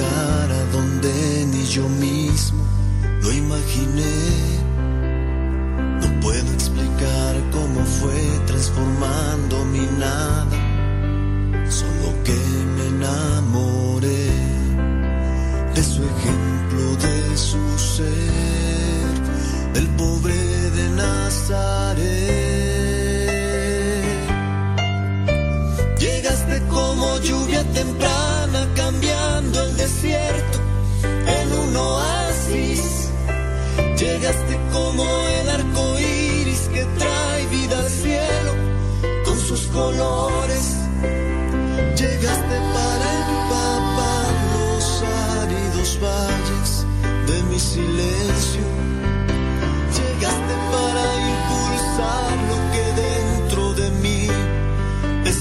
a donde ni yo mismo lo imaginé. No puedo explicar cómo fue transformando mi nada, solo que me enamoré de su ejemplo, de su ser, del pobre de Nazaret.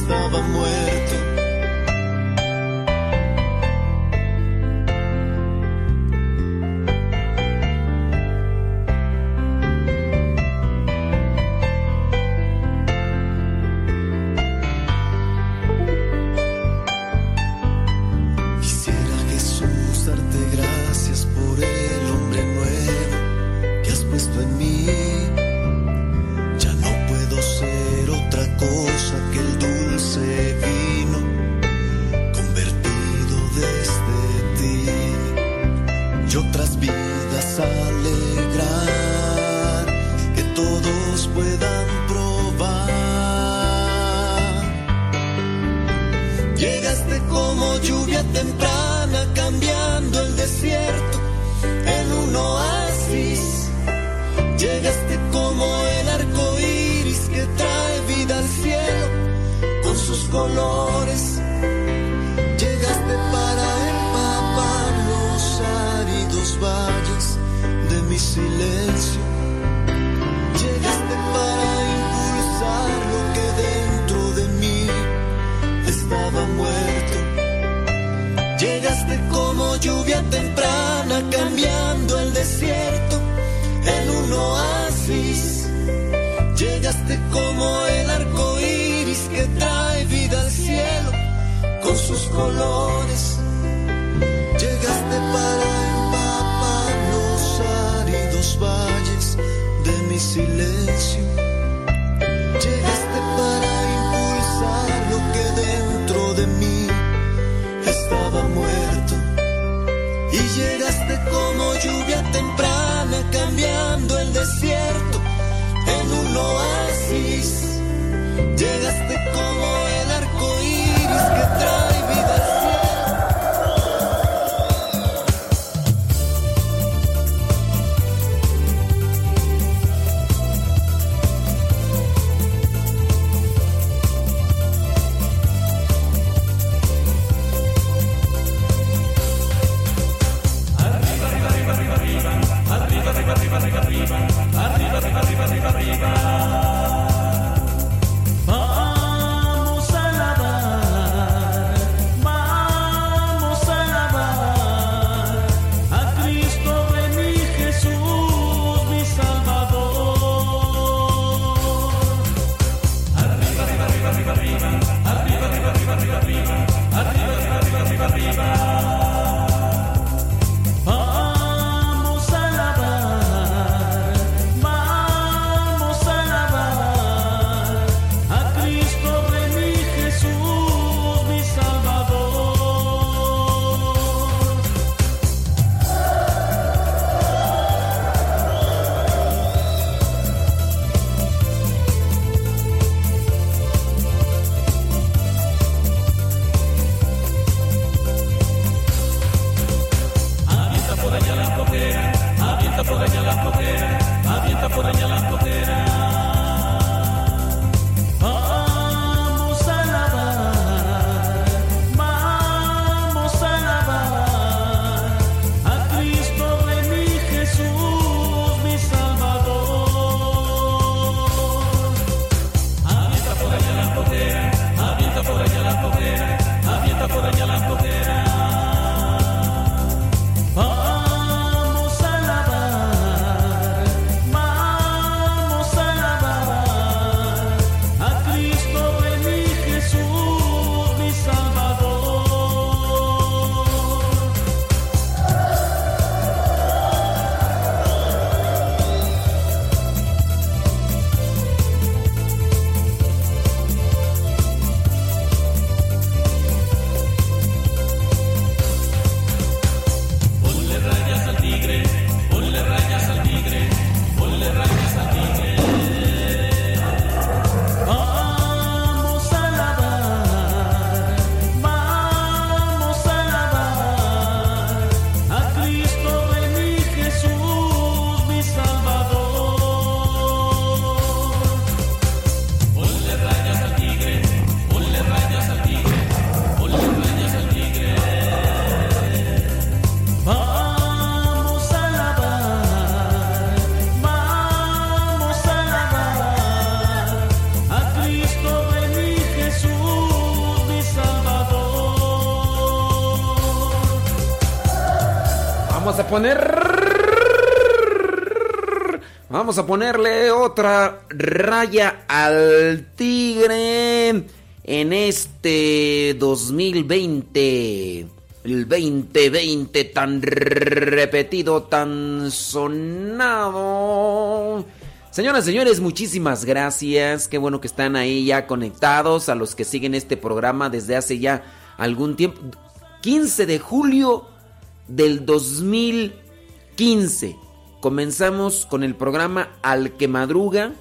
estaba muerto. Vamos a ponerle otra raya al tigre en este 2020. El 2020 tan repetido, tan sonado. Señoras señores, muchísimas gracias. Qué bueno que están ahí ya conectados. A los que siguen este programa desde hace ya algún tiempo. 15 de julio del 2015. Comenzamos con el programa Al que madruga,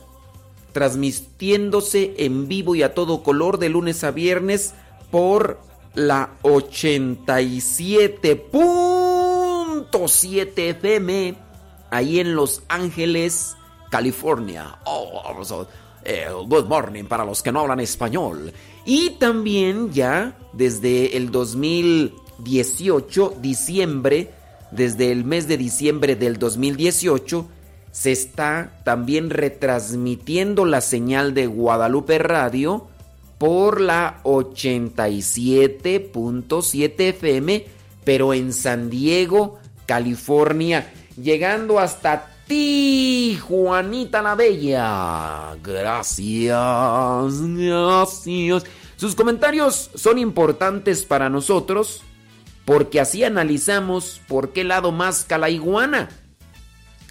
transmitiéndose en vivo y a todo color de lunes a viernes por la 87.7 FM, ahí en Los Ángeles, California. Oh, eh, good morning para los que no hablan español. Y también ya desde el 2018, diciembre, desde el mes de diciembre del 2018, se está también retransmitiendo la señal de Guadalupe Radio por la 87.7 FM, pero en San Diego, California, llegando hasta ti, Juanita la Bella. Gracias, gracias. Sus comentarios son importantes para nosotros porque así analizamos por qué lado más la iguana.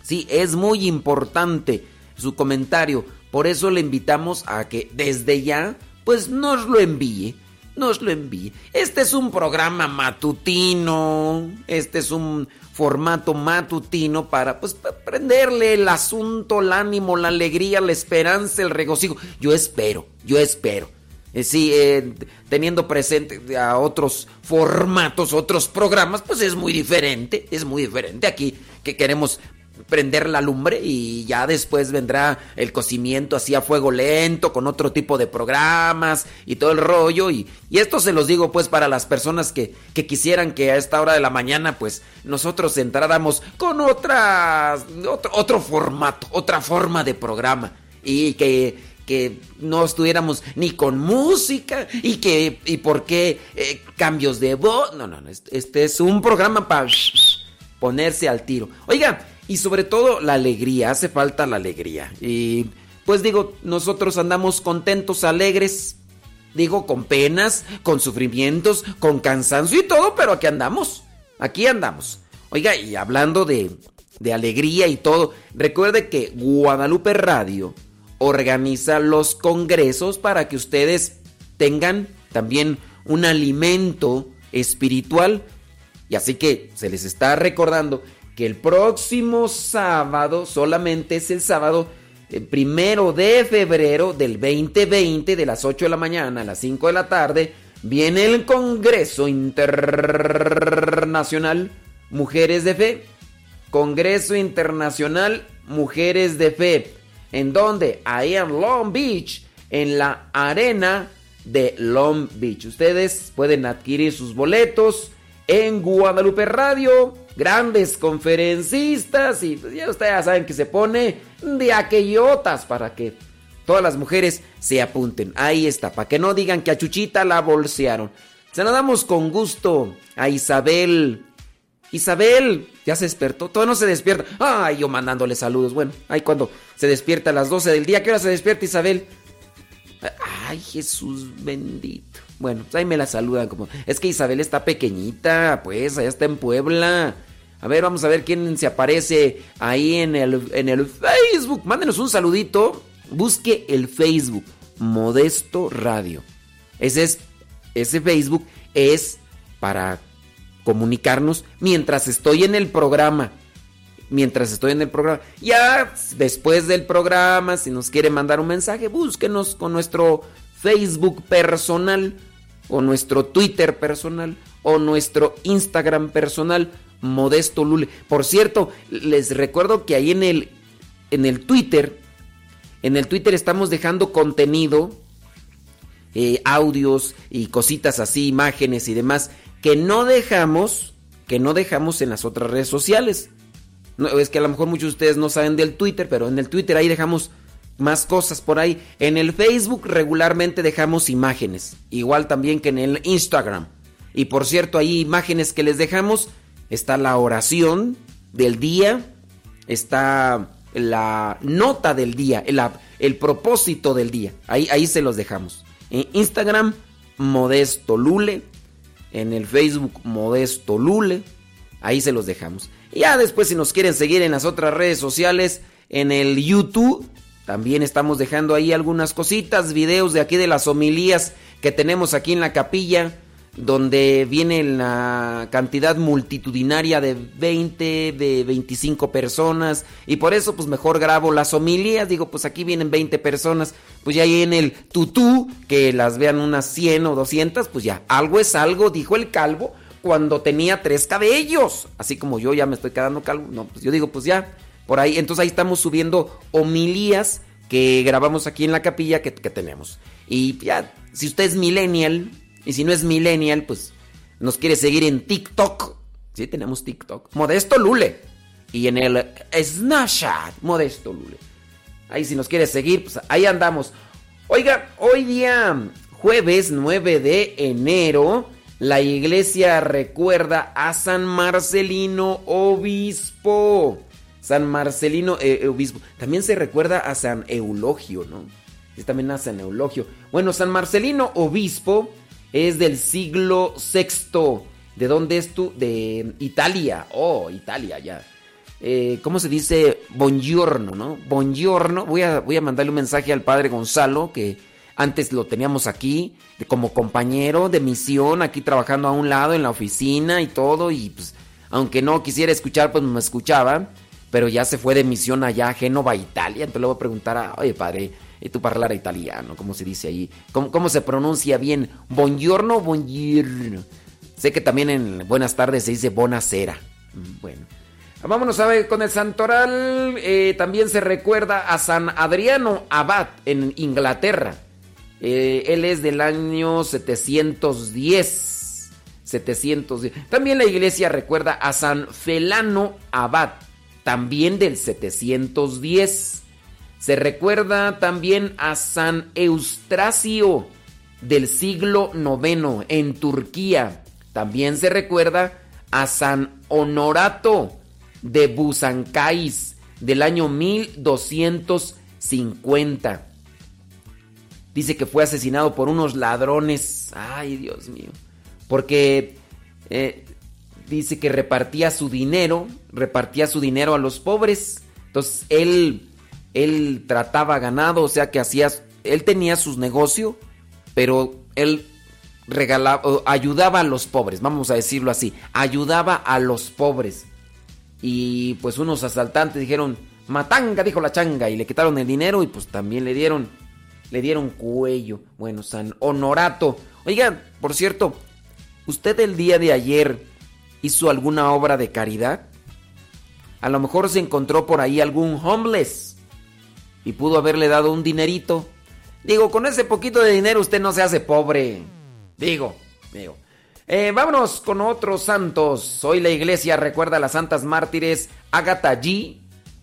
Sí, es muy importante su comentario. Por eso le invitamos a que desde ya, pues nos lo envíe. Nos lo envíe. Este es un programa matutino. Este es un formato matutino para pues prenderle el asunto, el ánimo, la alegría, la esperanza, el regocijo. Yo espero, yo espero. Eh, sí, eh, teniendo presente a otros formatos, otros programas, pues es muy diferente, es muy diferente. Aquí que queremos prender la lumbre y ya después vendrá el cocimiento así a fuego lento con otro tipo de programas y todo el rollo y, esto se los digo pues para las personas que, quisieran que a esta hora de la mañana pues nosotros entráramos con otra, otro, otro formato, otra forma de programa y que que no estuviéramos ni con música y que y por qué eh, cambios de voz. No, no, no, este es un programa para ponerse al tiro. Oiga, y sobre todo la alegría, hace falta la alegría. Y pues digo, nosotros andamos contentos, alegres, digo, con penas, con sufrimientos, con cansancio y todo, pero aquí andamos, aquí andamos. Oiga, y hablando de, de alegría y todo, recuerde que Guadalupe Radio organiza los congresos para que ustedes tengan también un alimento espiritual. Y así que se les está recordando que el próximo sábado, solamente es el sábado el eh, primero de febrero del 2020, de las 8 de la mañana a las 5 de la tarde, viene el Congreso Internacional Mujeres de Fe. Congreso Internacional Mujeres de Fe. ¿En donde Ahí en Long Beach, en la arena de Long Beach. Ustedes pueden adquirir sus boletos en Guadalupe Radio grandes conferencistas y pues, ya ustedes ya saben que se pone de aquellotas para que todas las mujeres se apunten. Ahí está, para que no digan que a Chuchita la bolsearon. Se lo damos con gusto a Isabel. Isabel, ya se despertó, todavía no se despierta. Ay, yo mandándole saludos. Bueno, ahí cuando se despierta a las 12 del día. ¿Qué hora se despierta Isabel? Ay, Jesús bendito. Bueno, pues ahí me la saludan como... Es que Isabel está pequeñita, pues, allá está en Puebla. A ver, vamos a ver quién se aparece ahí en el, en el Facebook. Mándenos un saludito. Busque el Facebook. Modesto Radio. Ese es. Ese Facebook es para comunicarnos mientras estoy en el programa. Mientras estoy en el programa. Ya después del programa, si nos quiere mandar un mensaje, búsquenos con nuestro Facebook personal, o nuestro Twitter personal, o nuestro Instagram personal Modesto Lule. Por cierto, les recuerdo que ahí en el, en el Twitter, en el Twitter estamos dejando contenido, eh, audios y cositas así, imágenes y demás, que no dejamos, que no dejamos en las otras redes sociales. Es que a lo mejor muchos de ustedes no saben del Twitter, pero en el Twitter ahí dejamos más cosas por ahí. En el Facebook regularmente dejamos imágenes, igual también que en el Instagram. Y por cierto, hay imágenes que les dejamos está la oración del día, está la nota del día, el, el propósito del día. Ahí, ahí se los dejamos. En Instagram, Modesto Lule. En el Facebook, Modesto Lule. Ahí se los dejamos. Y ya después, si nos quieren seguir en las otras redes sociales, en el YouTube, también estamos dejando ahí algunas cositas, videos de aquí de las homilías que tenemos aquí en la capilla donde viene la cantidad multitudinaria de 20, de 25 personas, y por eso pues mejor grabo las homilías, digo pues aquí vienen 20 personas, pues ya ahí en el tutú, que las vean unas 100 o 200, pues ya, algo es algo, dijo el calvo, cuando tenía tres cabellos, así como yo ya me estoy quedando calvo, no, pues yo digo pues ya, por ahí, entonces ahí estamos subiendo homilías que grabamos aquí en la capilla que, que tenemos, y ya, si usted es millennial, y si no es millennial, pues nos quiere seguir en TikTok. Sí, tenemos TikTok. Modesto Lule. Y en el Snapchat, Modesto Lule. Ahí si nos quiere seguir, pues ahí andamos. Oiga, hoy día jueves 9 de enero, la iglesia recuerda a San Marcelino Obispo. San Marcelino eh, Obispo. También se recuerda a San Eulogio, ¿no? Es también a San Eulogio. Bueno, San Marcelino Obispo es del siglo VI. ¿De dónde es tú? De Italia. Oh, Italia, ya. Eh, ¿Cómo se dice? Buongiorno, ¿no? Buongiorno. Voy a, voy a mandarle un mensaje al padre Gonzalo, que antes lo teníamos aquí, como compañero de misión, aquí trabajando a un lado en la oficina y todo. Y pues, aunque no quisiera escuchar, pues me escuchaba. Pero ya se fue de misión allá a Génova, Italia. Entonces le voy a preguntar a, oye, padre, y tú hablar italiano, ¿cómo se dice ahí? ¿Cómo, ¿Cómo, se pronuncia bien? Buongiorno, buongiorno. Sé que también en buenas tardes se dice bonacera. Mm, bueno. Vámonos a ver con el santoral. Eh, también se recuerda a San Adriano Abad en Inglaterra. Eh, él es del año 710. 710. También la iglesia recuerda a San Felano Abad, también del 710. Se recuerda también a San Eustracio del siglo IX en Turquía. También se recuerda a San Honorato de Busancais del año 1250. Dice que fue asesinado por unos ladrones. Ay, Dios mío. Porque eh, dice que repartía su dinero, repartía su dinero a los pobres. Entonces él él trataba ganado, o sea que hacía, él tenía sus negocios, pero él regalaba, ayudaba a los pobres, vamos a decirlo así, ayudaba a los pobres. Y pues unos asaltantes dijeron, matanga, dijo la changa, y le quitaron el dinero y pues también le dieron, le dieron cuello. Bueno, San Honorato. Oigan, por cierto, ¿usted el día de ayer hizo alguna obra de caridad? A lo mejor se encontró por ahí algún homeless y pudo haberle dado un dinerito. Digo, con ese poquito de dinero usted no se hace pobre. Digo, digo. Eh, vámonos con otros santos. Hoy la iglesia recuerda a las santas mártires Agatha G,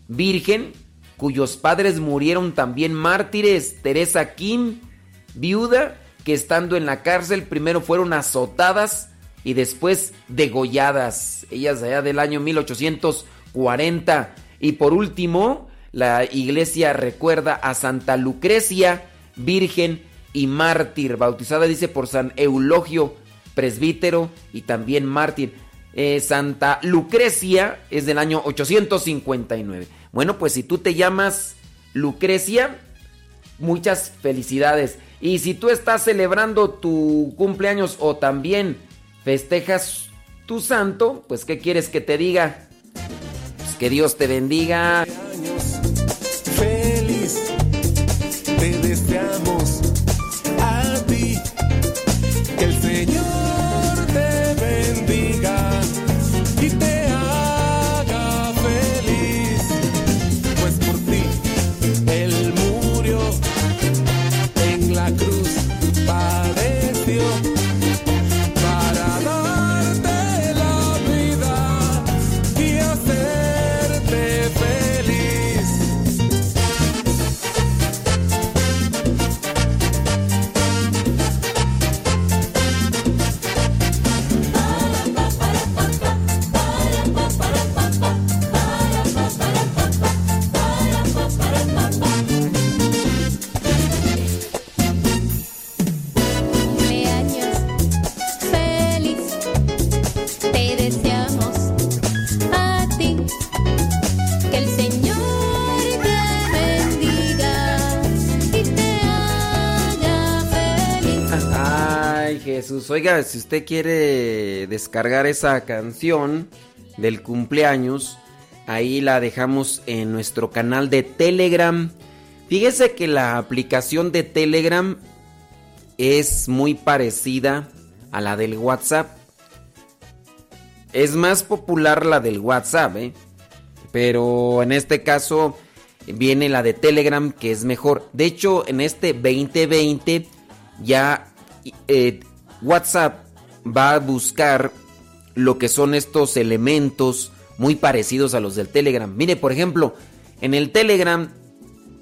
virgen, cuyos padres murieron también mártires. Teresa Kim, viuda, que estando en la cárcel primero fueron azotadas y después degolladas. Ellas allá del año 1840. Y por último, la iglesia recuerda a Santa Lucrecia, virgen y mártir, bautizada dice por San Eulogio, presbítero y también mártir. Eh, Santa Lucrecia es del año 859. Bueno, pues si tú te llamas Lucrecia, muchas felicidades. Y si tú estás celebrando tu cumpleaños o también festejas tu santo, pues ¿qué quieres que te diga? Que Dios te bendiga. Pues oiga, si usted quiere descargar esa canción del cumpleaños, ahí la dejamos en nuestro canal de Telegram. Fíjese que la aplicación de Telegram es muy parecida a la del WhatsApp. Es más popular la del WhatsApp, ¿eh? pero en este caso viene la de Telegram que es mejor. De hecho, en este 2020 ya eh, WhatsApp va a buscar lo que son estos elementos muy parecidos a los del Telegram. Mire, por ejemplo, en el Telegram,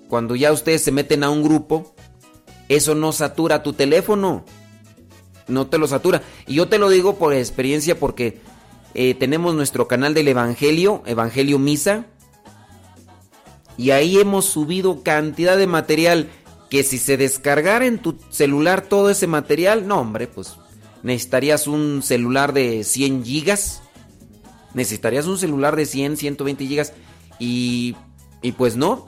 cuando ya ustedes se meten a un grupo, eso no satura tu teléfono. No te lo satura. Y yo te lo digo por experiencia porque eh, tenemos nuestro canal del Evangelio, Evangelio Misa. Y ahí hemos subido cantidad de material que si se descargara en tu celular todo ese material, no hombre, pues necesitarías un celular de 100 gigas. Necesitarías un celular de 100, 120 gigas. Y, y pues no.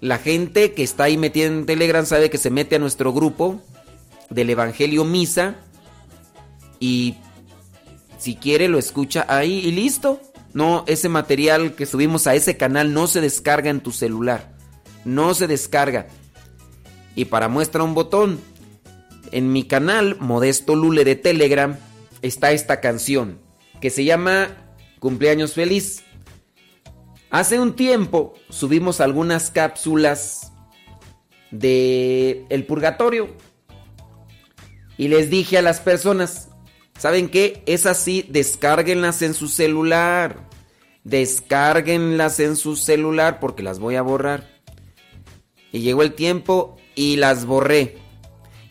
La gente que está ahí metida en Telegram sabe que se mete a nuestro grupo del Evangelio Misa. Y si quiere lo escucha ahí y listo. No, ese material que subimos a ese canal no se descarga en tu celular. No se descarga. Y para muestra un botón, en mi canal Modesto Lule de Telegram está esta canción que se llama Cumpleaños Feliz. Hace un tiempo subimos algunas cápsulas de El Purgatorio y les dije a las personas, ¿Saben qué? Es así, descárguenlas en su celular. Descárguenlas en su celular porque las voy a borrar. Y llegó el tiempo y las borré.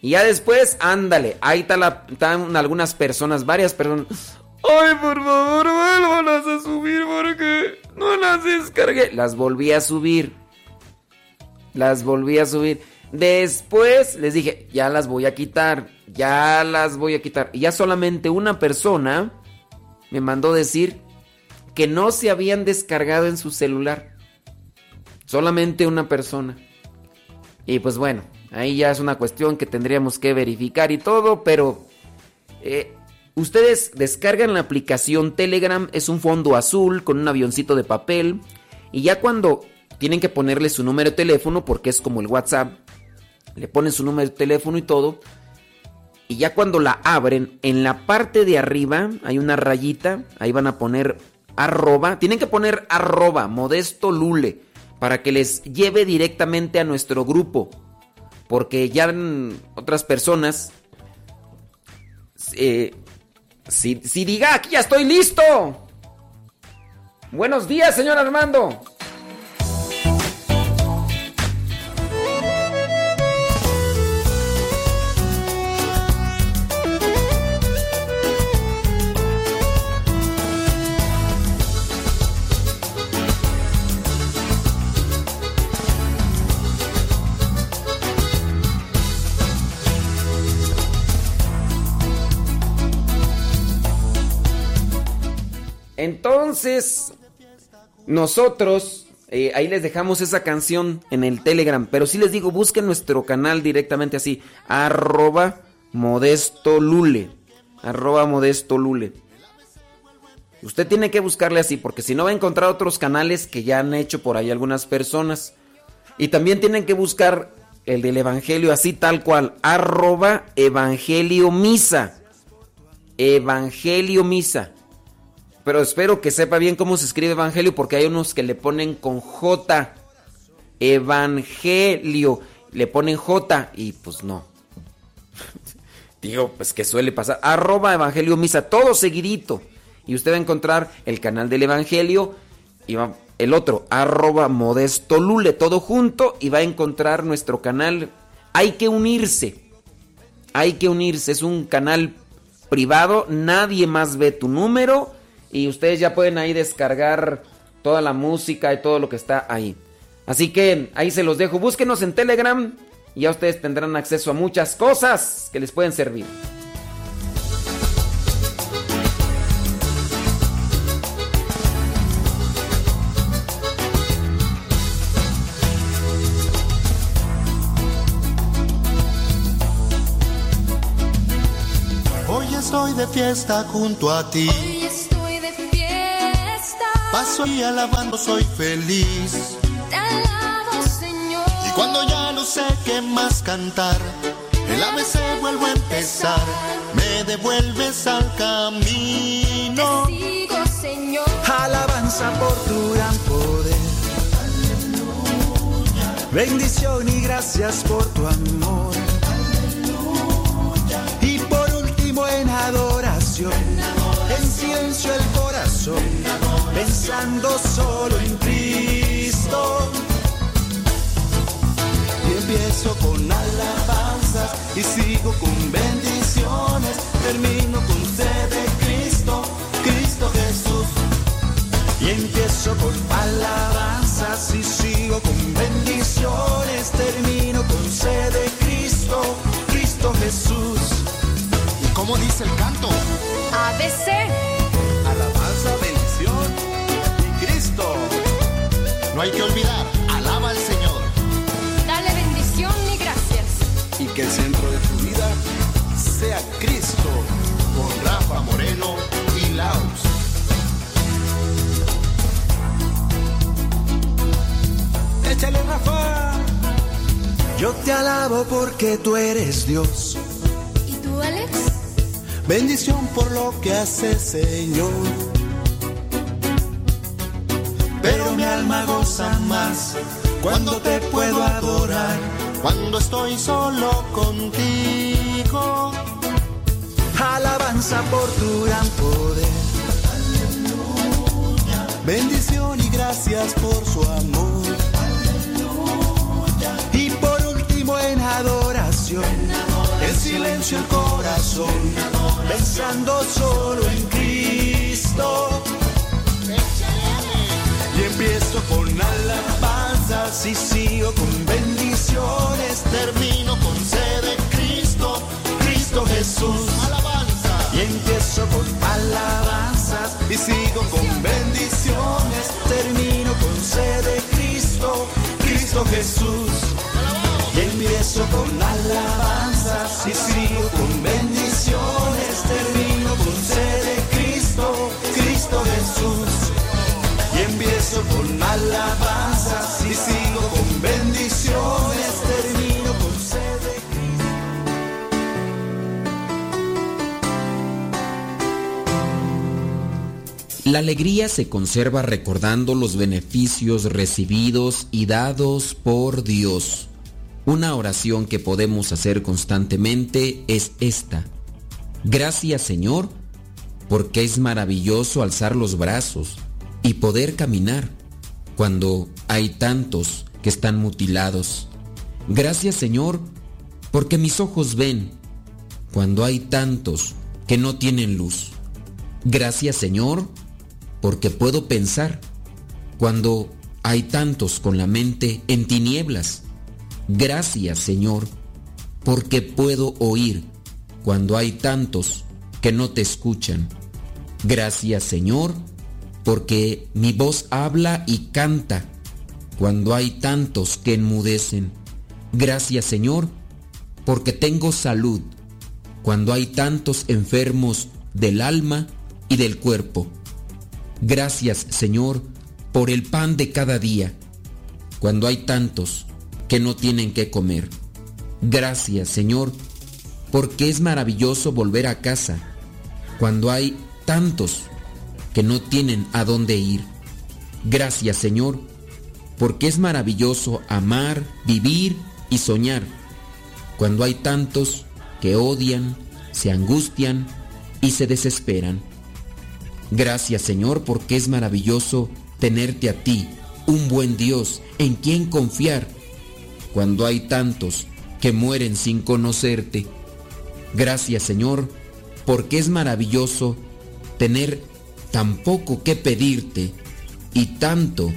Y ya después, ándale, ahí están algunas personas, varias personas. Ay, por favor, vuélvalas a subir porque no las descargué. Las volví a subir. Las volví a subir. Después les dije, ya las voy a quitar, ya las voy a quitar. Y ya solamente una persona me mandó decir que no se habían descargado en su celular. Solamente una persona. Y pues bueno, ahí ya es una cuestión que tendríamos que verificar y todo, pero eh, ustedes descargan la aplicación Telegram, es un fondo azul con un avioncito de papel. Y ya cuando tienen que ponerle su número de teléfono, porque es como el WhatsApp, le ponen su número de teléfono y todo. Y ya cuando la abren, en la parte de arriba hay una rayita, ahí van a poner arroba, tienen que poner arroba, modesto lule, para que les lleve directamente a nuestro grupo. Porque ya otras personas, eh, si, si diga, aquí ya estoy listo. Buenos días, señor Armando. Entonces, nosotros, eh, ahí les dejamos esa canción en el Telegram, pero si les digo, busquen nuestro canal directamente así, arroba modesto lule, arroba modesto lule. Usted tiene que buscarle así, porque si no va a encontrar otros canales que ya han hecho por ahí algunas personas. Y también tienen que buscar el del Evangelio así tal cual, arroba Evangelio Misa. Evangelio Misa. Pero espero que sepa bien cómo se escribe evangelio porque hay unos que le ponen con J. Evangelio. Le ponen J y pues no. Digo, pues que suele pasar. Arroba Evangelio Misa, todo seguidito. Y usted va a encontrar el canal del Evangelio y va, el otro, arroba Modesto Lule, todo junto y va a encontrar nuestro canal. Hay que unirse. Hay que unirse. Es un canal privado. Nadie más ve tu número y ustedes ya pueden ahí descargar toda la música y todo lo que está ahí. Así que ahí se los dejo. Búsquenos en Telegram y ya ustedes tendrán acceso a muchas cosas que les pueden servir. de fiesta junto a ti. Paso y alabando soy feliz. Te alabo, Señor. Y cuando ya no sé qué más cantar, el ABC vuelvo a empezar. Me devuelves al camino. Te sigo, Señor. Alabanza por tu gran poder. Bendición y gracias por tu amor. Y por último en adoración, en silencio el corazón, pensando solo en Cristo. Y empiezo con alabanzas y sigo con bendiciones, termino con sed de Cristo, Cristo Jesús. Y empiezo con alabanzas y sigo con bendiciones, termino con sed de Cristo, Cristo Jesús. ¿Y cómo dice el canto? ABC. No hay que olvidar, alaba al Señor. Dale bendición y gracias. Y que el centro de tu vida sea Cristo. Con Rafa Moreno y Laos. Échale Rafa. Yo te alabo porque tú eres Dios. ¿Y tú, Alex? Bendición por lo que haces, Señor. Pero mi alma goza más cuando te puedo adorar. Cuando estoy solo contigo. Alabanza por tu gran poder. Bendición y gracias por su amor. Y por último en adoración, en silencio el corazón, pensando solo en Cristo. Empiezo con alabanzas y sigo con bendiciones. Termino con sed de Cristo. Cristo Jesús. Alabanza. Y empiezo con alabanzas y sigo con bendiciones. Termino con sed de Cristo, Cristo Jesús. Y empiezo con alabanzas y sigo con bendiciones. Termino con sed de Cristo, Cristo Jesús. Con y sigo con bendiciones. Con de La alegría se conserva recordando los beneficios recibidos y dados por Dios. Una oración que podemos hacer constantemente es esta. Gracias Señor, porque es maravilloso alzar los brazos y poder caminar cuando hay tantos que están mutilados. Gracias Señor, porque mis ojos ven cuando hay tantos que no tienen luz. Gracias Señor, porque puedo pensar cuando hay tantos con la mente en tinieblas. Gracias Señor, porque puedo oír cuando hay tantos que no te escuchan. Gracias Señor, porque mi voz habla y canta cuando hay tantos que enmudecen. Gracias Señor, porque tengo salud cuando hay tantos enfermos del alma y del cuerpo. Gracias Señor por el pan de cada día, cuando hay tantos que no tienen que comer. Gracias Señor, porque es maravilloso volver a casa, cuando hay tantos que no tienen a dónde ir. Gracias Señor, porque es maravilloso amar, vivir y soñar, cuando hay tantos que odian, se angustian y se desesperan. Gracias Señor porque es maravilloso tenerte a ti, un buen Dios en quien confiar, cuando hay tantos que mueren sin conocerte. Gracias Señor porque es maravilloso tener tan poco que pedirte y tanto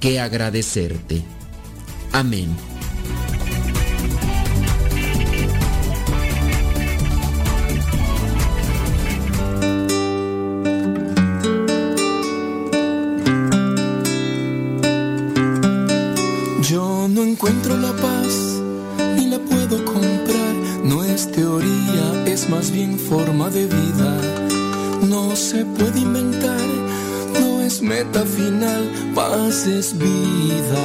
que agradecerte. Amén. Yo no encuentro la paz ni la puedo comprar, no es teoría, es más bien forma de vida. Es meta final, paz es vida.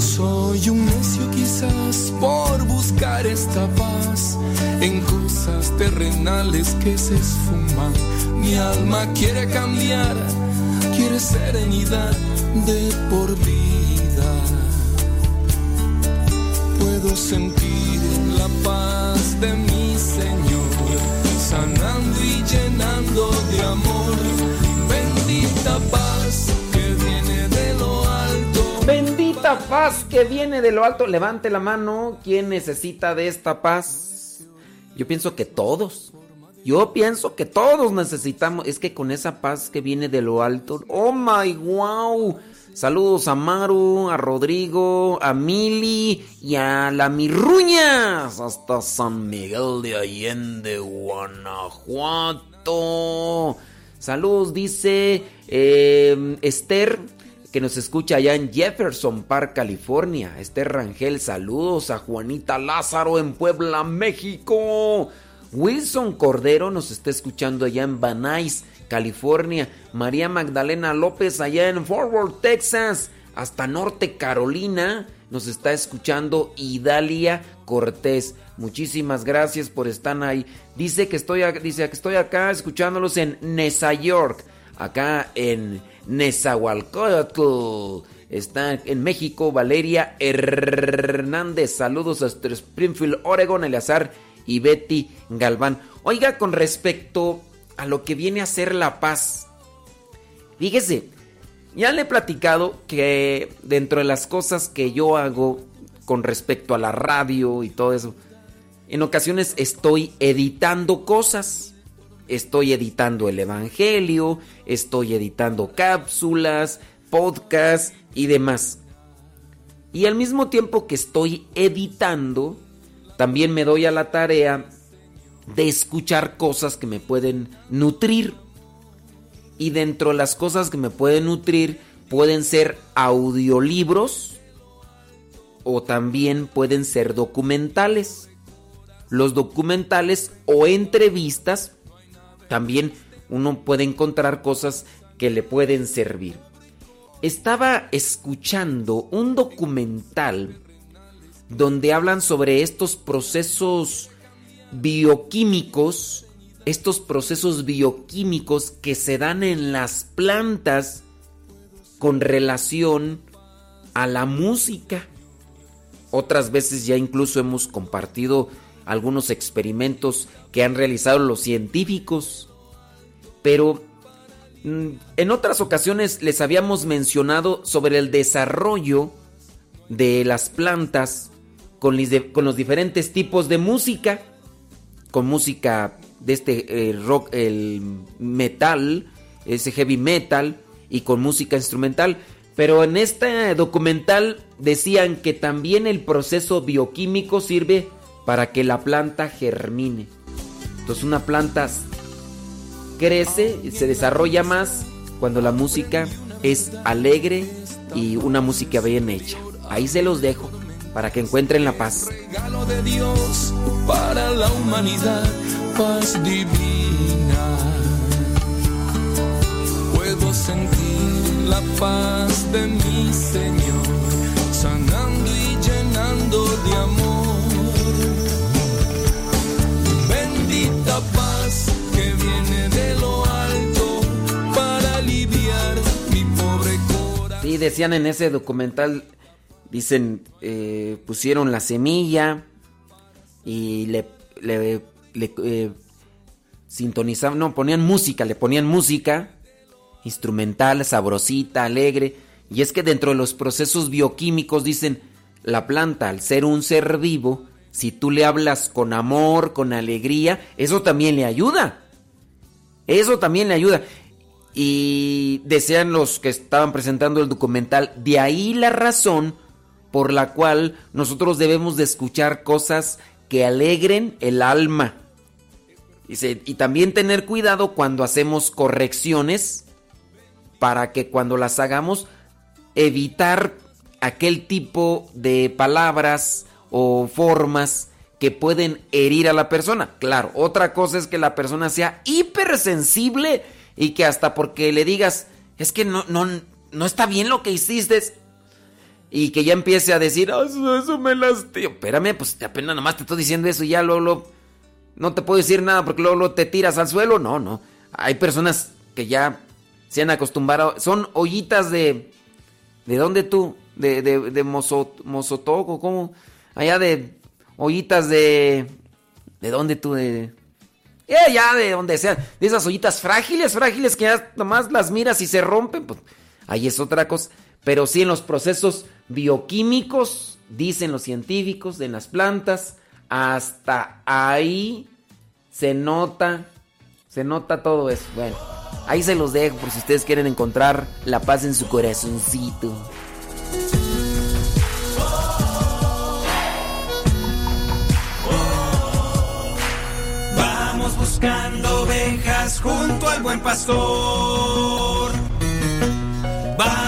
Soy un necio quizás por buscar esta paz en cosas terrenales que se esfuman. Mi alma quiere cambiar, quiere serenidad de por vida. Puedo sentir la paz de mi Señor, sanando y llenando de amor. Bendita paz que viene de lo alto. Bendita paz que viene de lo alto. Levante la mano. ¿Quién necesita de esta paz? Yo pienso que todos. Yo pienso que todos necesitamos. Es que con esa paz que viene de lo alto. Oh my wow. Saludos a Maru, a Rodrigo, a Mili y a la Mirruñas. Hasta San Miguel de Allende, Guanajuato. Saludos, dice eh, Esther, que nos escucha allá en Jefferson Park, California. Esther Rangel, saludos a Juanita Lázaro en Puebla, México. Wilson Cordero nos está escuchando allá en Nuys, California. María Magdalena López allá en Fort Worth, Texas. Hasta Norte Carolina nos está escuchando Idalia Cortés. Muchísimas gracias por estar ahí. Dice que estoy, dice que estoy acá escuchándolos en Nesa York, acá en Nezahualcóyotl. Está en México Valeria Hernández. Saludos hasta Springfield, Oregon, Eleazar y Betty Galván. Oiga, con respecto a lo que viene a ser la paz. Fíjese, ya le he platicado que dentro de las cosas que yo hago con respecto a la radio y todo eso, en ocasiones estoy editando cosas. Estoy editando el Evangelio, estoy editando cápsulas, podcasts y demás. Y al mismo tiempo que estoy editando, también me doy a la tarea de escuchar cosas que me pueden nutrir. Y dentro de las cosas que me pueden nutrir pueden ser audiolibros o también pueden ser documentales. Los documentales o entrevistas también uno puede encontrar cosas que le pueden servir. Estaba escuchando un documental donde hablan sobre estos procesos bioquímicos, estos procesos bioquímicos que se dan en las plantas con relación a la música. Otras veces ya incluso hemos compartido algunos experimentos que han realizado los científicos. Pero mm, en otras ocasiones les habíamos mencionado sobre el desarrollo de las plantas con, los diferentes tipos de música. Con música de este eh, rock, el metal, ese heavy metal y con música instrumental. Pero en este documental decían que también el proceso bioquímico sirve para que la planta germine. Entonces una planta crece, se desarrolla más cuando la música es alegre y una música bien hecha. Ahí se los dejo para que encuentren la paz. Regalo de Dios para la humanidad, paz divina. Puedo sentir la paz de mi Señor, sanando y llenando de amor. Bendita paz que viene de lo alto para aliviar mi pobre corazón. Sí, decían en ese documental Dicen, eh, pusieron la semilla y le, le, eh, sintonizaban, no, ponían música, le ponían música instrumental, sabrosita, alegre. Y es que dentro de los procesos bioquímicos dicen, la planta, al ser un ser vivo, si tú le hablas con amor, con alegría, eso también le ayuda. Eso también le ayuda. Y desean los que estaban presentando el documental, de ahí la razón por la cual nosotros debemos de escuchar cosas que alegren el alma. y también tener cuidado cuando hacemos correcciones para que cuando las hagamos evitar aquel tipo de palabras o formas que pueden herir a la persona. Claro, otra cosa es que la persona sea hipersensible y que hasta porque le digas, es que no, no, no está bien lo que hiciste, y que ya empiece a decir, ah, eso, me lastimó. Espérame, pues apenas nomás te estoy diciendo eso y ya luego, no te puedo decir nada porque luego, te tiras al suelo. No, no. Hay personas que ya se han acostumbrado. Son ollitas de. ¿De dónde tú? De, de, de Mozotoco, ¿cómo? Allá de ollitas de. ¿De dónde tú? De. Eh, ya, de donde sea. De esas ollitas frágiles, frágiles que ya nomás las miras y se rompen. Pues ahí es otra cosa. Pero sí en los procesos bioquímicos, dicen los científicos, de las plantas, hasta ahí se nota, se nota todo eso. Bueno, ahí se los dejo por si ustedes quieren encontrar la paz en su corazoncito. Vamos buscando ovejas junto al buen pastor Vamos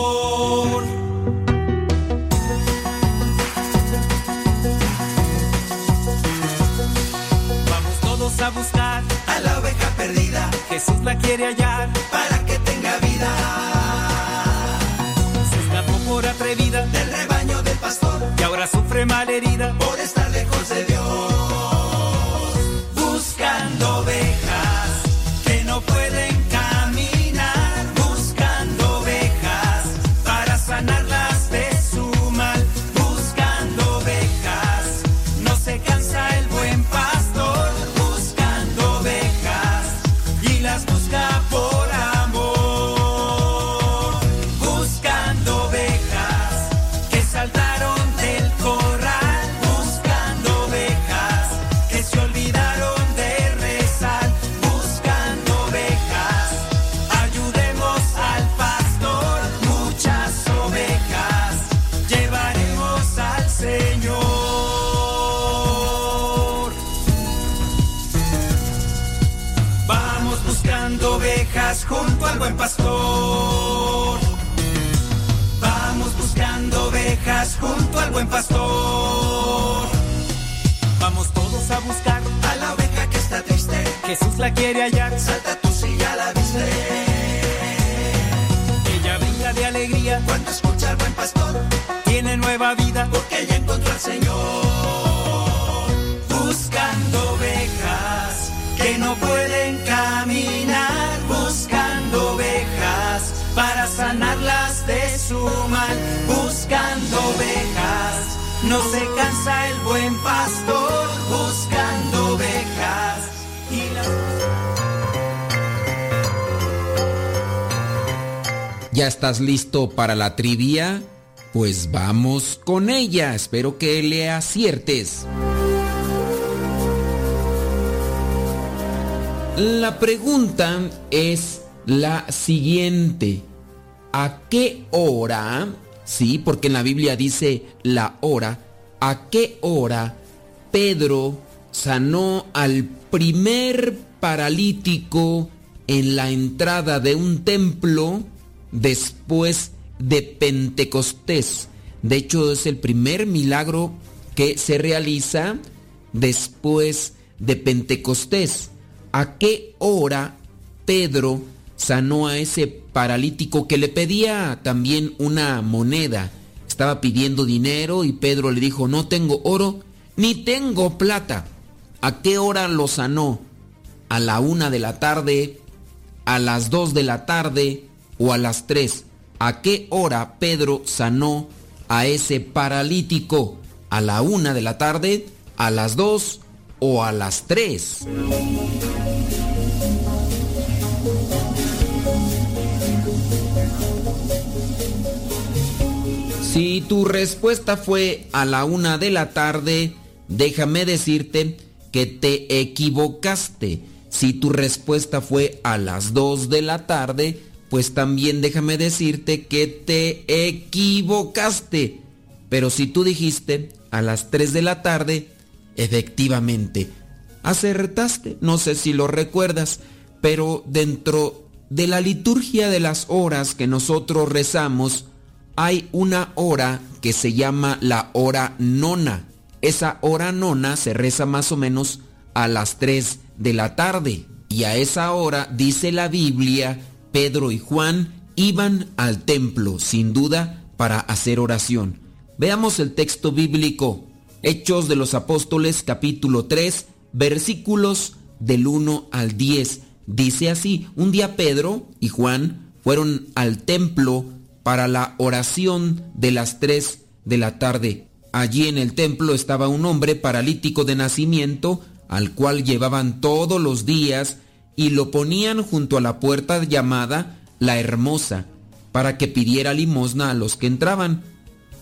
Jesús la quiere hallar para que tenga vida. Se escapó por atrevida del rebaño del pastor y ahora sufre mal herida por estar lejos de Dios. Buscando ovejas buen pastor. Vamos buscando ovejas junto al buen pastor. Vamos todos a buscar a la oveja que está triste. Jesús la quiere hallar. Salta tú si ya la viste. Ella brinda de alegría cuando escucha al buen pastor. Tiene nueva vida porque ya encontró al Señor. Buscando ovejas que no pueden caminar para sanarlas de su mal, buscando ovejas. No se cansa el buen pastor buscando ovejas ¿Ya estás listo para la trivia? Pues vamos con ella. Espero que le aciertes. La pregunta es la siguiente. ¿A qué hora? Sí, porque en la Biblia dice la hora. ¿A qué hora Pedro sanó al primer paralítico en la entrada de un templo después de Pentecostés? De hecho, es el primer milagro que se realiza después de Pentecostés a qué hora Pedro sanó a ese paralítico que le pedía también una moneda. Estaba pidiendo dinero y Pedro le dijo, no tengo oro ni tengo plata. ¿A qué hora lo sanó? ¿A la una de la tarde? ¿A las dos de la tarde? ¿O a las tres? ¿A qué hora Pedro sanó a ese paralítico? ¿A la una de la tarde? ¿A las dos? ¿O a las tres? Si tu respuesta fue a la una de la tarde, déjame decirte que te equivocaste. Si tu respuesta fue a las dos de la tarde, pues también déjame decirte que te equivocaste. Pero si tú dijiste a las 3 de la tarde, efectivamente, acertaste. No sé si lo recuerdas, pero dentro de la liturgia de las horas que nosotros rezamos, hay una hora que se llama la hora nona. Esa hora nona se reza más o menos a las 3 de la tarde. Y a esa hora, dice la Biblia, Pedro y Juan iban al templo, sin duda, para hacer oración. Veamos el texto bíblico. Hechos de los Apóstoles capítulo 3, versículos del 1 al 10. Dice así, un día Pedro y Juan fueron al templo para la oración de las 3 de la tarde. Allí en el templo estaba un hombre paralítico de nacimiento, al cual llevaban todos los días y lo ponían junto a la puerta llamada la Hermosa, para que pidiera limosna a los que entraban.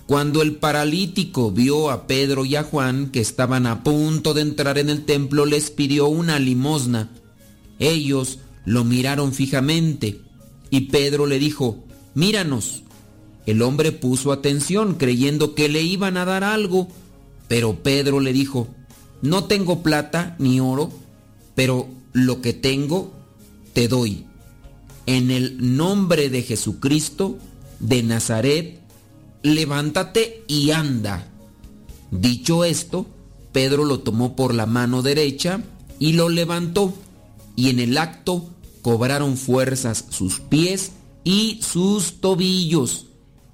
Cuando el paralítico vio a Pedro y a Juan que estaban a punto de entrar en el templo, les pidió una limosna. Ellos lo miraron fijamente y Pedro le dijo, míranos. El hombre puso atención creyendo que le iban a dar algo, pero Pedro le dijo, no tengo plata ni oro, pero lo que tengo te doy. En el nombre de Jesucristo de Nazaret, levántate y anda. Dicho esto, Pedro lo tomó por la mano derecha y lo levantó, y en el acto cobraron fuerzas sus pies y sus tobillos.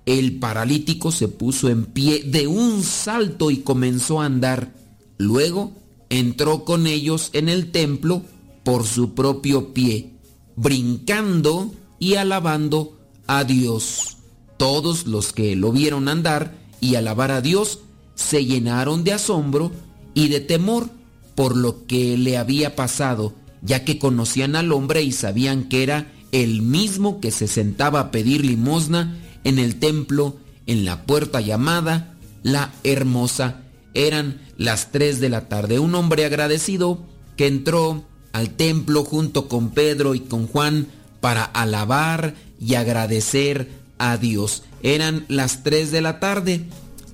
El paralítico se puso en pie de un salto y comenzó a andar. Luego entró con ellos en el templo por su propio pie, brincando y alabando a Dios. Todos los que lo vieron andar y alabar a Dios se llenaron de asombro y de temor por lo que le había pasado, ya que conocían al hombre y sabían que era el mismo que se sentaba a pedir limosna en el templo en la puerta llamada La Hermosa. Eran las tres de la tarde. Un hombre agradecido que entró al templo junto con Pedro y con Juan para alabar y agradecer a Dios. Eran las 3 de la tarde.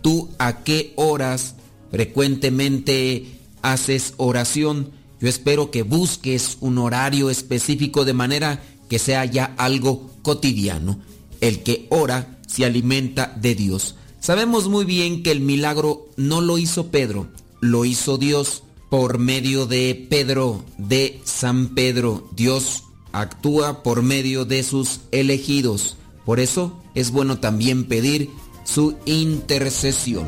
¿Tú a qué horas frecuentemente haces oración? Yo espero que busques un horario específico de manera que sea ya algo cotidiano. El que ora se alimenta de Dios. Sabemos muy bien que el milagro no lo hizo Pedro, lo hizo Dios por medio de Pedro, de San Pedro. Dios actúa por medio de sus elegidos. Por eso es bueno también pedir su intercesión.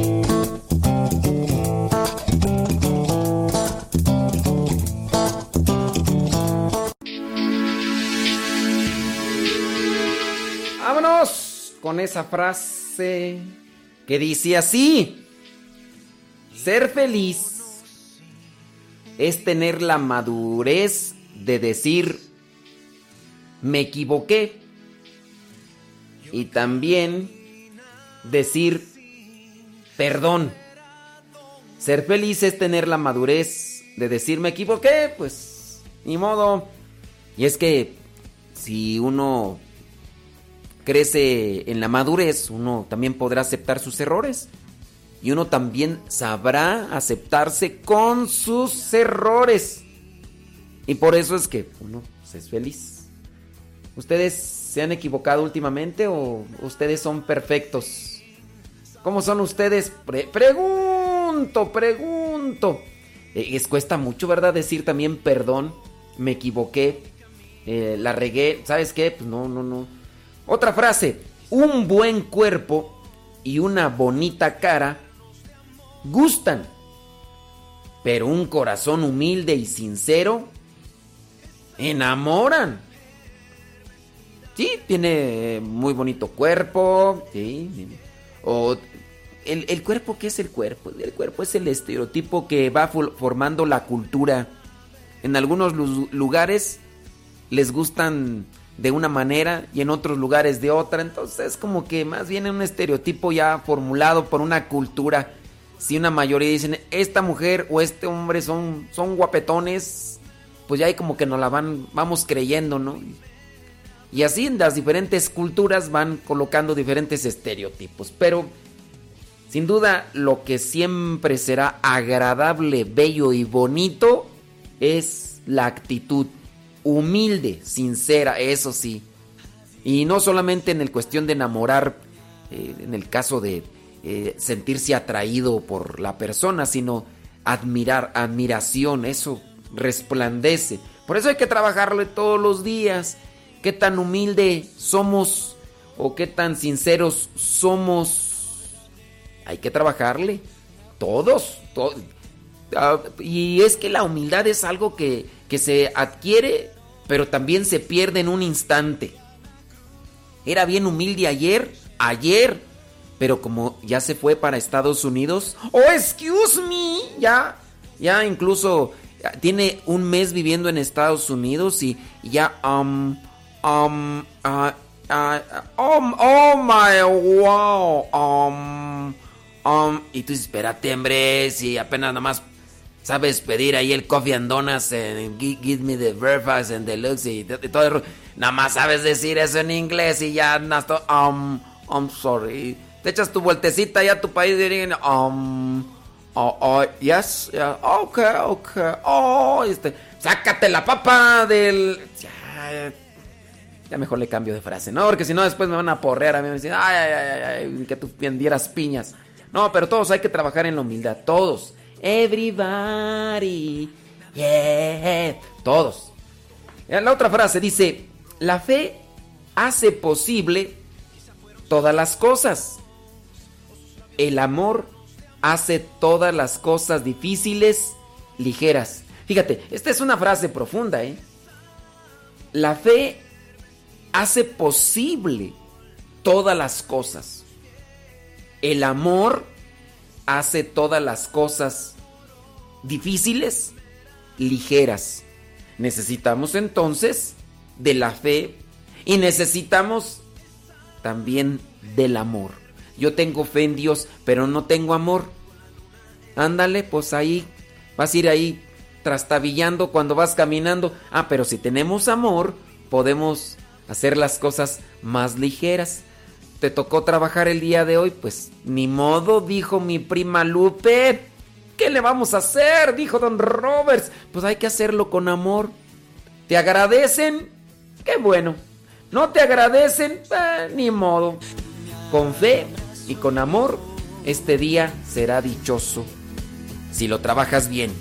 Con esa frase que dice así. Ser feliz es tener la madurez de decir, me equivoqué. Y también decir, perdón. Ser feliz es tener la madurez de decir, me equivoqué, pues, ni modo. Y es que si uno crece en la madurez, uno también podrá aceptar sus errores. Y uno también sabrá aceptarse con sus errores. Y por eso es que uno es feliz. ¿Ustedes se han equivocado últimamente o ustedes son perfectos? ¿Cómo son ustedes? Pre- pregunto, pregunto. Eh, Les cuesta mucho, ¿verdad? Decir también perdón, me equivoqué, eh, la regué, ¿sabes qué? Pues no, no, no. Otra frase, un buen cuerpo y una bonita cara gustan, pero un corazón humilde y sincero enamoran. Sí, tiene muy bonito cuerpo. O el, el, cuerpo, ¿qué es el cuerpo? El cuerpo es el estereotipo que va formando la cultura. En algunos lugares les gustan de una manera y en otros lugares de otra. Entonces, como que más bien un estereotipo ya formulado por una cultura. Si una mayoría dicen, esta mujer o este hombre son, son guapetones, pues ya hay como que nos la van, vamos creyendo, ¿no? Y así en las diferentes culturas van colocando diferentes estereotipos. Pero, sin duda, lo que siempre será agradable, bello y bonito es la actitud humilde, sincera, eso sí. Y no solamente en el cuestión de enamorar, eh, en el caso de eh, sentirse atraído por la persona, sino admirar, admiración, eso resplandece. Por eso hay que trabajarlo todos los días. Qué tan humilde somos o qué tan sinceros somos. Hay que trabajarle. Todos. todos. Ah, y es que la humildad es algo que que se adquiere, pero también se pierde en un instante. Era bien humilde ayer, ayer, pero como ya se fue para Estados Unidos, oh, excuse me, ya, ya incluso tiene un mes viviendo en Estados Unidos y ya, um, um, uh, uh, oh, my, wow, um, um, y tú espérate, hombre, si apenas nada más sabes pedir ahí el coffee and donuts en give, me the breakfast and deluxe y, y todo nada más sabes decir eso en inglés y ya andas um I'm sorry. Te echas tu vueltecita ya a tu país y um oh, oh yes yeah, okay okay oh este sácate la papa del ya, ya mejor le cambio de frase no porque si no después me van a porrear a mí me dicen ay ay ay, ay que tú vendieras piñas. No pero todos hay que trabajar en la humildad todos Everybody. Yeah. Todos. La otra frase dice, la fe hace posible todas las cosas. El amor hace todas las cosas difíciles ligeras. Fíjate, esta es una frase profunda, ¿eh? La fe hace posible todas las cosas. El amor hace todas las cosas difíciles ligeras. Necesitamos entonces de la fe y necesitamos también del amor. Yo tengo fe en Dios, pero no tengo amor. Ándale, pues ahí vas a ir ahí trastabillando cuando vas caminando. Ah, pero si tenemos amor, podemos hacer las cosas más ligeras te tocó trabajar el día de hoy, pues ni modo, dijo mi prima Lupe. ¿Qué le vamos a hacer? Dijo don Roberts. Pues hay que hacerlo con amor. ¿Te agradecen? Qué bueno. ¿No te agradecen? Eh, ni modo. Con fe y con amor, este día será dichoso. Si lo trabajas bien.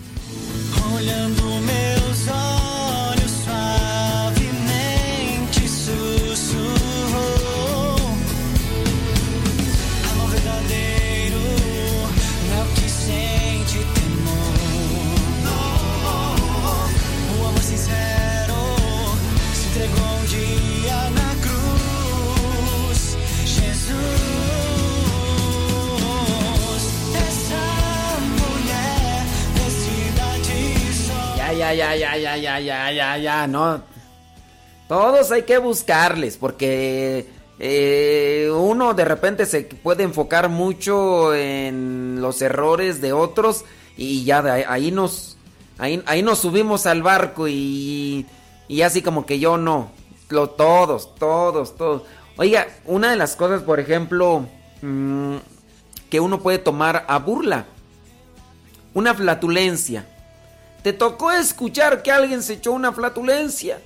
Ya, ya, ya, ya, ya, ya, ya, ya, no. Todos hay que buscarles porque eh, uno de repente se puede enfocar mucho en los errores de otros y ya de ahí nos ahí, ahí nos subimos al barco y, y así como que yo no. Lo, todos, todos, todos. Oiga, una de las cosas, por ejemplo, mm, que uno puede tomar a burla. Una flatulencia. ¿Te tocó escuchar que alguien se echó una flatulencia?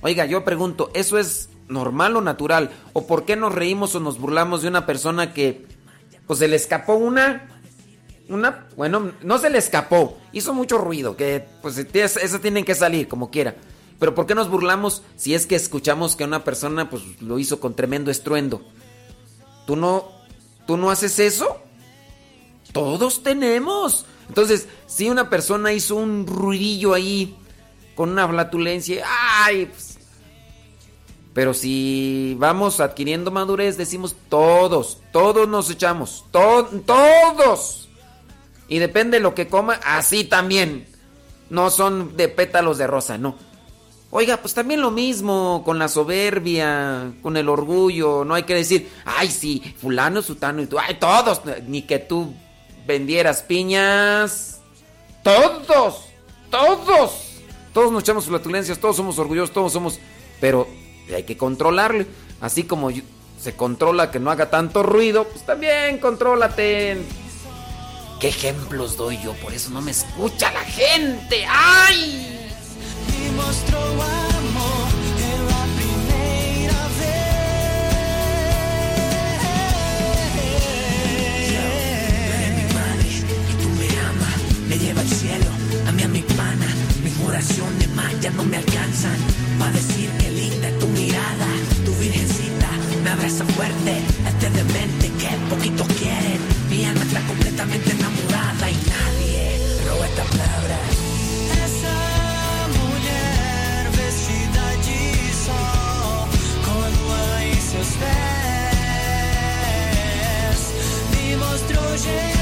Oiga, yo pregunto, ¿eso es normal o natural? ¿O por qué nos reímos o nos burlamos de una persona que pues se le escapó una una, bueno, no se le escapó, hizo mucho ruido, que pues eso tienen que salir como quiera. Pero ¿por qué nos burlamos si es que escuchamos que una persona pues lo hizo con tremendo estruendo? ¿Tú no tú no haces eso? Todos tenemos. Entonces, si una persona hizo un ruidillo ahí con una flatulencia, ay, pues, Pero si vamos adquiriendo madurez, decimos todos, todos nos echamos, todos. Y depende de lo que coma, así también. No son de pétalos de rosa, no. Oiga, pues también lo mismo con la soberbia, con el orgullo. No hay que decir, ay, sí, fulano, sutano y tú, ay, todos. Ni que tú vendieras piñas. Todos, todos. Todos nos echamos flatulencias, todos somos orgullosos, todos somos... Pero hay que controlarle. Así como se controla que no haga tanto ruido, pues también contrólate. ¿Qué ejemplos doy yo? Por eso no me escucha la gente. ¡Ay! me Mis oraciones más ya no me alcanzan. para decir que linda tu mirada, tu virgencita me abraza fuerte. Este demente que poquitos quieren. Mi alma está completamente enamorada y nadie roba esta palabra. Esa mujer vestida de sol, con raíces me mostró Jesús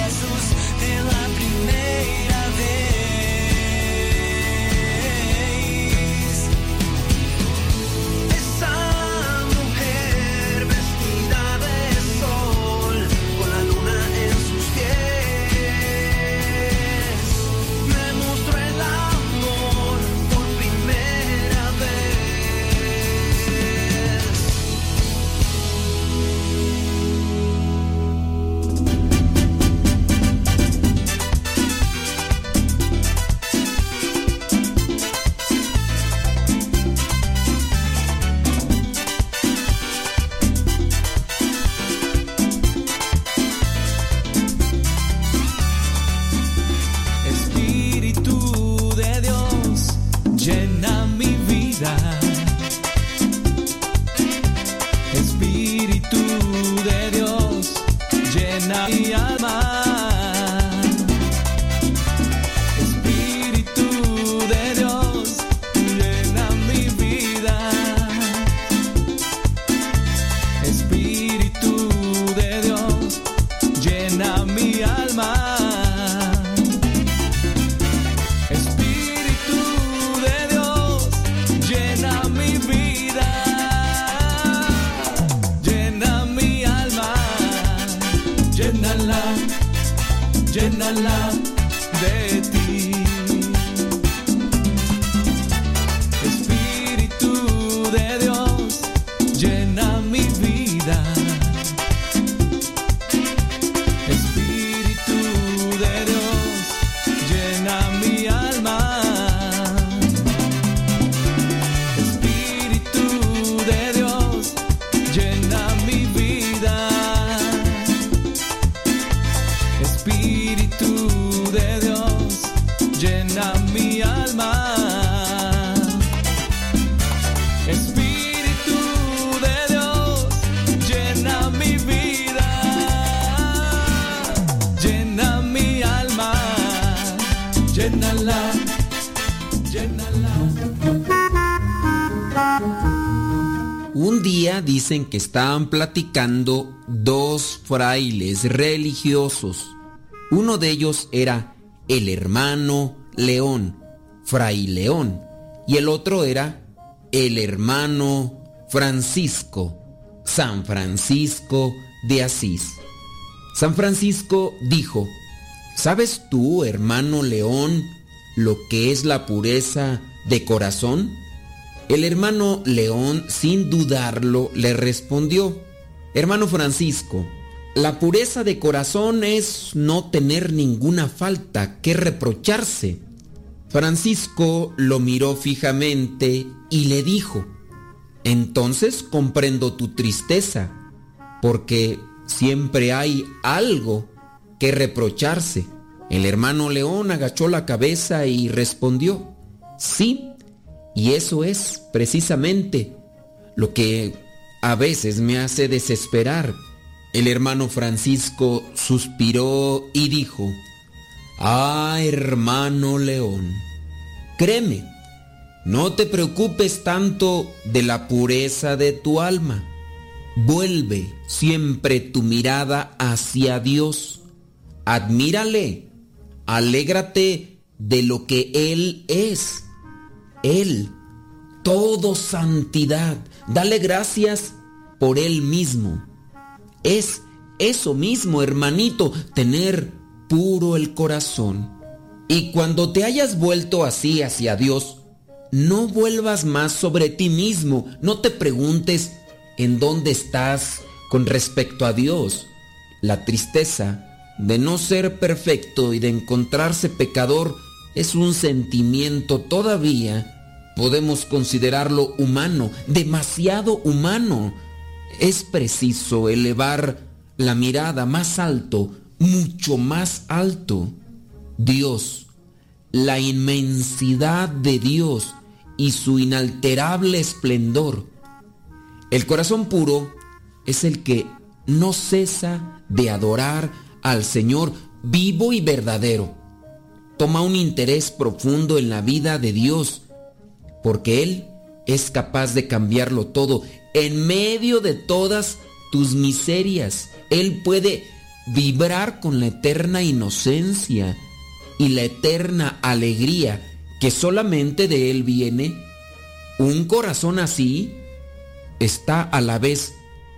que estaban platicando dos frailes religiosos. Uno de ellos era el hermano León, Fray León, y el otro era el hermano Francisco, San Francisco de Asís. San Francisco dijo, ¿sabes tú, hermano León, lo que es la pureza de corazón? El hermano León, sin dudarlo, le respondió, Hermano Francisco, la pureza de corazón es no tener ninguna falta que reprocharse. Francisco lo miró fijamente y le dijo, Entonces comprendo tu tristeza, porque siempre hay algo que reprocharse. El hermano León agachó la cabeza y respondió, Sí, y eso es precisamente lo que a veces me hace desesperar. El hermano Francisco suspiró y dijo, Ah, hermano León, créeme, No te preocupes tanto de la pureza de tu alma. Vuelve siempre tu mirada hacia Dios. Admírale. Alégrate de lo que Él es. Él, todo santidad. Dale gracias por Él mismo. Es eso mismo, hermanito, tener puro el corazón. Y cuando te hayas vuelto así hacia Dios, no vuelvas más sobre ti mismo. No te preguntes en dónde estás con respecto a Dios. La tristeza de no ser perfecto y de encontrarse pecador es un sentimiento todavía, podemos considerarlo humano, demasiado humano. Es preciso elevar la mirada más alto, mucho más alto. Dios, la inmensidad de Dios y su inalterable esplendor. El corazón puro es el que no cesa de adorar al Señor vivo y verdadero. Toma un interés profundo en la vida de Dios, porque Él es capaz de cambiarlo todo en medio de todas tus miserias. Él puede vibrar con la eterna inocencia y la eterna alegría que solamente de Él viene. Un corazón así está a la vez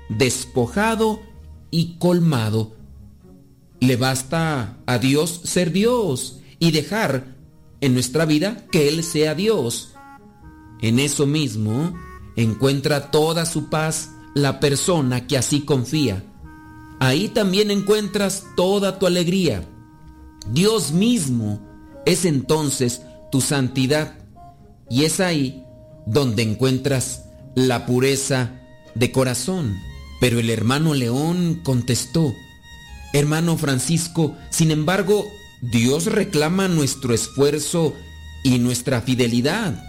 despojado y colmado. Le basta a Dios ser Dios y dejar en nuestra vida que Él sea Dios. En eso mismo encuentra toda su paz la persona que así confía. Ahí también encuentras toda tu alegría. Dios mismo es entonces tu santidad y es ahí donde encuentras la pureza de corazón. Pero el hermano León contestó, hermano Francisco, sin embargo, Dios reclama nuestro esfuerzo y nuestra fidelidad.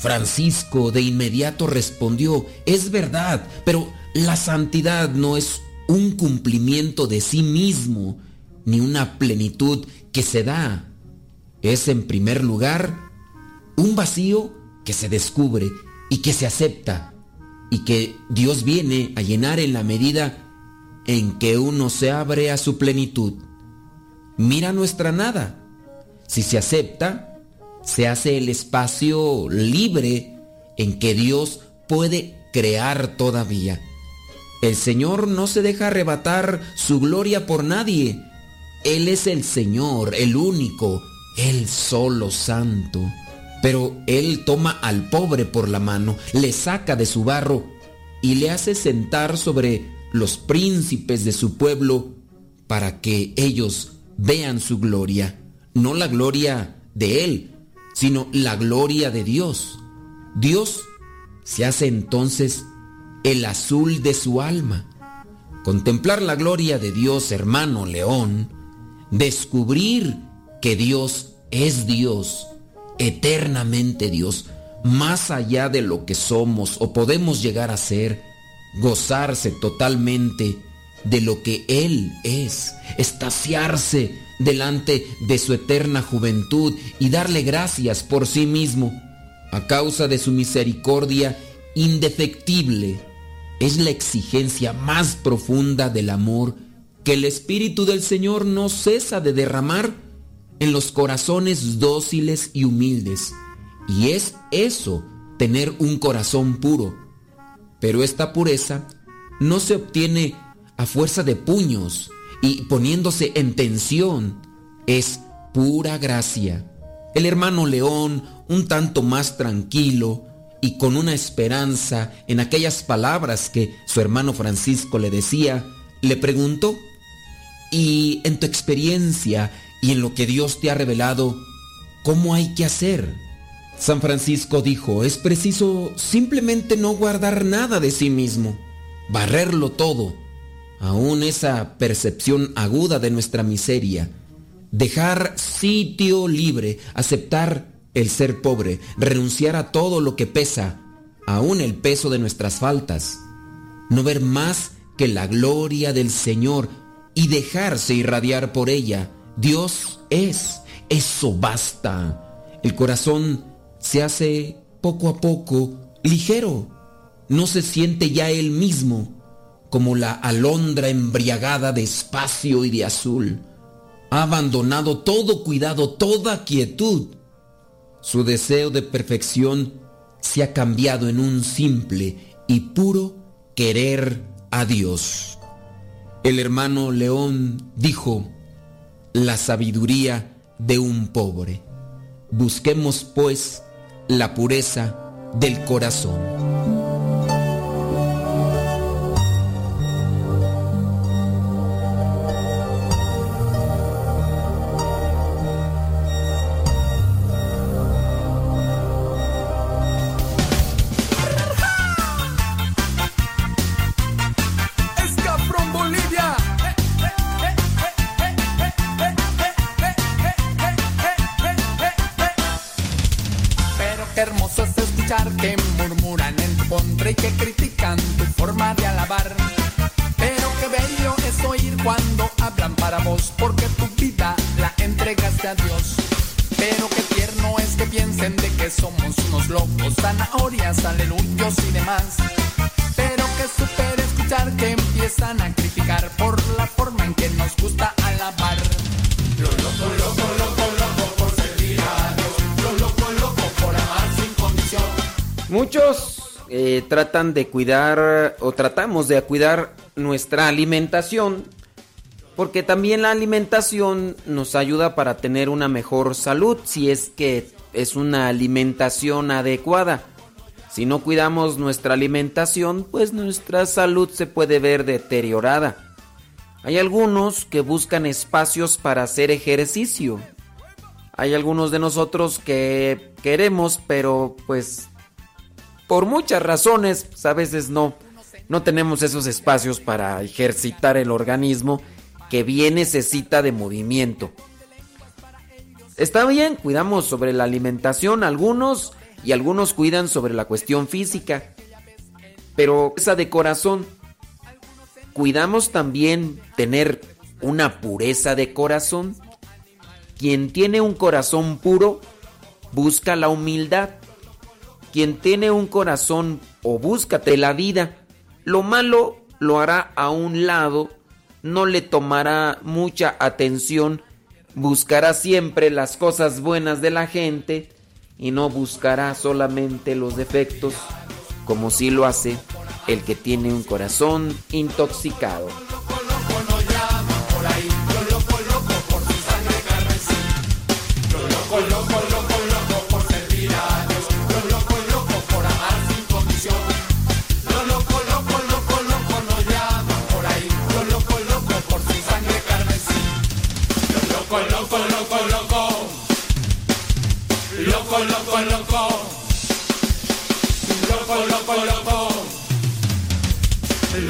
Francisco de inmediato respondió, es verdad, pero la santidad no es un cumplimiento de sí mismo, ni una plenitud que se da. Es en primer lugar un vacío que se descubre y que se acepta y que Dios viene a llenar en la medida en que uno se abre a su plenitud. Mira nuestra nada. Si se acepta, se hace el espacio libre en que Dios puede crear todavía. El Señor no se deja arrebatar su gloria por nadie. Él es el Señor, el único, el solo santo. Pero Él toma al pobre por la mano, le saca de su barro y le hace sentar sobre los príncipes de su pueblo para que ellos vean su gloria. No la gloria de Él, sino la gloria de Dios. Dios se hace entonces el azul de su alma. Contemplar la gloria de Dios, hermano León, descubrir que Dios es Dios, eternamente Dios, más allá de lo que somos o podemos llegar a ser, gozarse totalmente de lo que Él es, estaciarse delante de su eterna juventud y darle gracias por sí mismo, a causa de su misericordia indefectible es la exigencia más profunda del amor que el Espíritu del Señor no cesa de derramar en los corazones dóciles y humildes. Y es eso, tener un corazón puro. Pero esta pureza no se obtiene a fuerza de puños y poniéndose en tensión. Es pura gracia. El hermano León, un tanto más tranquilo, y con una esperanza en aquellas palabras que su hermano Francisco le decía, le preguntó, ¿y en tu experiencia y en lo que Dios te ha revelado, cómo hay que hacer? San Francisco dijo, es preciso simplemente no guardar nada de sí mismo, barrerlo todo, aún esa percepción aguda de nuestra miseria, dejar sitio libre, aceptar el ser pobre, renunciar a todo lo que pesa, aún el peso de nuestras faltas, no ver más que la gloria del Señor y dejarse irradiar por ella. Dios es, eso basta. El corazón se hace poco a poco ligero. No se siente ya él mismo como la alondra embriagada de espacio y de azul. Ha abandonado todo cuidado, toda quietud. Su deseo de perfección se ha cambiado en un simple y puro querer a Dios. El hermano León dijo, la sabiduría de un pobre. Busquemos pues la pureza del corazón. Tratan de cuidar o tratamos de cuidar nuestra alimentación porque también la alimentación nos ayuda para tener una mejor salud si es que es una alimentación adecuada. Si no cuidamos nuestra alimentación, pues nuestra salud se puede ver deteriorada. Hay algunos que buscan espacios para hacer ejercicio. Hay algunos de nosotros que queremos, pero pues por muchas razones, pues, a veces no, no tenemos esos espacios para ejercitar el organismo que bien necesita de movimiento. Está bien, cuidamos sobre la alimentación algunos y algunos cuidan sobre la cuestión física. Pero esa de corazón, cuidamos también tener una pureza de corazón. Quien tiene un corazón puro busca la humildad. Quien tiene un corazón o búscate la vida, lo malo lo hará a un lado, no le tomará mucha atención, buscará siempre las cosas buenas de la gente y no buscará solamente los defectos, como si lo hace el que tiene un corazón intoxicado.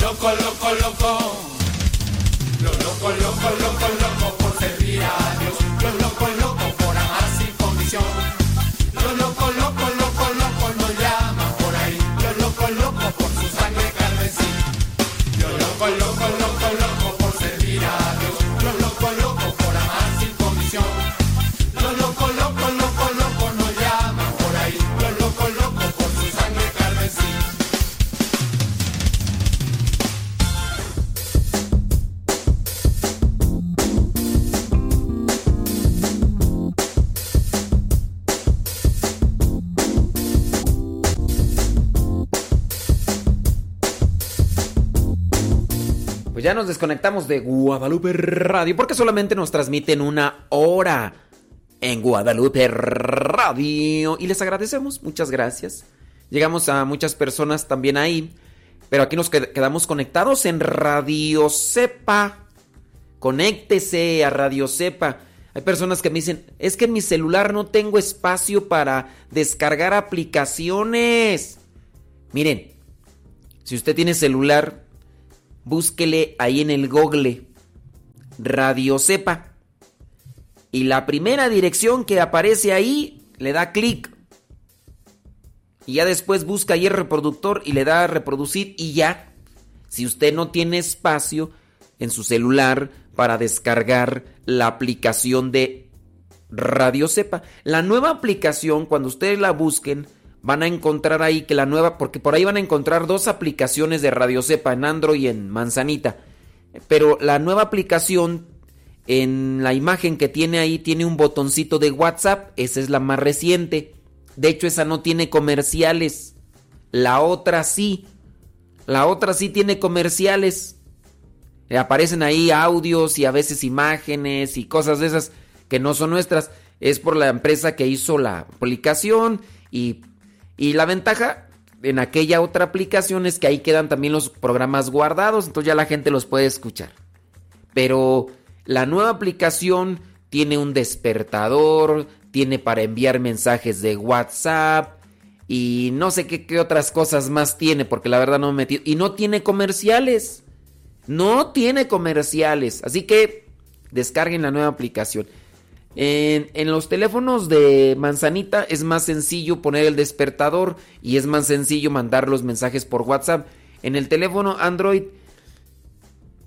Loco, loco, loco. Lo loco, loco, loco, loco por servir a Dios. Lo loco, loco por amar sin condición. Pues ya nos desconectamos de Guadalupe Radio porque solamente nos transmiten una hora en Guadalupe Radio y les agradecemos, muchas gracias. Llegamos a muchas personas también ahí, pero aquí nos qued- quedamos conectados en Radio Cepa. Conéctese a Radio Cepa. Hay personas que me dicen, es que en mi celular no tengo espacio para descargar aplicaciones. Miren, si usted tiene celular, búsquele ahí en el Google Radio Cepa. Y la primera dirección que aparece ahí, le da clic. Y ya después busca ahí el reproductor y le da a reproducir y ya. Si usted no tiene espacio en su celular para descargar la aplicación de Radio Cepa. La nueva aplicación, cuando ustedes la busquen, van a encontrar ahí que la nueva, porque por ahí van a encontrar dos aplicaciones de Radio Cepa en Android y en Manzanita. Pero la nueva aplicación, en la imagen que tiene ahí, tiene un botoncito de WhatsApp. Esa es la más reciente. De hecho, esa no tiene comerciales. La otra sí. La otra sí tiene comerciales. Eh, aparecen ahí audios y a veces imágenes y cosas de esas que no son nuestras. Es por la empresa que hizo la aplicación y, y la ventaja en aquella otra aplicación es que ahí quedan también los programas guardados, entonces ya la gente los puede escuchar. Pero la nueva aplicación tiene un despertador, tiene para enviar mensajes de WhatsApp y no sé qué, otras cosas más tiene, porque la verdad no me he metido. Y no tiene comerciales. No tiene comerciales. Así que descarguen la nueva aplicación. En, los teléfonos de manzanita es más sencillo poner el despertador y es más sencillo mandar los mensajes por WhatsApp. En el teléfono Android,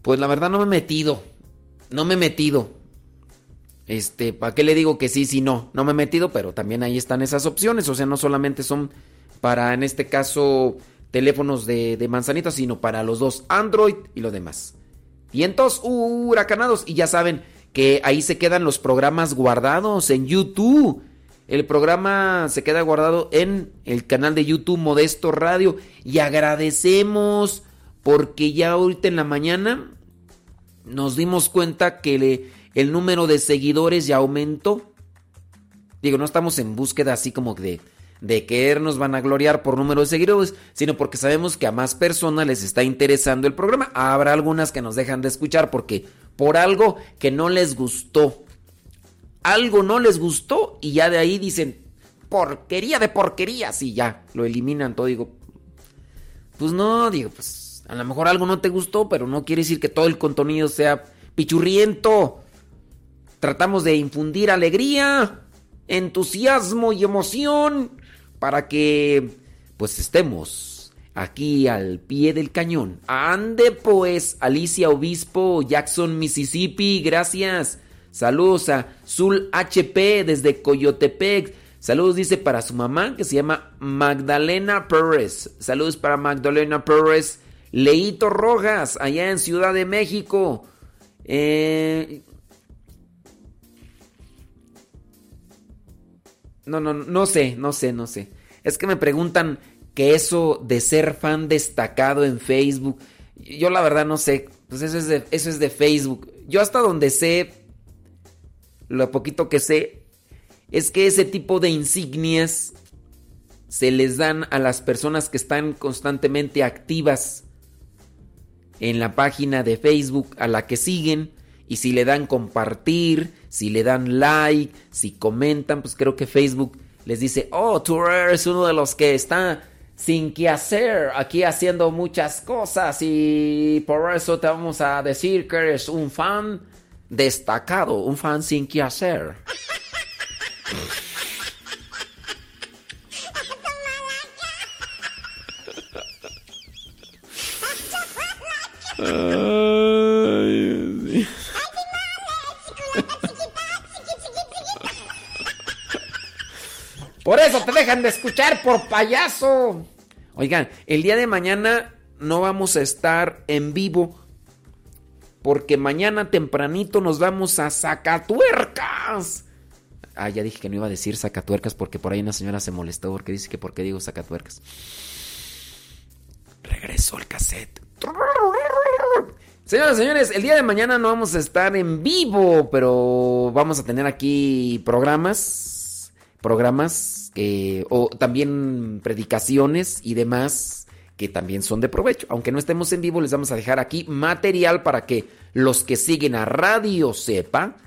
pues la verdad no me he metido. No me he metido. Este, ¿para qué le digo que sí, sí, no? No me he metido, pero también ahí están esas opciones. O sea, no solamente son para, en este caso, teléfonos de, de manzanita, sino para los dos, Android y lo demás. Vientos huracanados. Y ya saben que ahí se quedan los programas guardados en YouTube. El programa se queda guardado en el canal de YouTube Modesto Radio. Y agradecemos porque ya ahorita en la mañana nos dimos cuenta que el número de seguidores ya aumentó. Digo, no estamos en búsqueda así como de, de querernos vanagloriar por número de seguidores, sino porque sabemos que a más personas les está interesando el programa. Habrá algunas que nos dejan de escuchar porque por algo que no les gustó. Algo no les gustó y ya de ahí dicen, porquería de porquerías y ya, lo eliminan todo. Digo, pues no, digo, pues a lo mejor algo no te gustó, pero no quiere decir que todo el contenido sea pichurriento. Tratamos de infundir alegría, entusiasmo y emoción para que pues estemos aquí al pie del cañón. Ande pues, Alicia Obispo, Jackson, Mississippi, gracias. Saludos a Zul HP desde Coyotepec. Saludos dice para su mamá que se llama Magdalena Pérez. Saludos para Magdalena Pérez. Leito Rojas, allá en Ciudad de México. Eh... No, no, no sé, no sé, no sé. Es que me preguntan que eso de ser fan destacado en Facebook. Yo la verdad no sé. Pues eso es de, Facebook. Yo hasta donde sé, lo poquito que sé, es que ese tipo de insignias se les dan a las personas que están constantemente activas en la página de Facebook a la que siguen. Y si le dan compartir, si le dan like, si comentan, pues creo que Facebook les dice, oh, tú eres uno de los que está sin que hacer aquí haciendo muchas cosas y por eso te vamos a decir que eres un fan destacado, un fan sin que hacer. Ay, Por eso te dejan de escuchar por payaso. Oigan, el día de mañana no vamos a estar en vivo. Porque mañana tempranito nos vamos a Zacatuercas. Ah, ya dije que no iba a decir Zacatuercas porque por ahí una señora se molestó porque dice que por qué digo Zacatuercas. Regresó el cassette. Señoras y señores, el día de mañana no vamos a estar en vivo, pero vamos a tener aquí programas, programas eh, o también predicaciones y demás que también son de provecho. Aunque no estemos en vivo, les vamos a dejar aquí material para que los que siguen a Radio Sepa,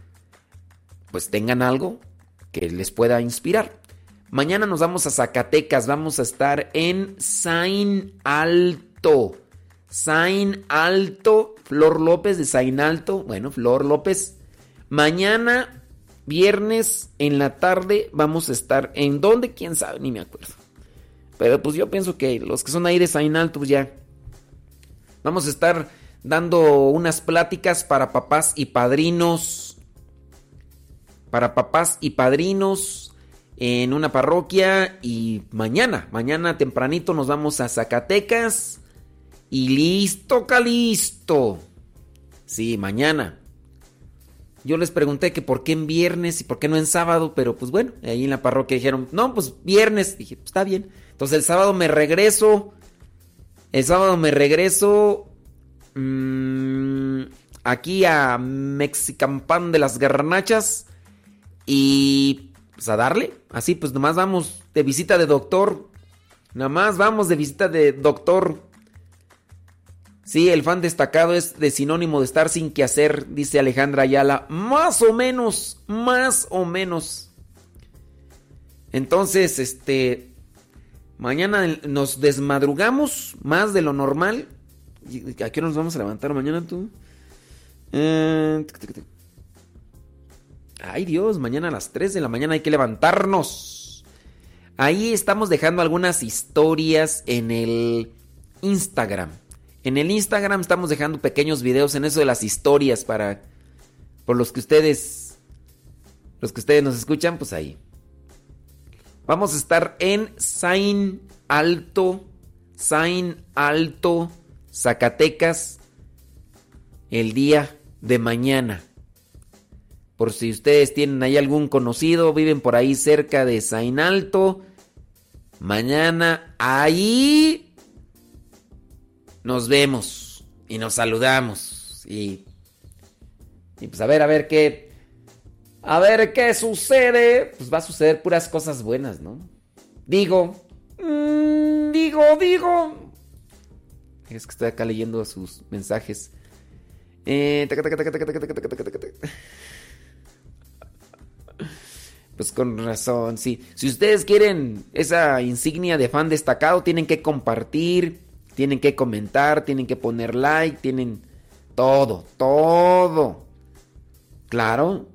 pues tengan algo que les pueda inspirar. Mañana nos vamos a Zacatecas, vamos a estar en Sain Alto. Sain Alto, Flor López de Sain Alto. Bueno, Flor López. Mañana, viernes, en la tarde, vamos a estar en dónde, quién sabe, ni me acuerdo. Pero pues yo pienso que los que son ahí de Sain Alto, pues ya. Vamos a estar dando unas pláticas para papás y padrinos. Para papás y padrinos. en una parroquia y mañana, mañana tempranito nos vamos a Zacatecas y listo, calisto. Sí, mañana. Yo les pregunté que por qué en viernes y por qué no en sábado, pero pues bueno, ahí en la parroquia dijeron, no, pues viernes. Dije, pues está bien. Entonces el sábado me regreso. El sábado me regreso mm, aquí a Mexicampan de las Garnachas y pues a darle. Así pues nomás vamos de visita de doctor. Nada más vamos de visita de doctor. Sí, el fan destacado es de sinónimo de estar sin que hacer, dice Alejandra Ayala. Más o menos, más o menos. Entonces, este, mañana nos desmadrugamos más de lo normal. ¿A qué nos vamos a levantar mañana tú? Eh, ay Dios, mañana a las 3 de la mañana hay que levantarnos. Ahí estamos dejando algunas historias en el Instagram. En el Instagram estamos dejando pequeños videos en eso de las historias para por los que ustedes los que ustedes nos escuchan, pues ahí. Vamos a estar en Sain Alto, Sain Alto, Zacatecas el día de mañana. Por si ustedes tienen ahí algún conocido, viven por ahí cerca de Sain Alto, mañana ahí nos vemos y nos saludamos. Y, y pues a ver, a ver qué. A ver qué sucede. Pues va a suceder puras cosas buenas, ¿no? Digo. Mmm, digo, digo. Es que estoy acá leyendo sus mensajes. Eh, pues con razón, sí. Si ustedes quieren esa insignia de fan destacado, tienen que compartir tienen que comentar, tienen que poner like, tienen todo, todo. Claro.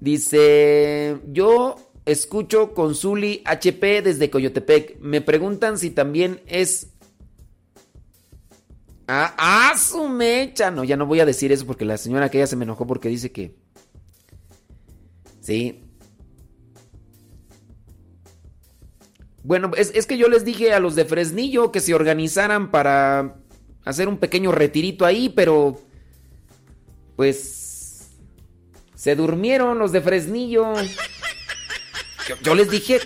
Dice, yo escucho con Zuli HP desde Coyotepec. Me preguntan si también es... Ah, ah, su mecha. No, ya no voy a decir eso porque la señora aquella se me enojó porque dice que... Sí, Bueno, es, que yo les dije a los de Fresnillo que se organizaran para hacer un pequeño retirito ahí, pero pues se durmieron los de Fresnillo. Yo, les dije,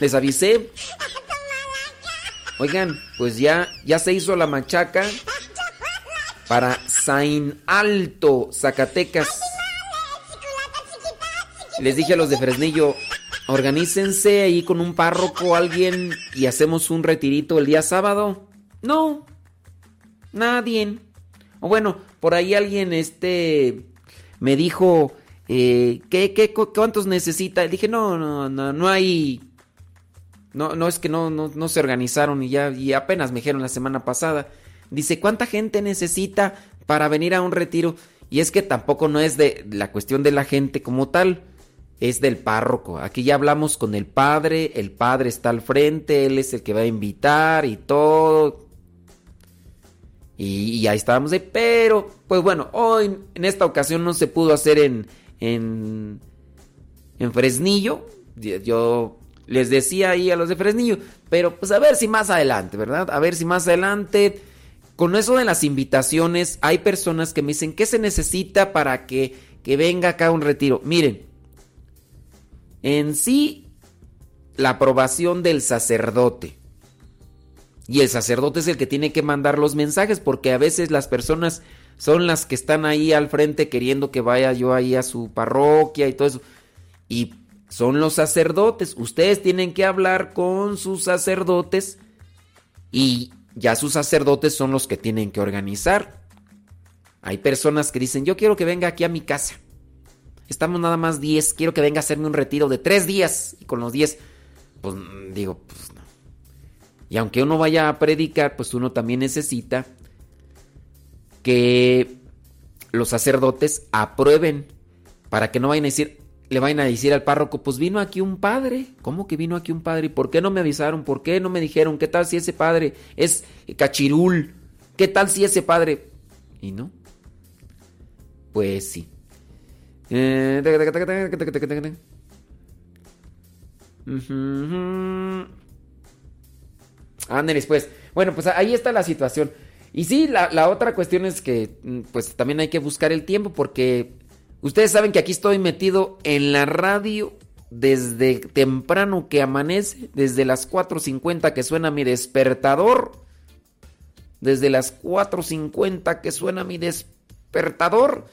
les avisé. Oigan, pues ya, ya se hizo la machaca para Sain Alto, Zacatecas. Les dije a los de Fresnillo, Organícense ahí con un párroco, alguien, y hacemos un retirito el día sábado. No, nadie. O bueno, por ahí alguien este me dijo, eh, ¿qué, qué, cuántos necesita? dije, no, no, no, no hay... No, no es que no, no, no se organizaron y ya y apenas me dijeron la semana pasada. Dice, ¿cuánta gente necesita para venir a un retiro? Y es que tampoco no es de la cuestión de la gente como tal es del párroco. Aquí ya hablamos con el padre, el padre está al frente, él es el que va a invitar y todo. Y, ahí estábamos de, pero, pues bueno, hoy en esta ocasión no se pudo hacer en, en, en Fresnillo. Yo les decía ahí a los de Fresnillo, pero pues a ver si más adelante, ¿verdad? A ver si más adelante. Con eso de las invitaciones, hay personas que me dicen, ¿qué se necesita para que, que venga acá un retiro? Miren, en sí la aprobación del sacerdote. Y el sacerdote es el que tiene que mandar los mensajes porque a veces las personas son las que están ahí al frente queriendo que vaya yo ahí a su parroquia y todo eso. Y son los sacerdotes. Ustedes tienen que hablar con sus sacerdotes y ya sus sacerdotes son los que tienen que organizar. Hay personas que dicen, yo quiero que venga aquí a mi casa. Estamos nada más 10. Quiero que venga a hacerme un retiro de 3 días. Y con los 10, pues digo, pues no. Y aunque uno vaya a predicar, pues uno también necesita que los sacerdotes aprueben. Para que no vayan a decir, le vayan a decir al párroco, pues vino aquí un padre. ¿Cómo que vino aquí un padre? ¿Y por qué no me avisaron? ¿Por qué no me dijeron? ¿Qué tal si ese padre es cachirul? ¿Qué tal si ese padre... Y no. Pues sí. Ándale, pues. Bueno, pues ahí está la situación. Y sí, la, la otra cuestión es que mm, pues también hay que buscar el tiempo porque ustedes saben que aquí estoy metido en la radio desde temprano que amanece, desde las 4.50 que suena mi despertador, desde las 4.50 que suena mi despertador,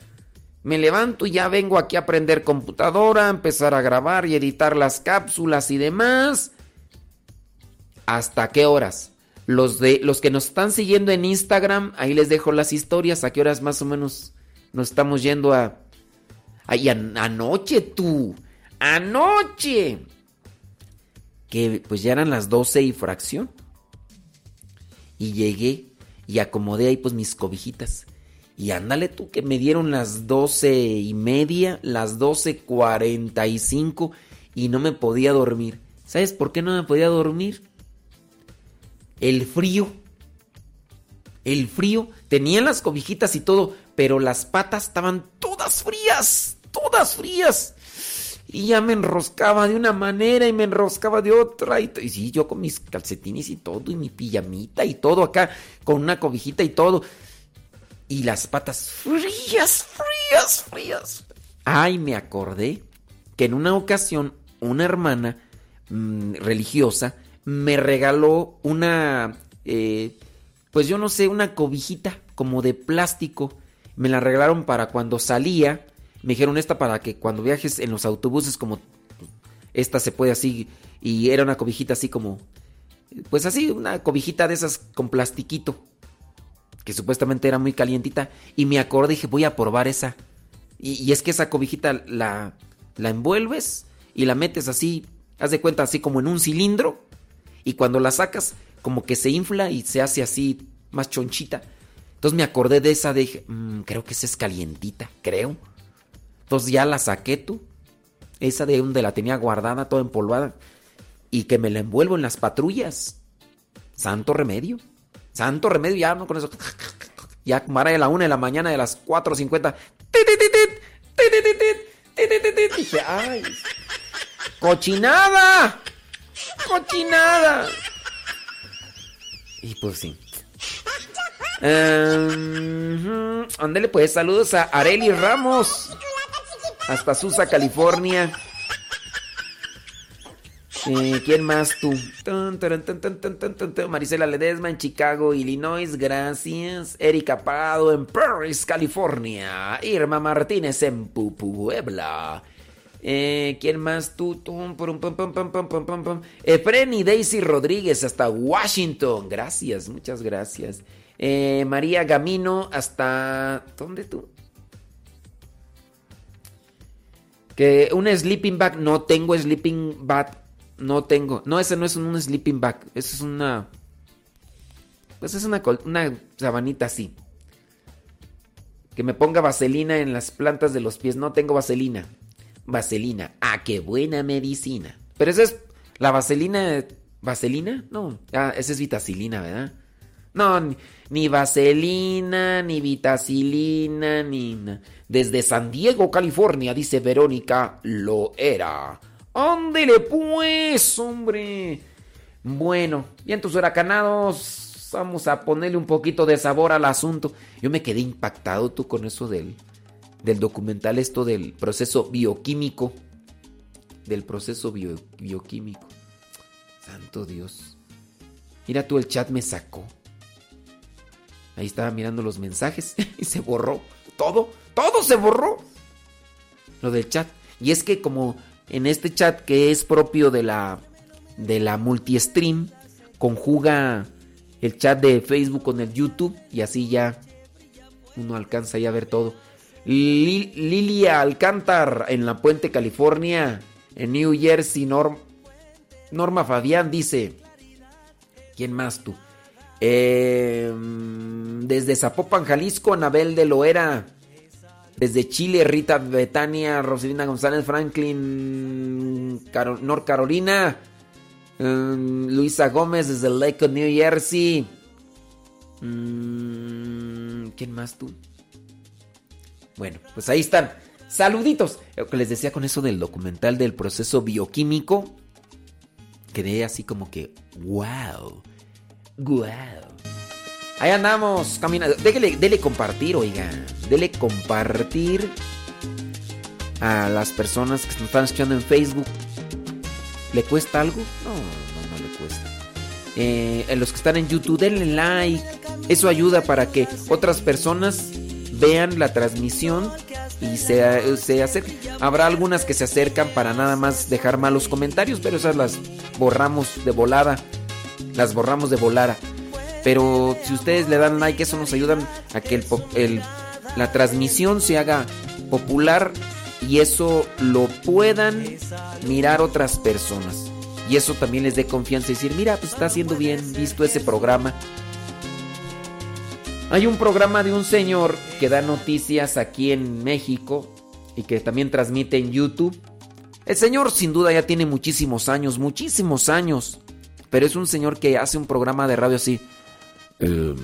me levanto y ya vengo aquí a aprender computadora, empezar a grabar y editar las cápsulas y demás. ¿Hasta qué horas? Los, de, los que nos están siguiendo en Instagram, ahí les dejo las historias. ¿A qué horas más o menos nos estamos yendo a... Anoche tú. Anoche. Que pues ya eran las 12 y fracción. Y llegué y acomodé ahí pues mis cobijitas. Y ándale tú que me dieron las doce y media, las 12.45 y no me podía dormir. ¿Sabes por qué no me podía dormir? El frío. El frío. Tenía las cobijitas y todo, pero las patas estaban todas frías. Todas frías. Y ya me enroscaba de una manera y me enroscaba de otra. Y, y sí, yo con mis calcetines y todo, y mi pijamita y todo acá, con una cobijita y todo. Y las patas frías, frías, frías. Ay, me acordé que en una ocasión una hermana mm, religiosa me regaló una, eh, pues yo no sé, una cobijita como de plástico. Me la regalaron para cuando salía. Me dijeron esta para que cuando viajes en los autobuses como esta se puede así y era una cobijita así como pues así una cobijita de esas con plastiquito que supuestamente era muy calientita y me acordé y dije voy a probar esa y, es que esa cobijita la la envuelves y la metes así haz de cuenta así como en un cilindro y cuando la sacas como que se infla y se hace así más chonchita entonces me acordé de esa dije, "Mm, creo que esa es calientita creo entonces ya la saqué tú. Esa de donde la tenía guardada, toda empolvada. Y que me la envuelvo en las patrullas. Santo remedio. Santo remedio, ya no con eso. Ya como era de la una de la mañana de las 4.50. Dije, ay. ¡Cochinada! ¡Cochinada! Y pues sí. Em, ándale pues, saludos a Areli Ramos. Hasta Susa, California. Eh, ¿Quién más tú? Marisela Ledesma en Chicago, Illinois, gracias. Erika Parado en Paris, California. Irma Martínez en Pu- Puebla. Eh, ¿Quién más tú? Efren y Daisy Rodríguez hasta Washington. Gracias, muchas gracias. Eh, María Gamino hasta... ¿Dónde tú? Que un sleeping bag, no tengo sleeping bag, no tengo. No, ese no es un sleeping bag, eso es una... Pues es una, una sabanita así. Que me ponga vaselina en las plantas de los pies, no tengo vaselina. Vaselina, ah, qué buena medicina. Pero esa es la vaselina... ¿Vaselina? No, ah, esa es vitacilina, ¿verdad? No, ni, vaselina, ni vitacilina, ni... Desde San Diego, California, dice Verónica, lo era. Ándele pues, hombre. Bueno, y en tus huracanados vamos a ponerle un poquito de sabor al asunto. Yo me quedé impactado tú con eso del, del documental, esto del proceso bioquímico. Del proceso bio- bioquímico. Santo Dios. Mira tú, el chat me sacó. Ahí estaba mirando los mensajes y se borró. Todo, todo se borró. Lo del chat. Y es que como en este chat que es propio de la de la multi-stream, conjuga el chat de Facebook con el YouTube y así ya uno alcanza ya a ver todo. Li- Lilia Alcántar en La Puente, California, en New Jersey, Norm- Norma Fabián dice, ¿quién más tú? Eh, desde Zapopan, Jalisco, Anabel de Loera. Desde Chile, Rita Betania, Rosalina González, Franklin, Caro- North Carolina. Mm, Luisa Gómez desde Lake New Jersey. Mm, ¿Quién más tú? Bueno, pues ahí están. Saluditos. Lo que les decía con eso del documental del proceso bioquímico. quedé así como que, wow, wow. Ahí andamos caminando. Dele, dele compartir, oiga. Dele compartir a las personas que nos están escuchando en Facebook. ¿Le cuesta algo? No, no, no le cuesta. Eh, los que están en YouTube, denle like. Eso ayuda para que otras personas vean la transmisión y se, se acerquen. Habrá algunas que se acercan para nada más dejar malos comentarios, pero esas las borramos de volada. Las borramos de volada. Pero si ustedes le dan like, eso nos ayuda a que el, la transmisión se haga popular y eso lo puedan mirar otras personas. Y eso también les dé confianza y decir, mira, pues está haciendo bien, visto ese programa. Hay un programa de un señor que da noticias aquí en México y que también transmite en YouTube. El señor sin duda ya tiene muchísimos años, muchísimos años. Pero es un señor que hace un programa de radio así. El,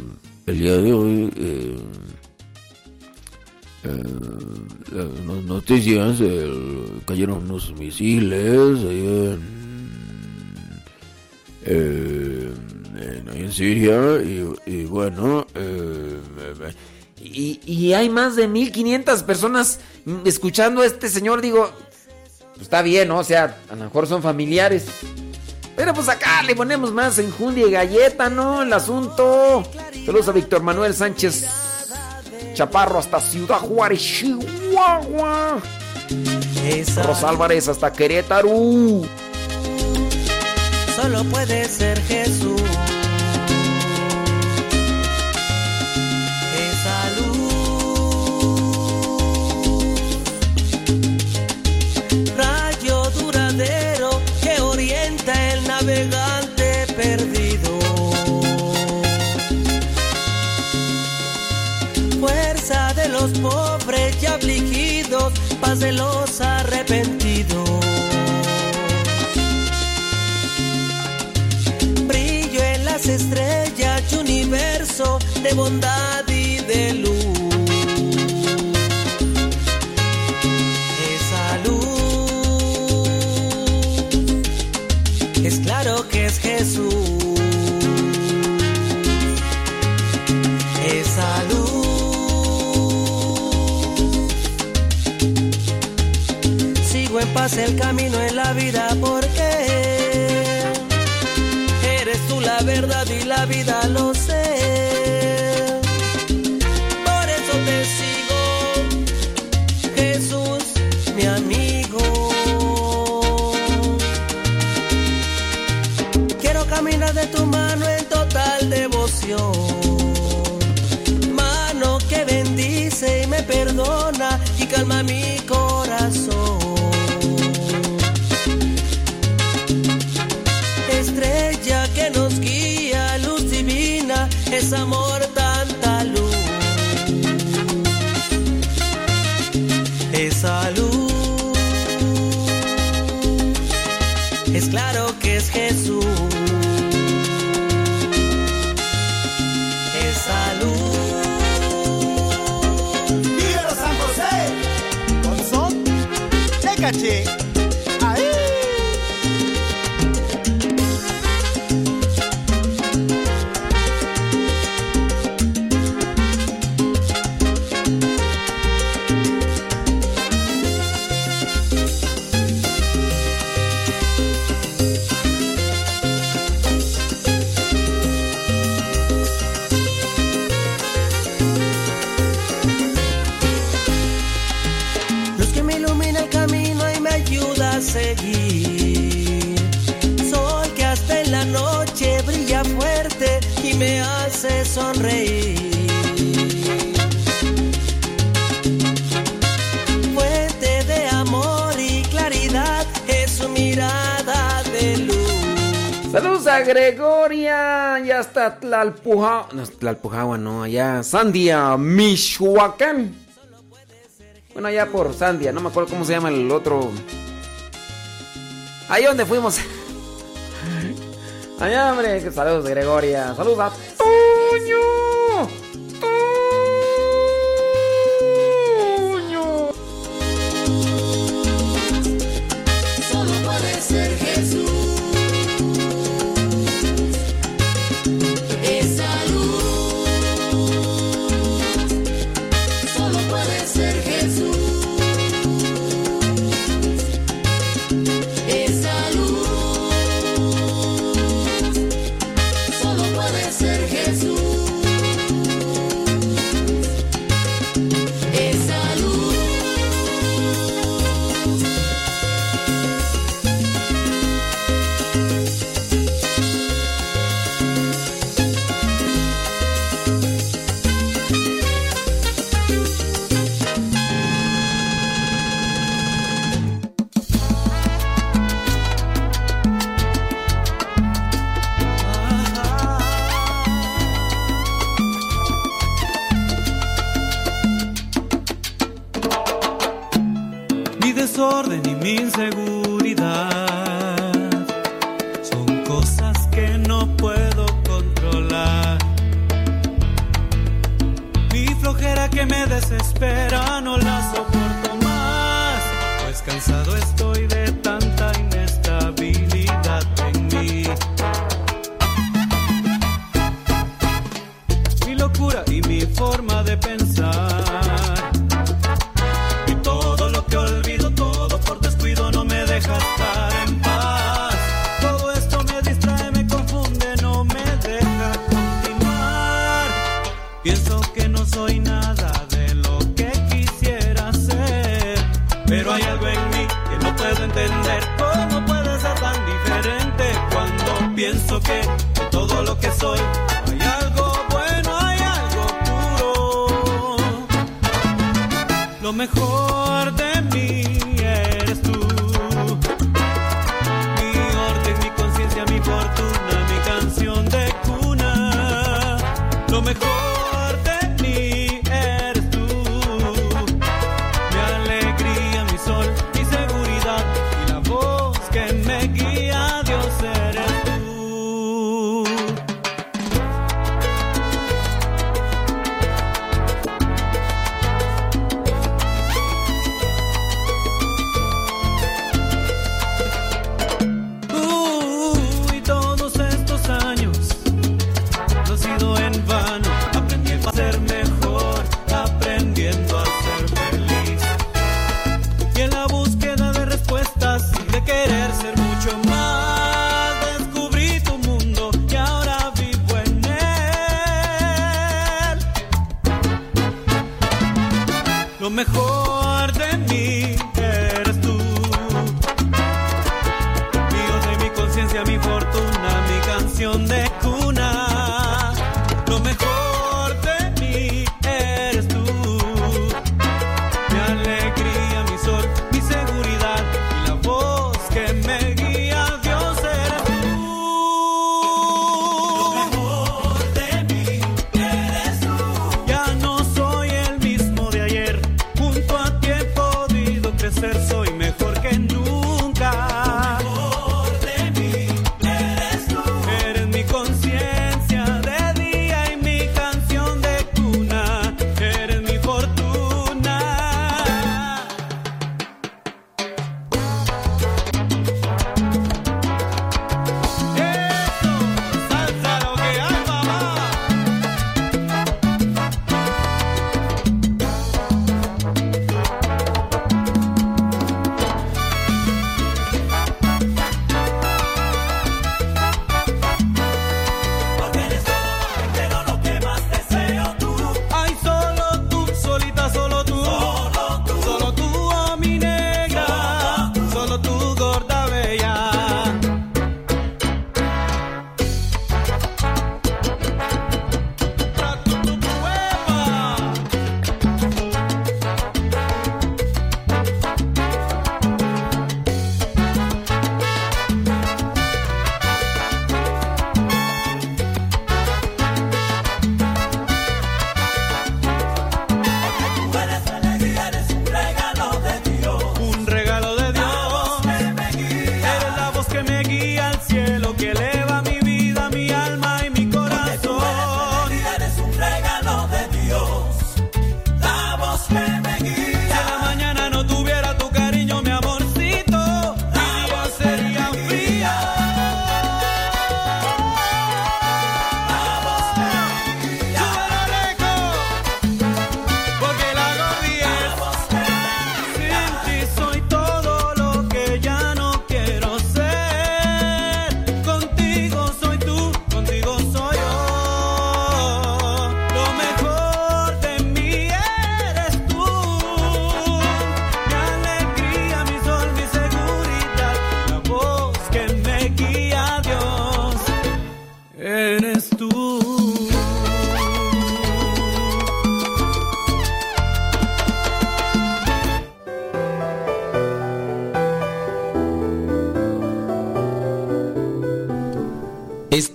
día de hoy, eh, eh, las noticias, cayeron unos misiles en, eh, en, Siria y, bueno, eh, y, y, hay más de 1500 personas escuchando a este señor. Digo, pues está bien. O sea, a lo mejor son familiares. Pero pues acá le ponemos más enjundia y galleta, ¿no? El asunto. Saludos a Víctor Manuel Sánchez Chaparro hasta Ciudad Juárez, Chihuahua. Rosa Álvarez hasta Querétaro. Solo puede ser Jesús. Los arrepentidos. Brillo en las estrellas universo de bondad y de luz. Paz el camino en la vida es Jesús. Esa luz. ¡Viva San José! Con son de caché. Gregoria y hasta Tlalpujahua. No, Tlalpujahua no, allá Sandia, Michoacán. Bueno, allá por Sandia, no me acuerdo cómo se llama el otro. Ahí donde fuimos. Allá, hombre, saludos a Gregoria. Saludos a. Toño.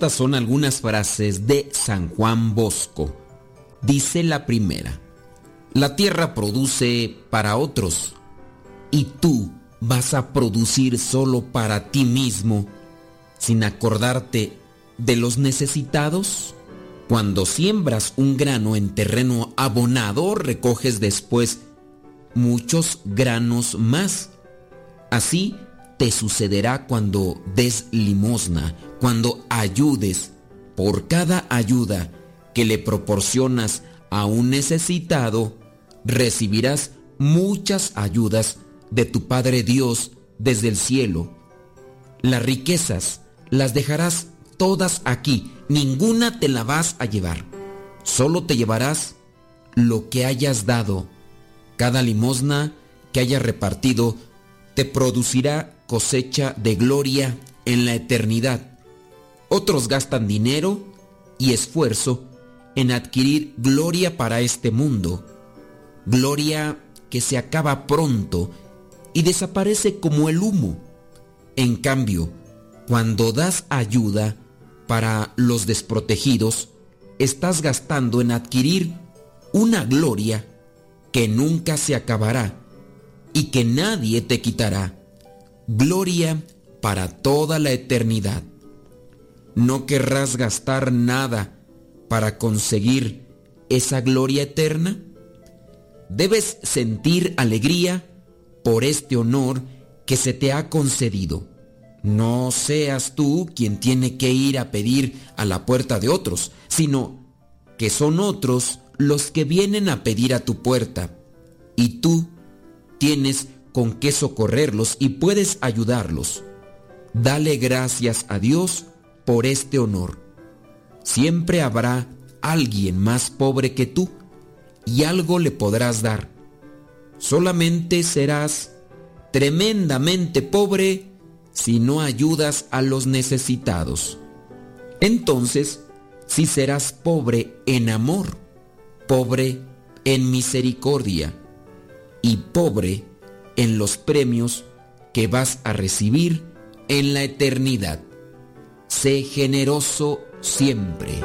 Estas son algunas frases de San Juan Bosco. Dice la primera, la tierra produce para otros, y tú vas a producir solo para ti mismo sin acordarte de los necesitados? Cuando siembras un grano en terreno abonado, recoges después muchos granos más. Así te sucederá cuando des limosna, cuando ayudes. Por cada ayuda que le proporcionas a un necesitado, recibirás muchas ayudas de tu Padre Dios desde el cielo. Las riquezas las dejarás todas aquí, ninguna te la vas a llevar. Solo te llevarás lo que hayas dado. Cada limosna que hayas repartido te producirá cosecha de gloria en la eternidad. Otros gastan dinero y esfuerzo en adquirir gloria para este mundo, gloria que se acaba pronto y desaparece como el humo. En cambio, cuando das ayuda para los desprotegidos, estás gastando en adquirir una gloria que nunca se acabará y que nadie te quitará. Gloria para toda la eternidad. No querrás gastar nada para conseguir esa gloria eterna. Debes sentir alegría por este honor que se te ha concedido. No seas tú quien tiene que ir a pedir a la puerta de otros, sino que son otros los que vienen a pedir a tu puerta. Y tú tienes con qué socorrerlos y puedes ayudarlos. Dale gracias a Dios por este honor. Siempre habrá alguien más pobre que tú y algo le podrás dar. Solamente serás tremendamente pobre si no ayudas a los necesitados. Entonces, si serás pobre en amor, pobre en misericordia y pobre en los premios que vas a recibir en la eternidad. Sé generoso siempre.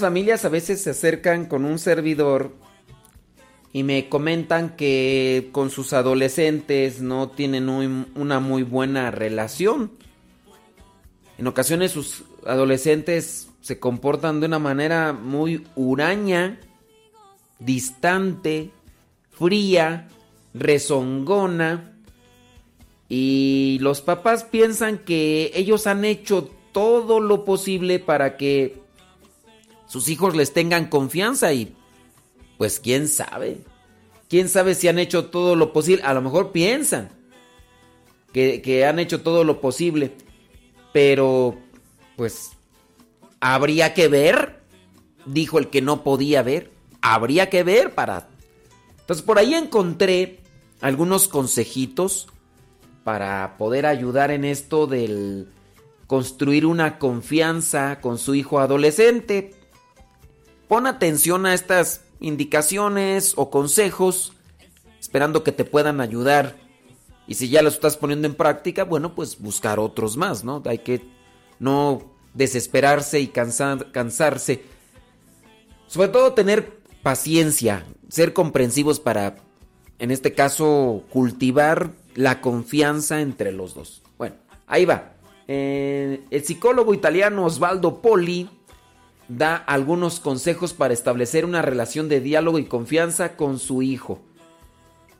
Familias a veces se acercan con un servidor y me comentan que con sus adolescentes no tienen un- una muy buena relación. En ocasiones sus adolescentes se comportan de una manera muy huraña, distante, fría, rezongona. Y los papás piensan que ellos han hecho todo lo posible para que sus hijos les tengan confianza y pues quién sabe. quién sabe si han hecho todo lo posible. A lo mejor piensan que, que han hecho todo lo posible. Pero, pues, habría que ver, dijo el que no podía ver. Habría que ver para... Entonces, por ahí encontré algunos consejitos para poder ayudar en esto del construir una confianza con su hijo adolescente. Pon atención a estas indicaciones o consejos, esperando que te puedan ayudar. Y si ya los estás poniendo en práctica, bueno, pues buscar otros más, ¿no? Hay que no desesperarse y cansar, cansarse. Sobre todo tener paciencia, ser comprensivos para, en este caso, cultivar la confianza entre los dos. Bueno, ahí va. Eh, el psicólogo italiano Osvaldo Poli da algunos consejos para establecer una relación de diálogo y confianza con su hijo.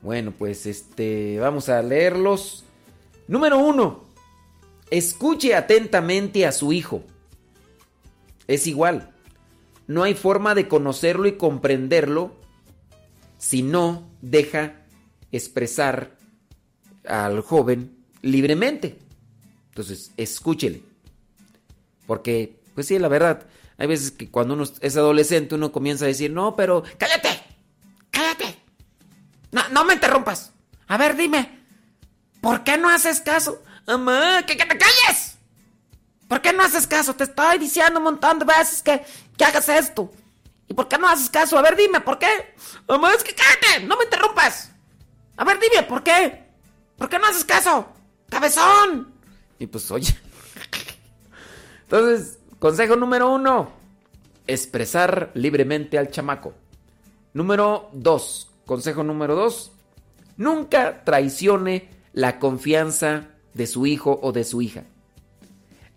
Bueno, pues este, vamos a leerlos. Número uno, escuche atentamente a su hijo. Es igual. No hay forma de conocerlo y comprenderlo si no deja expresar al joven libremente. Entonces, escúchele. Porque, pues sí, la verdad, hay veces que cuando uno es adolescente uno comienza a decir, no, pero cállate, cállate. No, no me interrumpas. A ver, dime, ¿por qué no haces caso? Mamá, que, te calles. ¿Por qué no haces caso? Te estoy diciendo un montón de veces que, que hagas esto. ¿Y por qué no haces caso? A ver, dime, ¿por qué? Mamá, es que cállate, no me interrumpas. A ver, dime, ¿por qué? ¿Por qué no haces caso? ¡Cabezón! Y pues, oye. Entonces, consejo número uno: expresar libremente al chamaco. Número dos, consejo número dos: nunca traicione la confianza de su hijo o de su hija.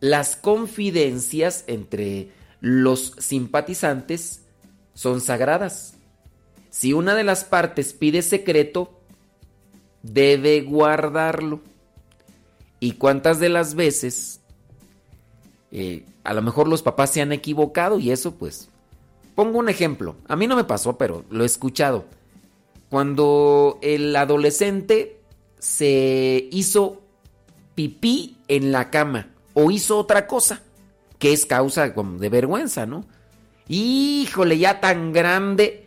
Las confidencias entre los simpatizantes son sagradas. Si una de las partes pide secreto, debe guardarlo. ¿Y cuántas de las veces eh, a lo mejor los papás se han equivocado y eso pues... Pongo un ejemplo. A mí no me pasó, pero lo he escuchado. Cuando el adolescente se hizo pipí en la cama o hizo otra cosa, que es causa de vergüenza, ¿no? Híjole, ya tan grande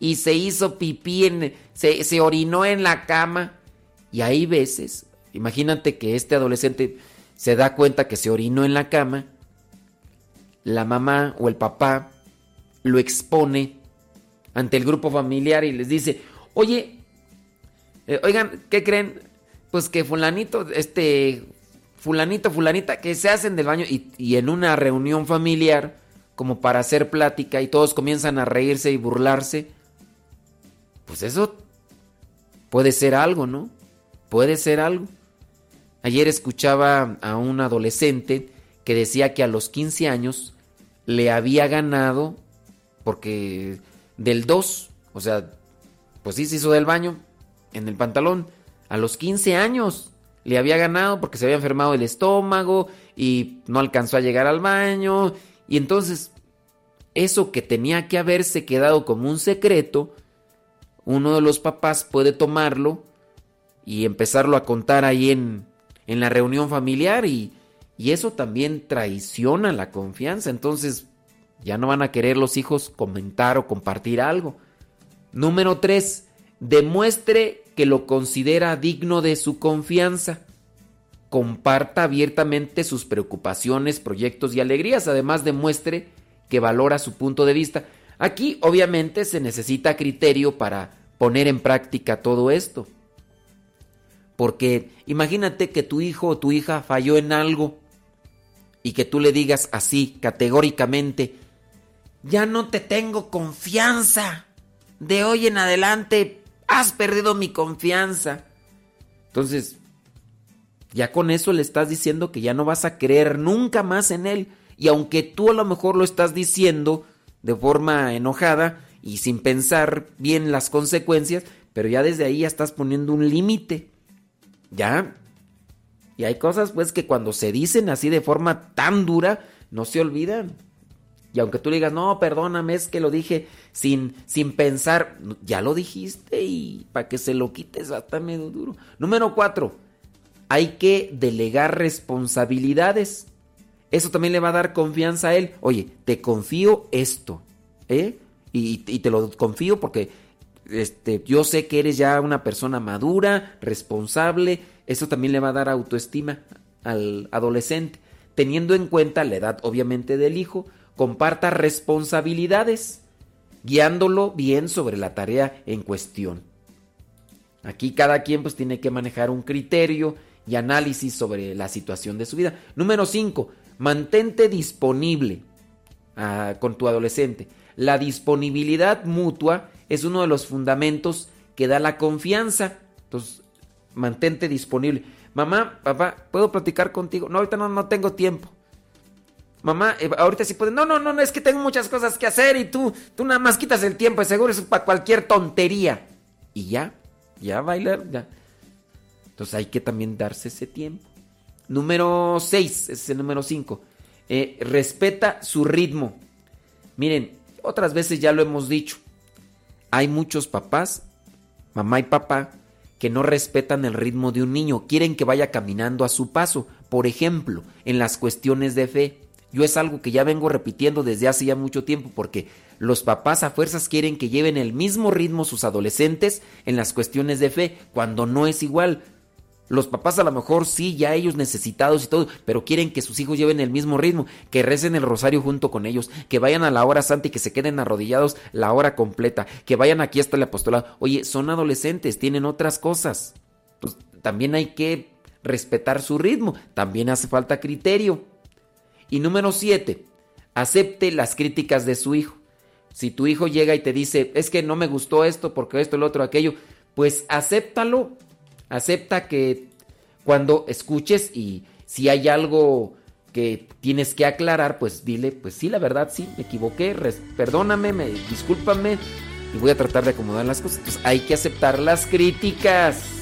y se hizo pipí en... Se, se orinó en la cama. Y hay veces, imagínate que este adolescente se da cuenta que se orinó en la cama, la mamá o el papá lo expone ante el grupo familiar y les dice, oye, eh, oigan, ¿qué creen? Pues que fulanito, este, fulanito, fulanita, que se hacen del baño y, y en una reunión familiar, como para hacer plática y todos comienzan a reírse y burlarse, pues eso puede ser algo, ¿no? Puede ser algo. Ayer escuchaba a un adolescente que decía que a los 15 años le había ganado, porque del 2, o sea, pues sí se hizo del baño en el pantalón, a los 15 años le había ganado porque se había enfermado el estómago y no alcanzó a llegar al baño. Y entonces, eso que tenía que haberse quedado como un secreto, uno de los papás puede tomarlo y empezarlo a contar ahí en, en la reunión familiar y, y eso también traiciona la confianza. Entonces ya no van a querer los hijos comentar o compartir algo. Número 3. Demuestre que lo considera digno de su confianza. Comparta abiertamente sus preocupaciones, proyectos y alegrías. Además demuestre que valora su punto de vista. Aquí obviamente se necesita criterio para poner en práctica todo esto. Porque imagínate que tu hijo o tu hija falló en algo y que tú le digas así, categóricamente, ya no te tengo confianza. De hoy en adelante has perdido mi confianza. Entonces, ya con eso le estás diciendo que ya no vas a creer nunca más en él. Y aunque tú a lo mejor lo estás diciendo de forma enojada y sin pensar bien las consecuencias, pero ya desde ahí ya estás poniendo un límite. Ya. Y hay cosas pues que cuando se dicen así de forma tan dura, no se olvidan. Y aunque tú digas, no, perdóname, es que lo dije sin, sin pensar, ya lo dijiste y para que se lo quites hasta medio duro. Número cuatro, hay que delegar responsabilidades. Eso también le va a dar confianza a él. Oye, te confío esto, ¿eh? Y, y te lo confío porque este, yo sé que eres ya una persona madura, responsable. Eso también le va a dar autoestima al adolescente. Teniendo en cuenta la edad, obviamente, del hijo, comparta responsabilidades, guiándolo bien sobre la tarea en cuestión. Aquí cada quien pues tiene que manejar un criterio y análisis sobre la situación de su vida. Número 5. Mantente disponible ah, con tu adolescente. La disponibilidad mutua es uno de los fundamentos que da la confianza. Entonces, mantente disponible. Mamá, papá, ¿puedo platicar contigo? No, ahorita no, no tengo tiempo. Mamá, eh, ahorita sí puede. No, no, no, no, es que tengo muchas cosas que hacer y tú, tú nada más quitas el tiempo, seguro es para cualquier tontería. Y ya, ya bailar, ya. Entonces hay que también darse ese tiempo. Número 6, ese es el número 5. Eh, respeta su ritmo. Miren, otras veces ya lo hemos dicho. Hay muchos papás, mamá y papá, que no respetan el ritmo de un niño, quieren que vaya caminando a su paso. Por ejemplo, en las cuestiones de fe. Yo es algo que ya vengo repitiendo desde hace ya mucho tiempo porque los papás a fuerzas quieren que lleven el mismo ritmo sus adolescentes en las cuestiones de fe, cuando no es igual. Los papás a lo mejor sí, ya ellos necesitados y todo, pero quieren que sus hijos lleven el mismo ritmo, que recen el rosario junto con ellos, que vayan a la hora santa y que se queden arrodillados la hora completa, que vayan aquí hasta el apostolado. Oye, son adolescentes, tienen otras cosas. Pues también hay que respetar su ritmo, también hace falta criterio. Y número 7, acepte las críticas de su hijo. Si tu hijo llega y te dice, es que no me gustó esto, porque esto, el otro, aquello, pues acéptalo. Acepta que cuando escuches y si hay algo que tienes que aclarar, pues dile, pues sí, la verdad, sí, me equivoqué, perdóname, me, discúlpame y voy a tratar de acomodar las cosas. Entonces hay que aceptar las críticas.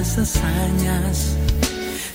las hazañas.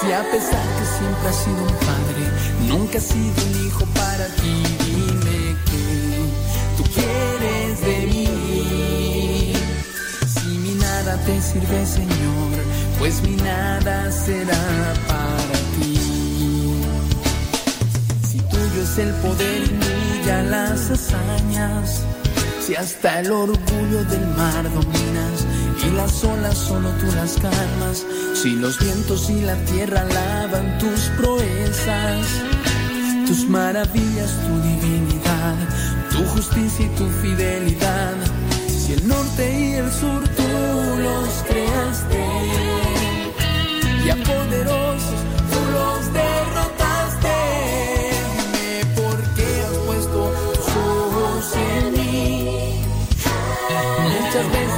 Si a pesar que siempre has sido un padre, nunca has sido un hijo para ti, dime que tú quieres de mí. Si mi nada te sirve, Señor, pues mi nada será para ti. Si tuyo es el poder y ya las hazañas, si hasta el orgullo del mar dominas, y las olas solo tú las calmas. Si los vientos y la tierra lavan tus proezas, tus maravillas, tu divinidad, tu justicia y tu fidelidad. Si el norte y el sur tú los creaste y a poderosos tú los derrotaste. Dime por qué has puesto tus ojos en mí. Muchas veces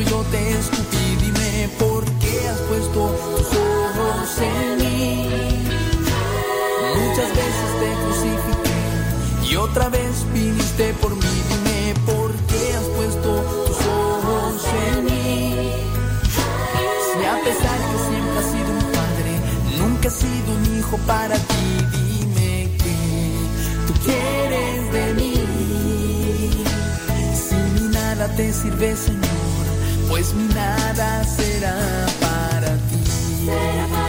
yo te escupí, dime por qué has puesto tus ojos en mí. Muchas veces te crucifiqué y otra vez viniste por mí, dime por qué has puesto tus ojos en mí. Si a pesar que siempre has sido un padre, nunca he sido un hijo para ti, dime que tú quieres de mí. Si mi nada te sirve, Señor pues mi nada será para ti.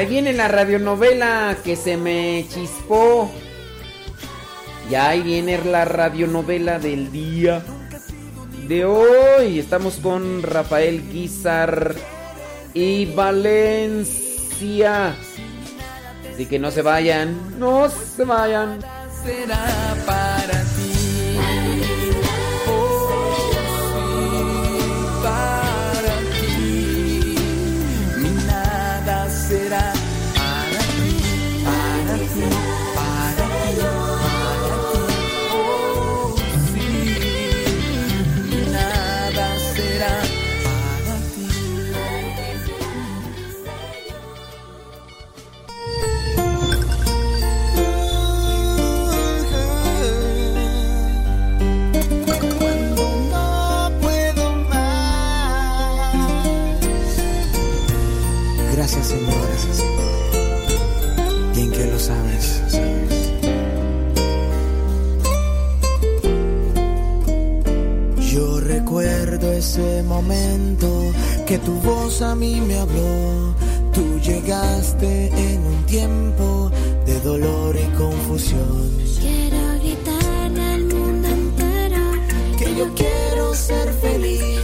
Ahí viene la radionovela que se me chispó. Ya ahí viene la radionovela del día de hoy. Estamos con Rafael Guizar y Valencia. Así que no se vayan, no se vayan. Será para ti. que tu voz a mí me habló. Tú llegaste en un tiempo de dolor y confusión. Quiero gritar al mundo entero que yo quiero ser feliz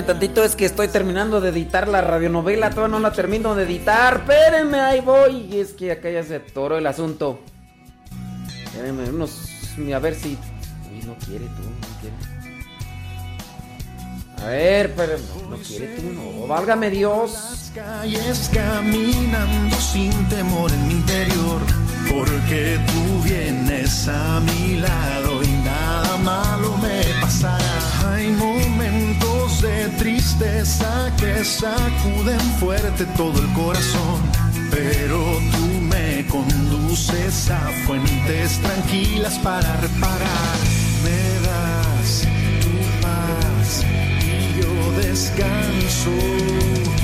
Espérenme tantito, es que estoy terminando de editar la radionovela, todavía no la termino de editar. Espérenme, ahí voy. Y es que acá ya se atoró el asunto. Espérenme, unos. A ver si. Uy, no quiere tú, no quiere. A ver, pero. No, no quiere tú, no. Válgame Dios. calles caminando sin temor en mi interior, porque tú vienes a mi lado y nada malo me pasará. Hay de tristeza que sacuden fuerte todo el corazón, pero tú me conduces a fuentes tranquilas para reparar. Me das tu paz y yo descanso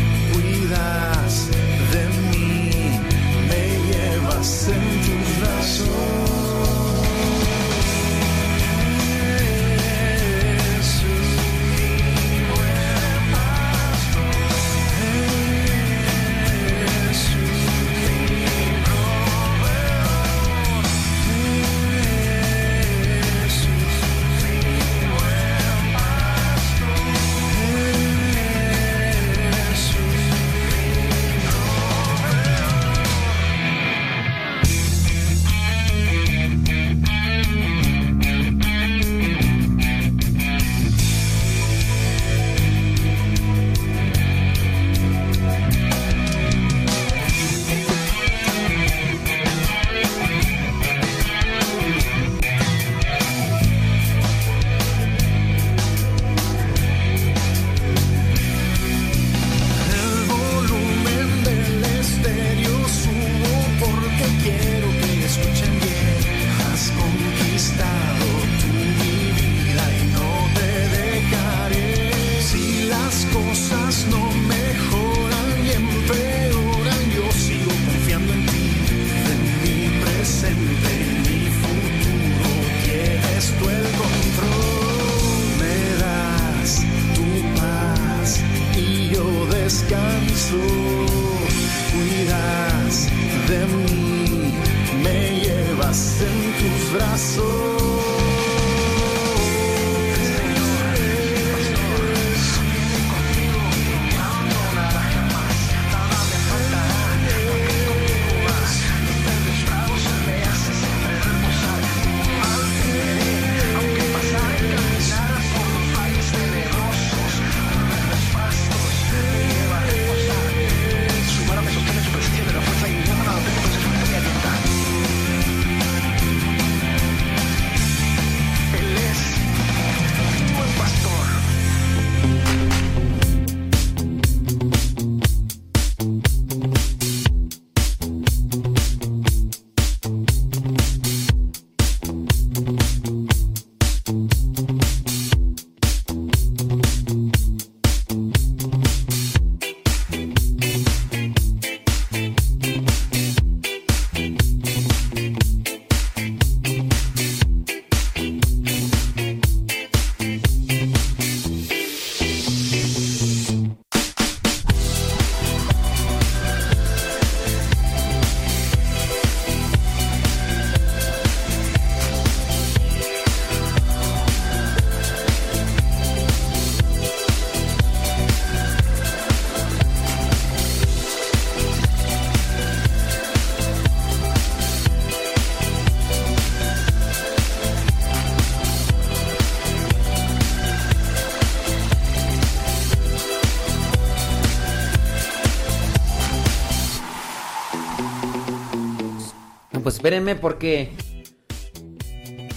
espérenme porque.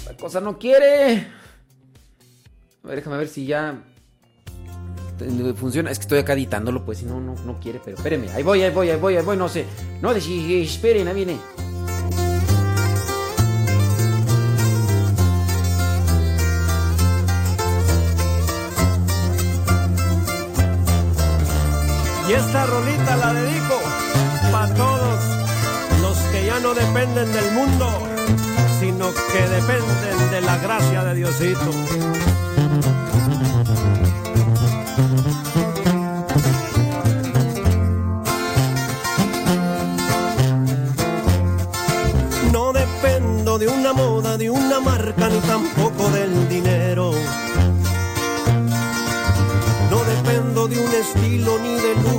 La cosa no quiere. A ver, déjame ver si ya. Funciona. Es que estoy acá editándolo, pues si no, no, no quiere, pero espérenme. Ahí voy, ahí voy, ahí voy, ahí voy, no sé. No, esperen, ahí viene. Y esta rolita la dedico no dependen del mundo, sino que dependen de la gracia de Diosito. No dependo de una moda, de una marca, ni tampoco del dinero. No dependo de un estilo ni de lujos,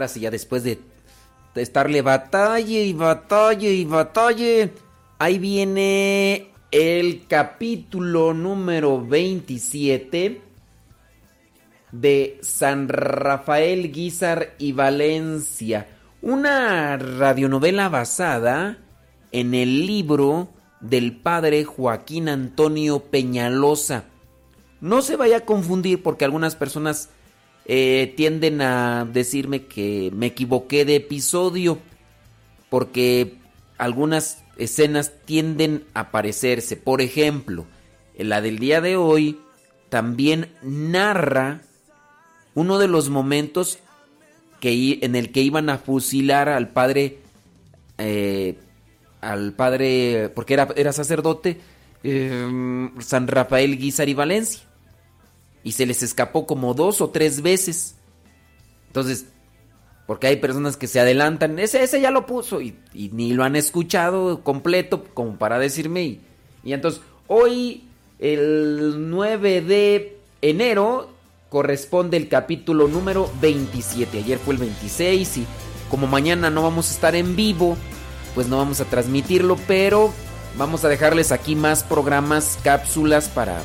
ahora sí, ya después de, estarle batalle y batalle y batalle, ahí viene el capítulo número 27 de San Rafael Guizar y Valencia. Una radionovela basada en el libro del padre Joaquín Antonio Peñalosa. No se vaya a confundir porque algunas personas eh, tienden a decirme que me equivoqué de episodio porque algunas escenas tienden a parecerse. Por ejemplo, en la del día de hoy también narra uno de los momentos que, en el que iban a fusilar al padre, eh, al padre, porque era, era sacerdote, eh, San Rafael Guizar y Valencia. Y se les escapó como dos o tres veces. Entonces, porque hay personas que se adelantan, ese, ese ya lo puso y, ni lo han escuchado completo como para decirme. Y, y entonces, hoy, el 9 de enero, corresponde el capítulo número 27. Ayer fue el 26 y como mañana no vamos a estar en vivo, pues no vamos a transmitirlo, pero vamos a dejarles aquí más programas, cápsulas para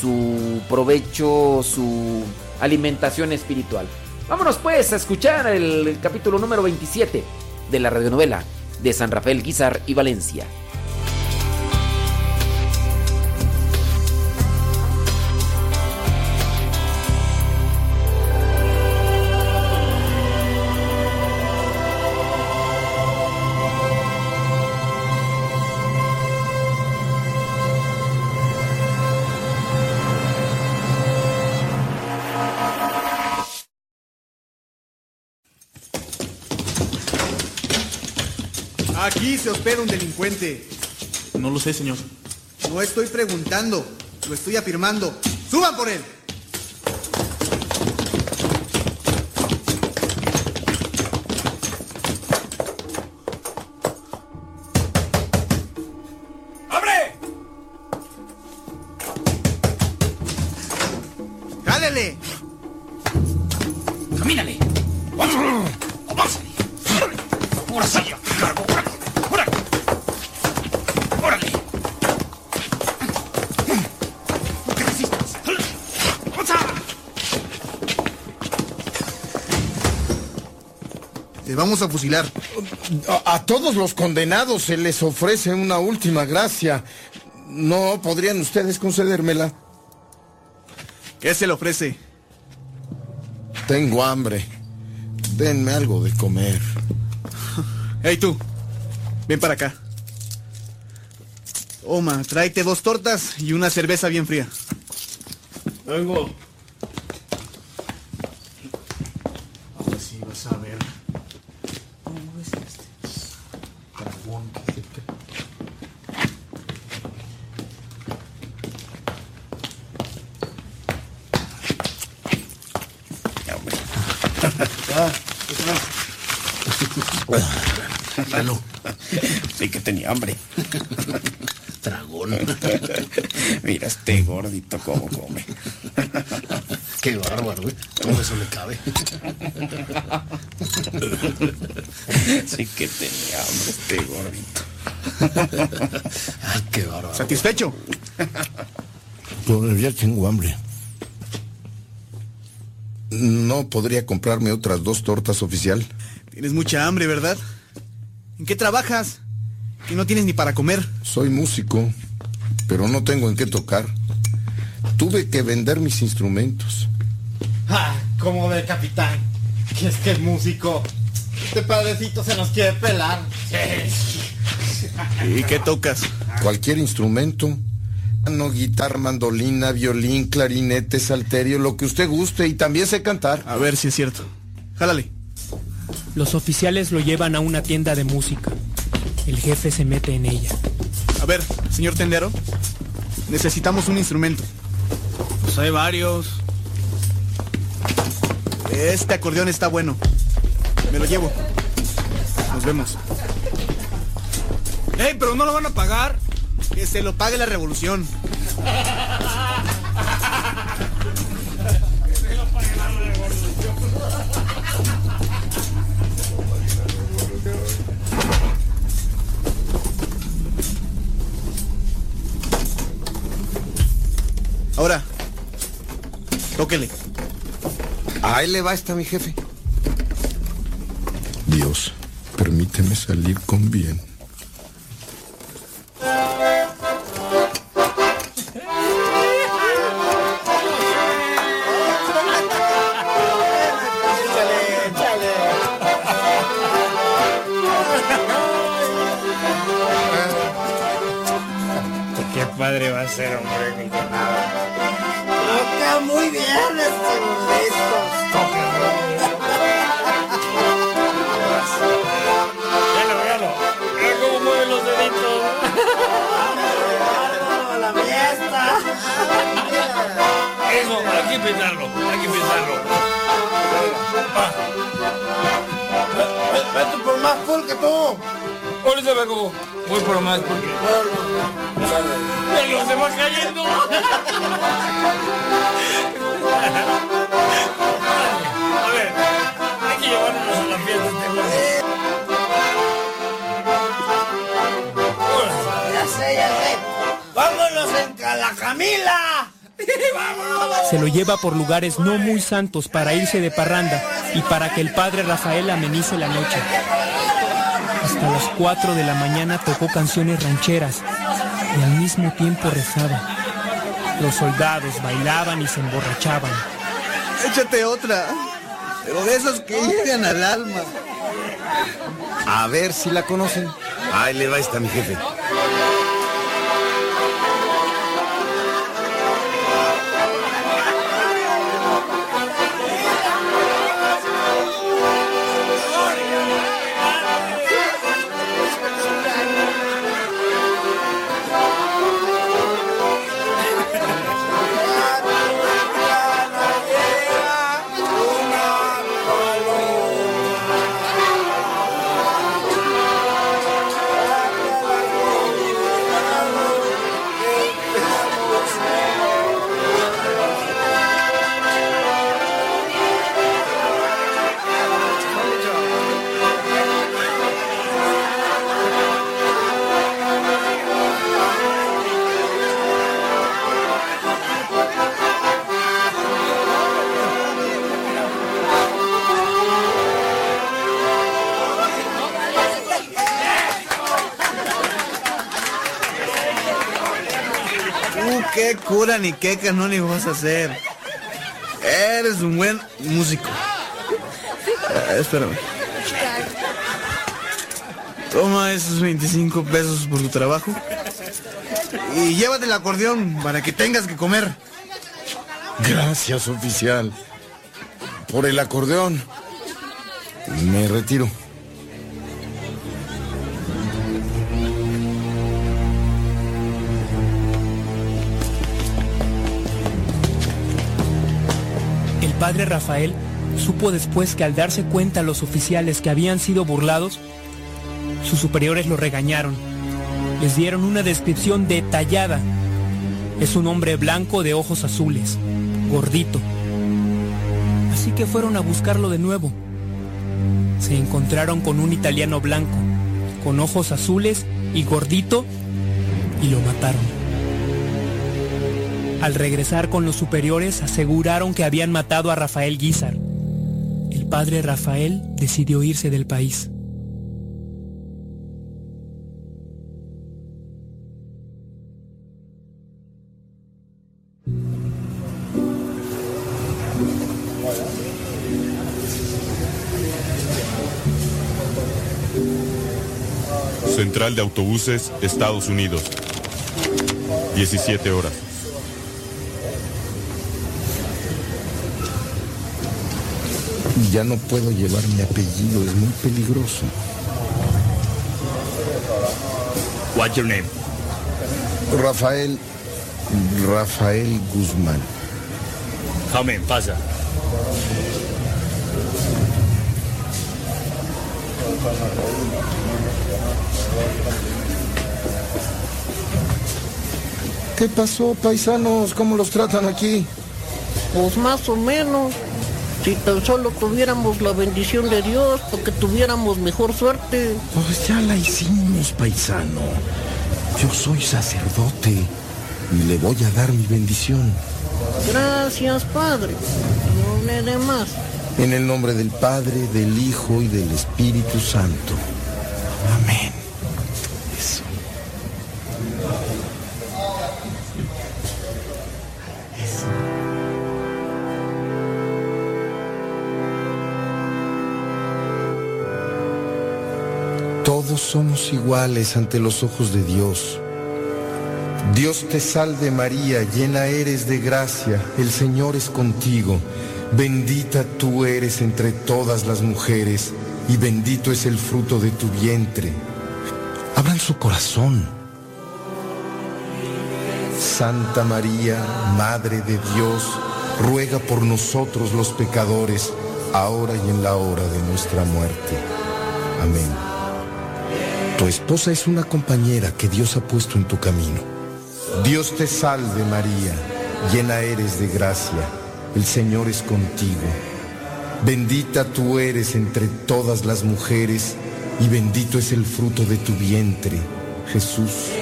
su provecho, su alimentación espiritual. Vámonos pues a escuchar el, capítulo número 27 de la radionovela de San Rafael Guizar y Valencia. Aquí se hospeda un delincuente. No lo sé, señor. No estoy preguntando, lo estoy afirmando. ¡Suban por él! Vamos a fusilar. A, a todos los condenados se les ofrece una última gracia. ¿No podrían ustedes concedérmela? ¿Qué se le ofrece? Tengo hambre. Denme algo de comer. Hey tú, ven para acá. Oma, tráete dos tortas y una cerveza bien fría. Vengo. Hambre. Dragón. Mira este gordito cómo come. Qué bárbaro, ¿eh? ¿Cómo eso le cabe? Sí que tenía hambre este gordito. Ay, qué bárbaro. ¿Satisfecho? Todavía tengo hambre. ¿No podría comprarme otras dos tortas oficial? Tienes mucha hambre, ¿verdad? ¿En qué trabajas? Que no tienes ni para comer. Soy músico, pero no tengo en qué tocar. Tuve que vender mis instrumentos. Ah, como de capitán. Que es que es músico. Este padrecito se nos quiere pelar. ¿Y qué tocas? Cualquier instrumento. No, guitarra, mandolina, violín, clarinete, salterio, lo que usted guste y también sé cantar. A ver si es cierto. Jálale. Los oficiales lo llevan a una tienda de música. El jefe se mete en ella. A ver, señor tendero. Necesitamos un instrumento. Pues hay varios. Este acordeón está bueno. Me lo llevo. Nos vemos. ¡Ey, pero no lo van a pagar! Que se lo pague la revolución. Ahora, tóquele. Ahí le va esta mi jefe. Dios, permíteme salir con bien. Se lo lleva por lugares no muy santos para irse de parranda y para que el padre Rafael amenice la noche. Hasta las 4 de la mañana tocó canciones rancheras y al mismo tiempo rezaba. Los soldados bailaban y se emborrachaban. Échate otra. Pero de esas que llegan al alma. A ver si la conocen. Ahí le va esta mi jefe. Cura ni qué canónigo vas a hacer. Eres un buen músico. Eh, espérame. Toma esos 25 pesos por tu trabajo. Y llévate el acordeón para que tengas que comer. Gracias, oficial. Por el acordeón. Me retiro. Padre Rafael supo después que al darse cuenta los oficiales que habían sido burlados, sus superiores lo regañaron. Les dieron una descripción detallada. Es un hombre blanco de ojos azules, gordito. Así que fueron a buscarlo de nuevo. Se encontraron con un italiano blanco, con ojos azules y gordito, y lo mataron. Al regresar con los superiores aseguraron que habían matado a Rafael Guizar. El padre Rafael decidió irse del país. Central de Autobuses, Estados Unidos. 17 horas. Ya no puedo llevar mi apellido, es muy peligroso. What's your name? Rafael. Rafael Guzmán. Come in, pasa. ¿Qué pasó, paisanos? ¿Cómo los tratan aquí? Pues más o menos. Si tan solo tuviéramos la bendición de Dios, porque tuviéramos mejor suerte. Pues ya la hicimos, paisano. Yo soy sacerdote y le voy a dar mi bendición. Gracias, Padre. No le dé más. En el nombre del Padre, del Hijo y del Espíritu Santo. Somos iguales ante los ojos de Dios. Dios te salve María, llena eres de gracia, el Señor es contigo. Bendita tú eres entre todas las mujeres, y bendito es el fruto de tu vientre. Abran su corazón. Santa María, Madre de Dios, ruega por nosotros los pecadores, ahora y en la hora de nuestra muerte. Amén. Tu esposa es una compañera que Dios ha puesto en tu camino. Dios te salve María, llena eres de gracia, el Señor es contigo. Bendita tú eres entre todas las mujeres y bendito es el fruto de tu vientre, Jesús.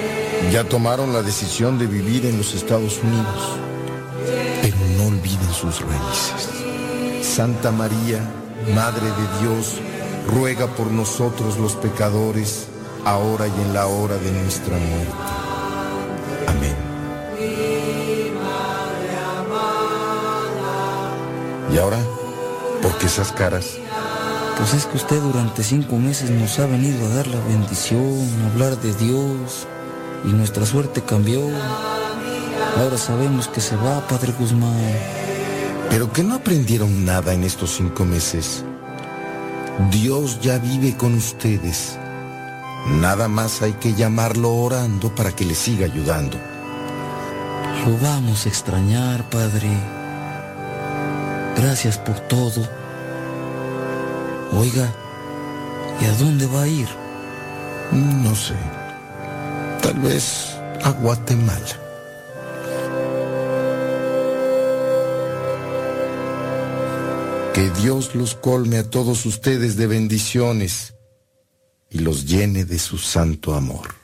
Ya tomaron la decisión de vivir en los Estados Unidos, pero no olviden sus raíces. Santa María, Madre de Dios, ruega por nosotros los pecadores, ahora y en la hora de nuestra muerte. Amén. ¿Y ahora? ¿Por qué esas caras? Pues es que usted durante cinco meses nos ha venido a dar la bendición, a hablar de Dios, y nuestra suerte cambió. Ahora sabemos que se va, Padre Guzmán. ¿Pero que no aprendieron nada en estos cinco meses? Dios ya vive con ustedes. Nada más hay que llamarlo orando para que le siga ayudando. Lo vamos a extrañar, Padre. Gracias por todo. Oiga, ¿y a dónde va a ir? No sé. Tal vez a Guatemala. Que Dios los colme a todos ustedes de bendiciones y los llene de su santo amor.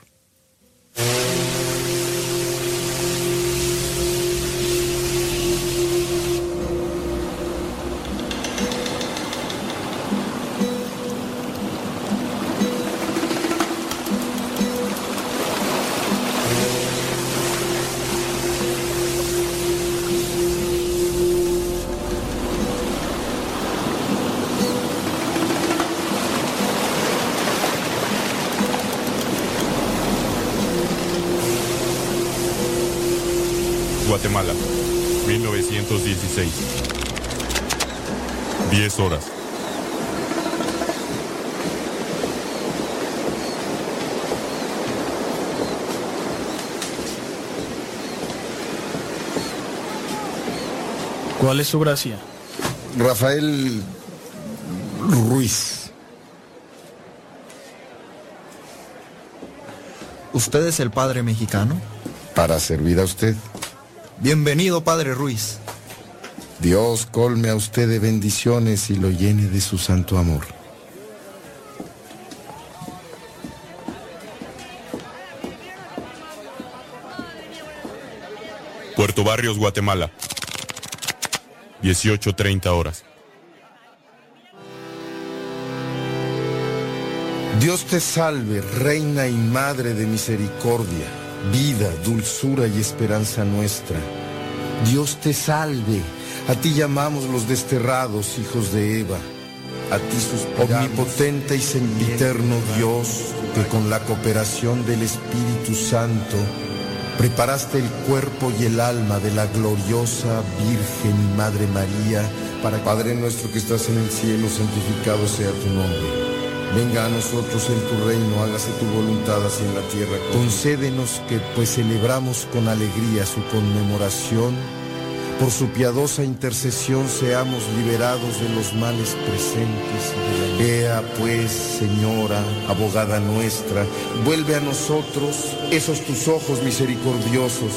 ¿Cuál es su gracia? Rafael Ruiz. ¿Usted es el padre mexicano? Para servir a usted. Bienvenido, padre Ruiz. Dios colme a usted de bendiciones y lo llene de su santo amor. Puerto Barrios, Guatemala. 18.30 horas. Dios te salve, Reina y Madre de Misericordia, vida, dulzura y esperanza nuestra. Dios te salve, a ti llamamos los desterrados, hijos de Eva. A ti suspiramos, omnipotente y sempiterno Dios, que con la cooperación del Espíritu Santo preparaste el cuerpo y el alma de la gloriosa Virgen y Madre María, para Padre nuestro que estás en el cielo, santificado sea tu nombre. Venga a nosotros en tu reino, hágase tu voluntad así en la tierra. Concédenos que, pues celebramos con alegría su conmemoración, por su piadosa intercesión seamos liberados de los males presentes. Vea pues, Señora, abogada nuestra, vuelve a nosotros esos tus ojos misericordiosos.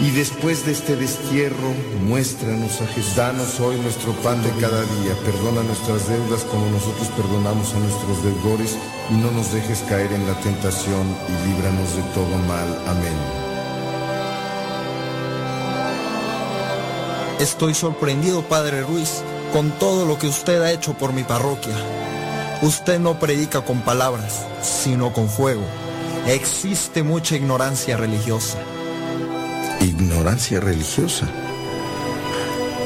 Y después de este destierro, muéstranos a Jesús. Danos hoy nuestro pan de cada día. Perdona nuestras deudas como nosotros perdonamos a nuestros deudores. Y no nos dejes caer en la tentación y líbranos de todo mal. Amén. Estoy sorprendido, Padre Ruiz, con todo lo que usted ha hecho por mi parroquia. Usted no predica con palabras, sino con fuego. Existe mucha ignorancia religiosa. Ignorancia religiosa.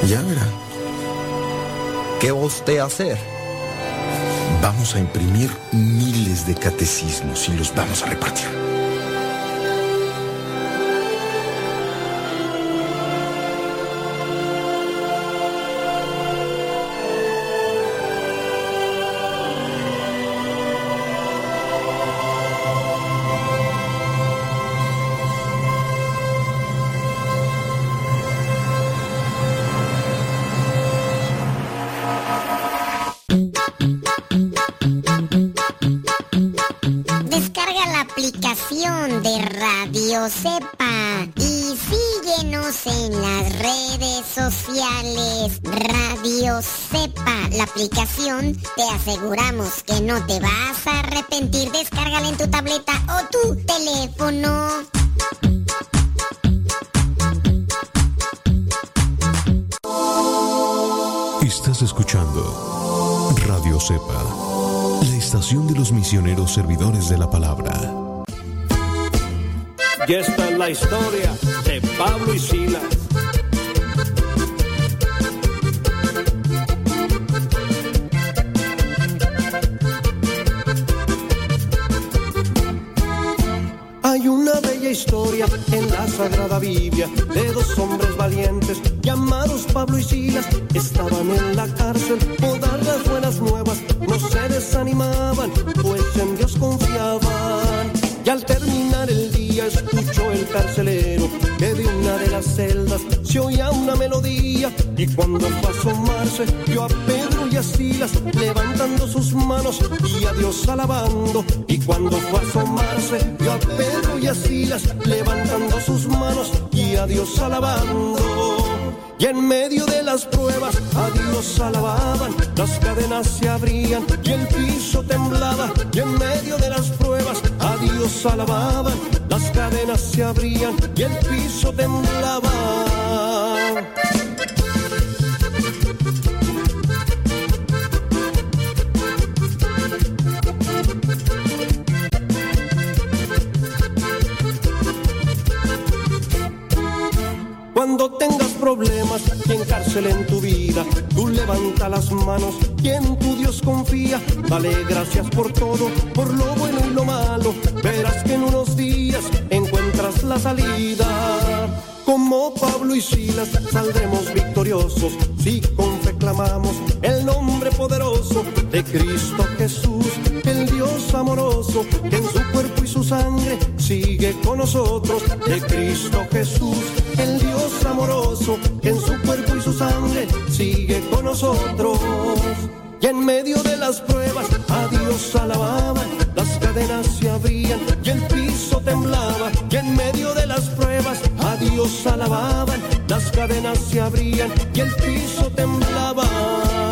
Ya verá. ¿Qué va usted a hacer? Vamos a imprimir miles de catecismos y los vamos a repartir. Aplicación, te aseguramos que no te vas a arrepentir. Descárgala en tu tableta o tu teléfono. Estás escuchando Radio Cepa, la estación de los misioneros servidores de la palabra. Y esta es la historia de Pablo y Silas. La cárcel por dar las buenas nuevas, no se desanimaban, pues en Dios confiaban. Y al terminar el día escuchó el carcelero que de una de las celdas se oía una melodía y cuando fue a asomarse vio a Pedro y a Silas levantando sus manos y a Dios alabando y cuando fue a asomarse vio a Pedro y a Silas levantando sus manos y a Dios alabando. Y en medio de las pruebas a Dios alababan, las cadenas se abrían y el piso temblaba. Y en medio de las pruebas a Dios alababan, las cadenas se abrían y el piso temblaba. Encárcelen tu vida, tú levanta las manos y en tu Dios confía. Dale gracias por todo, por lo bueno y lo malo. Verás que en unos días encuentras la salida. Como Pablo y Silas saldremos victoriosos si con fe clamamos el nombre poderoso de Cristo Jesús, Amoroso que en su cuerpo y su sangre sigue con nosotros. De Cristo Jesús, el Dios amoroso que en su cuerpo y su sangre sigue con nosotros. Y en medio de las pruebas a Dios alababan, las cadenas se abrían y el piso temblaba. Y en medio de las pruebas a Dios alababan, las cadenas se abrían y el piso temblaba.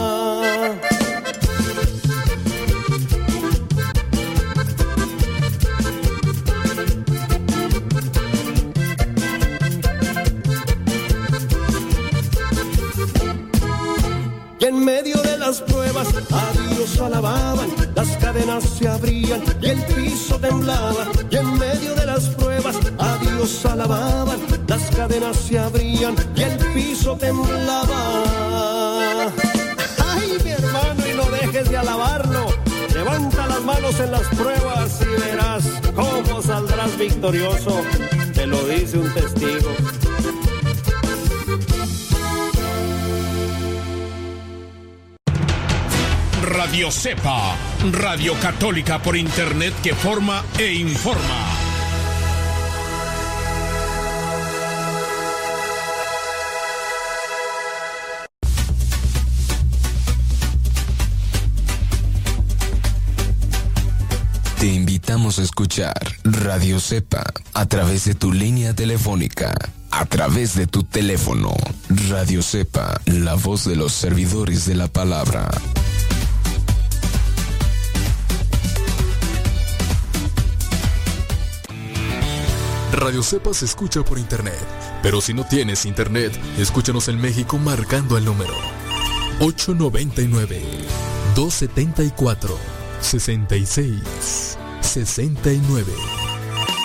A Dios alababan, las cadenas se abrían y el piso temblaba. Y en medio de las pruebas a Dios alababan, las cadenas se abrían y el piso temblaba. Ay, mi hermano, y no dejes de alabarlo. Levanta las manos en las pruebas y verás cómo saldrás victorioso. Te lo dice un testigo. Radio Cepa, Radio Católica por Internet que forma e informa. Te invitamos a escuchar Radio Cepa a través de tu línea telefónica, a través de tu teléfono. Radio Cepa, la voz de los servidores de la palabra. Radio Cepa se escucha por internet, pero si no tienes internet, escúchanos en México marcando el número. 899 274 66 69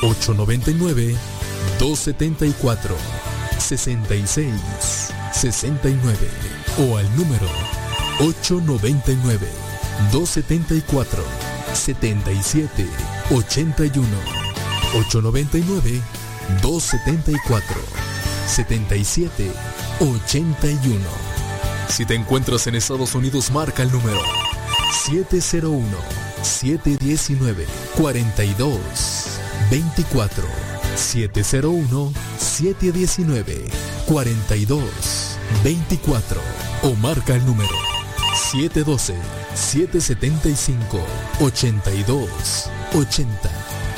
899 274 66 69 o al número 899 274 77 81 899 274 77 81 Si te encuentras en Estados Unidos marca el número 701 719 42 24 701 719 42 24 o marca el número 712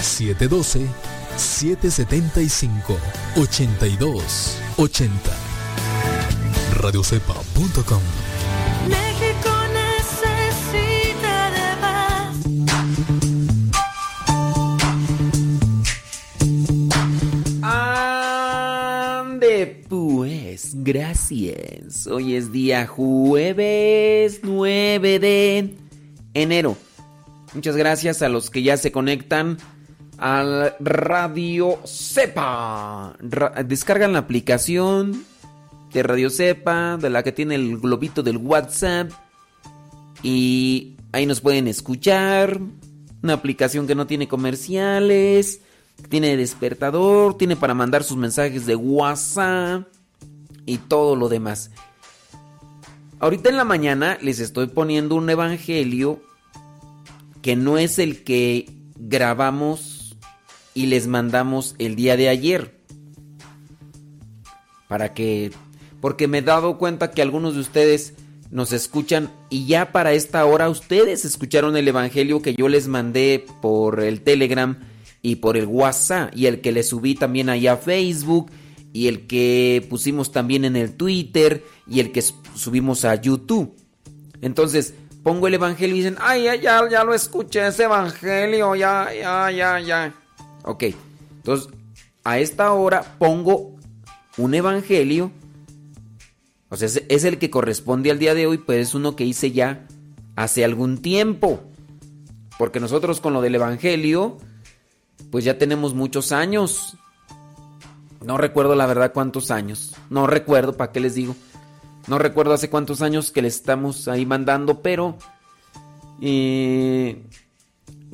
775 82 80 712 775 82 80 radiocepa.com México necesita de más. Ande pues, gracias. Hoy es día jueves 9 de enero. Muchas gracias a los que ya se conectan al Radio Cepa. Descargan la aplicación de Radio Cepa, de la que tiene el globito del WhatsApp. Y ahí nos pueden escuchar. Una aplicación que no tiene comerciales. Tiene despertador. Tiene para mandar sus mensajes de WhatsApp. Y todo lo demás. Ahorita en la mañana les estoy poniendo un evangelio que no es el que grabamos y les mandamos el día de ayer. Para que... Porque me he dado cuenta que algunos de ustedes nos escuchan y ya para esta hora ustedes escucharon el evangelio que yo les mandé por el Telegram y por el WhatsApp y el que le subí también allá a Facebook y el que pusimos también en el Twitter y el que subimos a YouTube. Entonces, pongo el evangelio y dicen, ay, ya, ya, ya lo escuché ese evangelio, ya, ya, ya, ya. Ok, entonces, a esta hora pongo un evangelio. O sea, es, el que corresponde al día de hoy, pero es uno que hice ya hace algún tiempo. Porque nosotros con lo del evangelio, pues ya tenemos muchos años. No recuerdo la verdad cuántos años. No recuerdo, ¿para qué les digo? No recuerdo hace cuántos años que le estamos ahí mandando, pero... eh,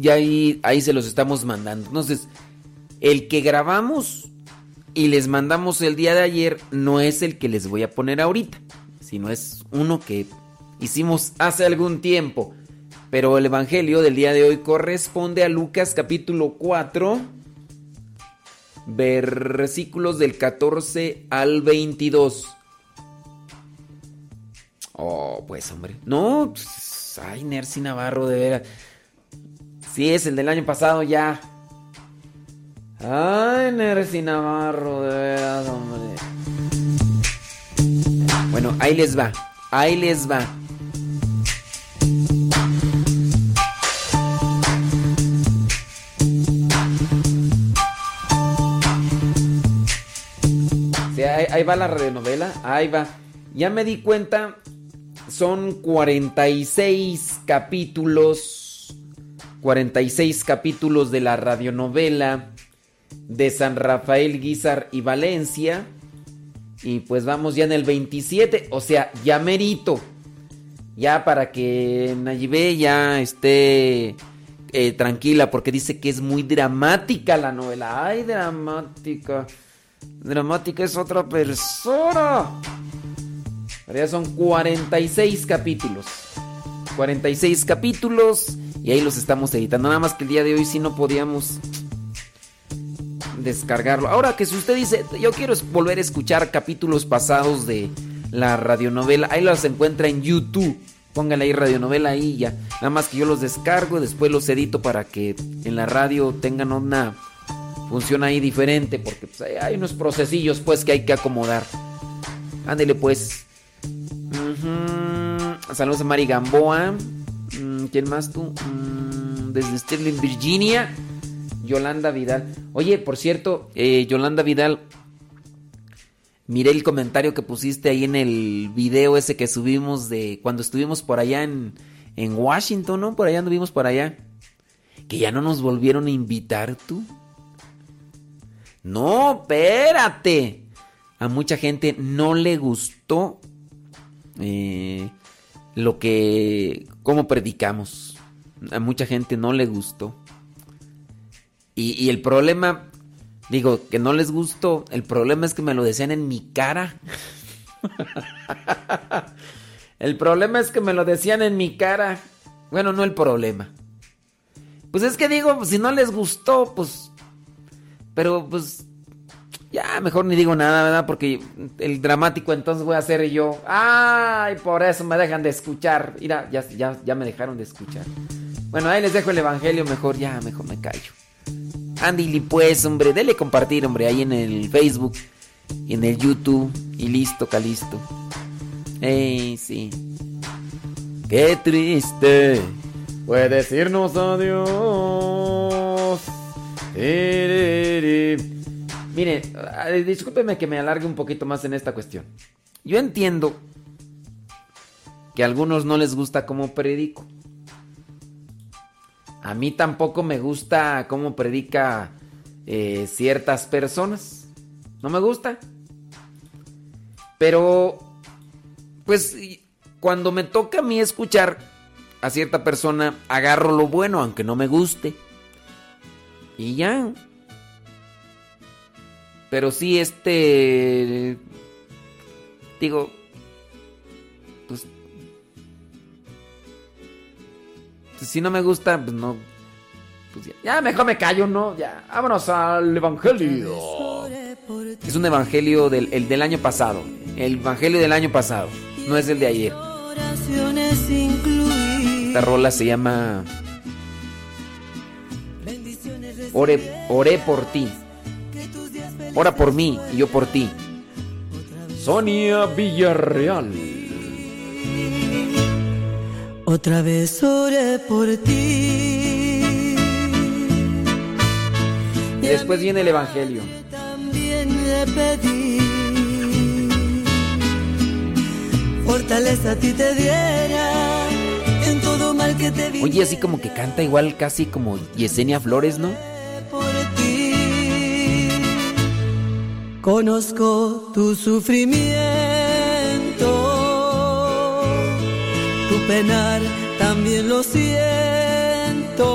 ya ahí, ahí se los estamos mandando. Entonces, el que grabamos y les mandamos el día de ayer no es el que les voy a poner ahorita, sino es uno que hicimos hace algún tiempo. Pero el Evangelio del día de hoy corresponde a Lucas capítulo 4, versículos del 14 al 22. Oh, pues hombre. No, pues, ay, Nercy Navarro, de veras. Sí, es el del año pasado ya. Ay, Nercy Navarro, de veras, hombre. Bueno, ahí les va. Ahí les va. Sí, ahí, ahí va la radionovela. Ahí va. Ya me di cuenta. Son 46 capítulos. 46 capítulos de la radionovela de San Rafael Guizar y Valencia. Y pues vamos ya en el 27. O sea, ya merito. Ya para que Nayibé ya esté eh, tranquila. Porque dice que es muy dramática la novela. Ay, dramática. Dramática es otra persona. Pero ya son 46 capítulos. 46 capítulos. Y ahí los estamos editando. Nada más que el día de hoy sí no podíamos descargarlo. Ahora que si usted dice, yo quiero volver a escuchar capítulos pasados de la radionovela, ahí los encuentra en YouTube. Póngale ahí radionovela ahí ya. Nada más que yo los descargo y después los edito para que en la radio tengan una función ahí diferente. Porque pues, hay unos procesillos pues que hay que acomodar. Ándele pues. Saludos a Mari Gamboa. Mm, ¿Quién más tú? Mm, Desde Sterling, Virginia. Yolanda Vidal. Oye, por cierto, eh, Yolanda Vidal, miré el comentario que pusiste ahí en el video ese que subimos de cuando estuvimos por allá en, en Washington, ¿no? Por allá anduvimos por allá. Que ya no nos volvieron a invitar tú. No, espérate. A mucha gente no le gustó eh, lo que, cómo predicamos. A mucha gente no le gustó. Y, y, el problema, digo, que no les gustó, el problema es que me lo decían en mi cara. el problema es que me lo decían en mi cara. Bueno, no el problema. Pues es que digo, si no les gustó, pues... Pero pues... Ya, mejor ni digo nada, ¿verdad? Porque el dramático entonces voy a ser yo. Ay, por eso me dejan de escuchar. Mira, ya, ya, ya me dejaron de escuchar. Bueno, ahí les dejo el evangelio, mejor ya, mejor me callo. Andy, pues, hombre, dele compartir, hombre, ahí en el Facebook, en el YouTube, y listo, calisto. Ey, sí. Qué triste fue decirnos adiós. Mire, discúlpeme que me alargue un poquito más en esta cuestión. Yo entiendo que a algunos no les gusta cómo predico. A mí tampoco me gusta cómo predica eh, ciertas personas. No me gusta. Pero, pues, cuando me toca a mí escuchar a cierta persona, agarro lo bueno, aunque no me guste. Y ya. Pero sí, este... Digo, pues si no me gusta, pues no. Pues ya, ya, mejor me callo, ¿no? Ya, vámonos al Evangelio. Es un Evangelio del, el del año pasado. El Evangelio del año pasado. No es el de ayer. Esta rola se llama. Ore, oré por ti. Ora por mí y yo por ti. Sonia Villarreal. Otra vez oré por ti. Y después viene el Evangelio. También le pedí. Fortaleza a ti te diera en todo mal que te vi. Oye, así como que canta igual casi como Yesenia Flores, ¿no? Conozco tu sufrimiento tu penar también lo siento.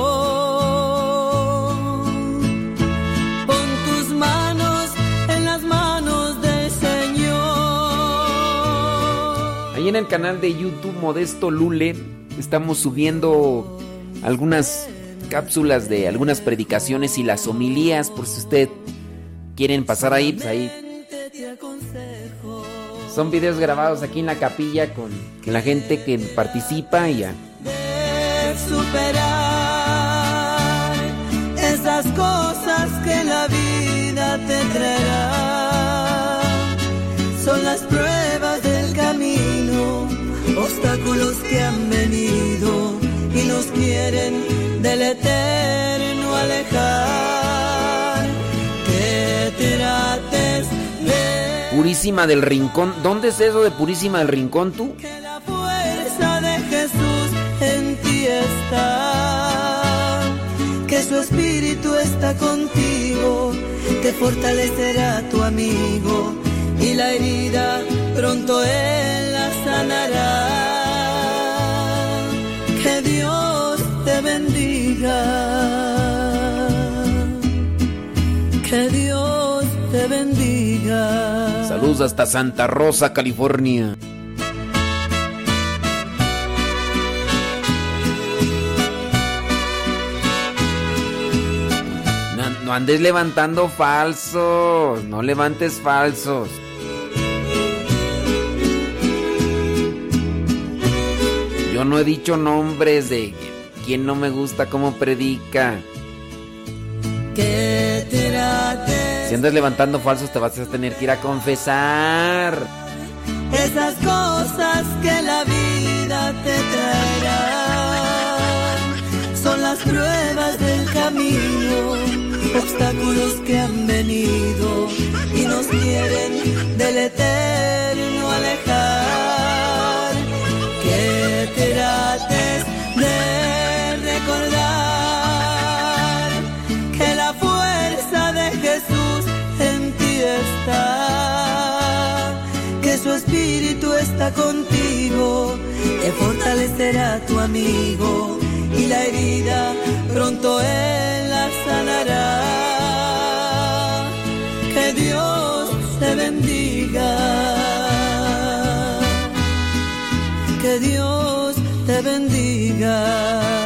Pon tus manos en las manos del Señor. Ahí en el canal de YouTube Modesto Lule estamos subiendo algunas cápsulas de algunas predicaciones y las homilías por si usted quieren pasar ahí, pues ahí son videos grabados aquí en la capilla con la gente que participa y ya. Superar esas cosas que la vida te traerá. Son las pruebas del camino, obstáculos que han venido y nos quieren del eterno alejar. Purísima del Rincón. ¿Dónde es eso de Purísima del Rincón tú? Que la fuerza de Jesús en ti está. Que su espíritu está contigo. Te fortalecerá tu amigo. Y la herida pronto él la sanará. Que Dios te bendiga. Que Dios te bendiga. Saludos hasta Santa Rosa, California. No, no andes levantando falsos, no levantes falsos. Yo no he dicho nombres de quien no me gusta cómo predica. Que Si andas levantando falsos te vas a tener que ir a confesar. esas cosas que la vida te traerá. Son las pruebas del camino obstáculos que han venido y nos quieren del eterno alejar. Que trates contigo, te fortalecerá tu amigo y la herida pronto él la sanará. Que Dios te bendiga. Que Dios te bendiga.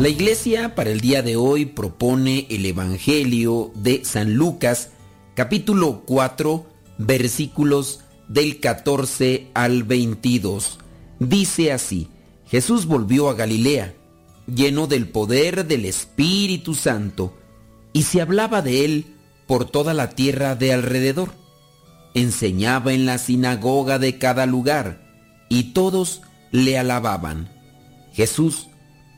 La iglesia para el día de hoy propone el Evangelio de San Lucas, capítulo 4, versículos del 14 al 22. Dice así, Jesús volvió a Galilea, lleno del poder del Espíritu Santo, y se hablaba de él por toda la tierra de alrededor. Enseñaba en la sinagoga de cada lugar, y todos le alababan. Jesús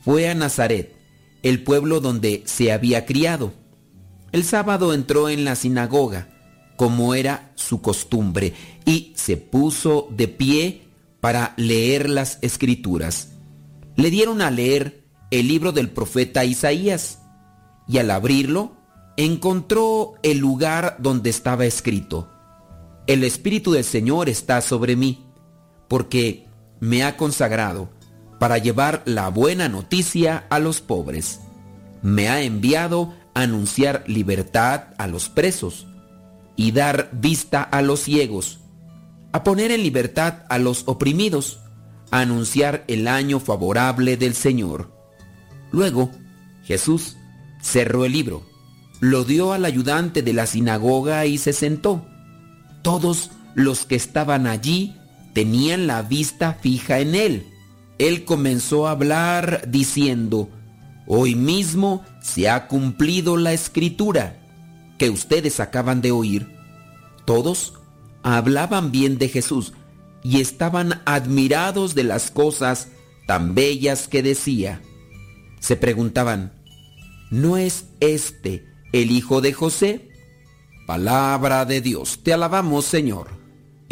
fue a Nazaret, el pueblo donde se había criado. El sábado entró en la sinagoga, como era su costumbre, y se puso de pie para leer las escrituras. Le dieron a leer el libro del profeta Isaías, y al abrirlo encontró el lugar donde estaba escrito, El Espíritu del Señor está sobre mí, porque me ha consagrado para llevar la buena noticia a los pobres. Me ha enviado a anunciar libertad a los presos y dar vista a los ciegos, a poner en libertad a los oprimidos, a anunciar el año favorable del Señor. Luego, Jesús cerró el libro, lo dio al ayudante de la sinagoga y se sentó. Todos los que estaban allí tenían la vista fija en él él comenzó a hablar diciendo, Hoy mismo se ha cumplido la escritura que ustedes acaban de oír. Todos hablaban bien de Jesús y estaban admirados de las cosas tan bellas que decía. Se preguntaban, ¿no es este el hijo de José? Palabra de Dios, te alabamos Señor.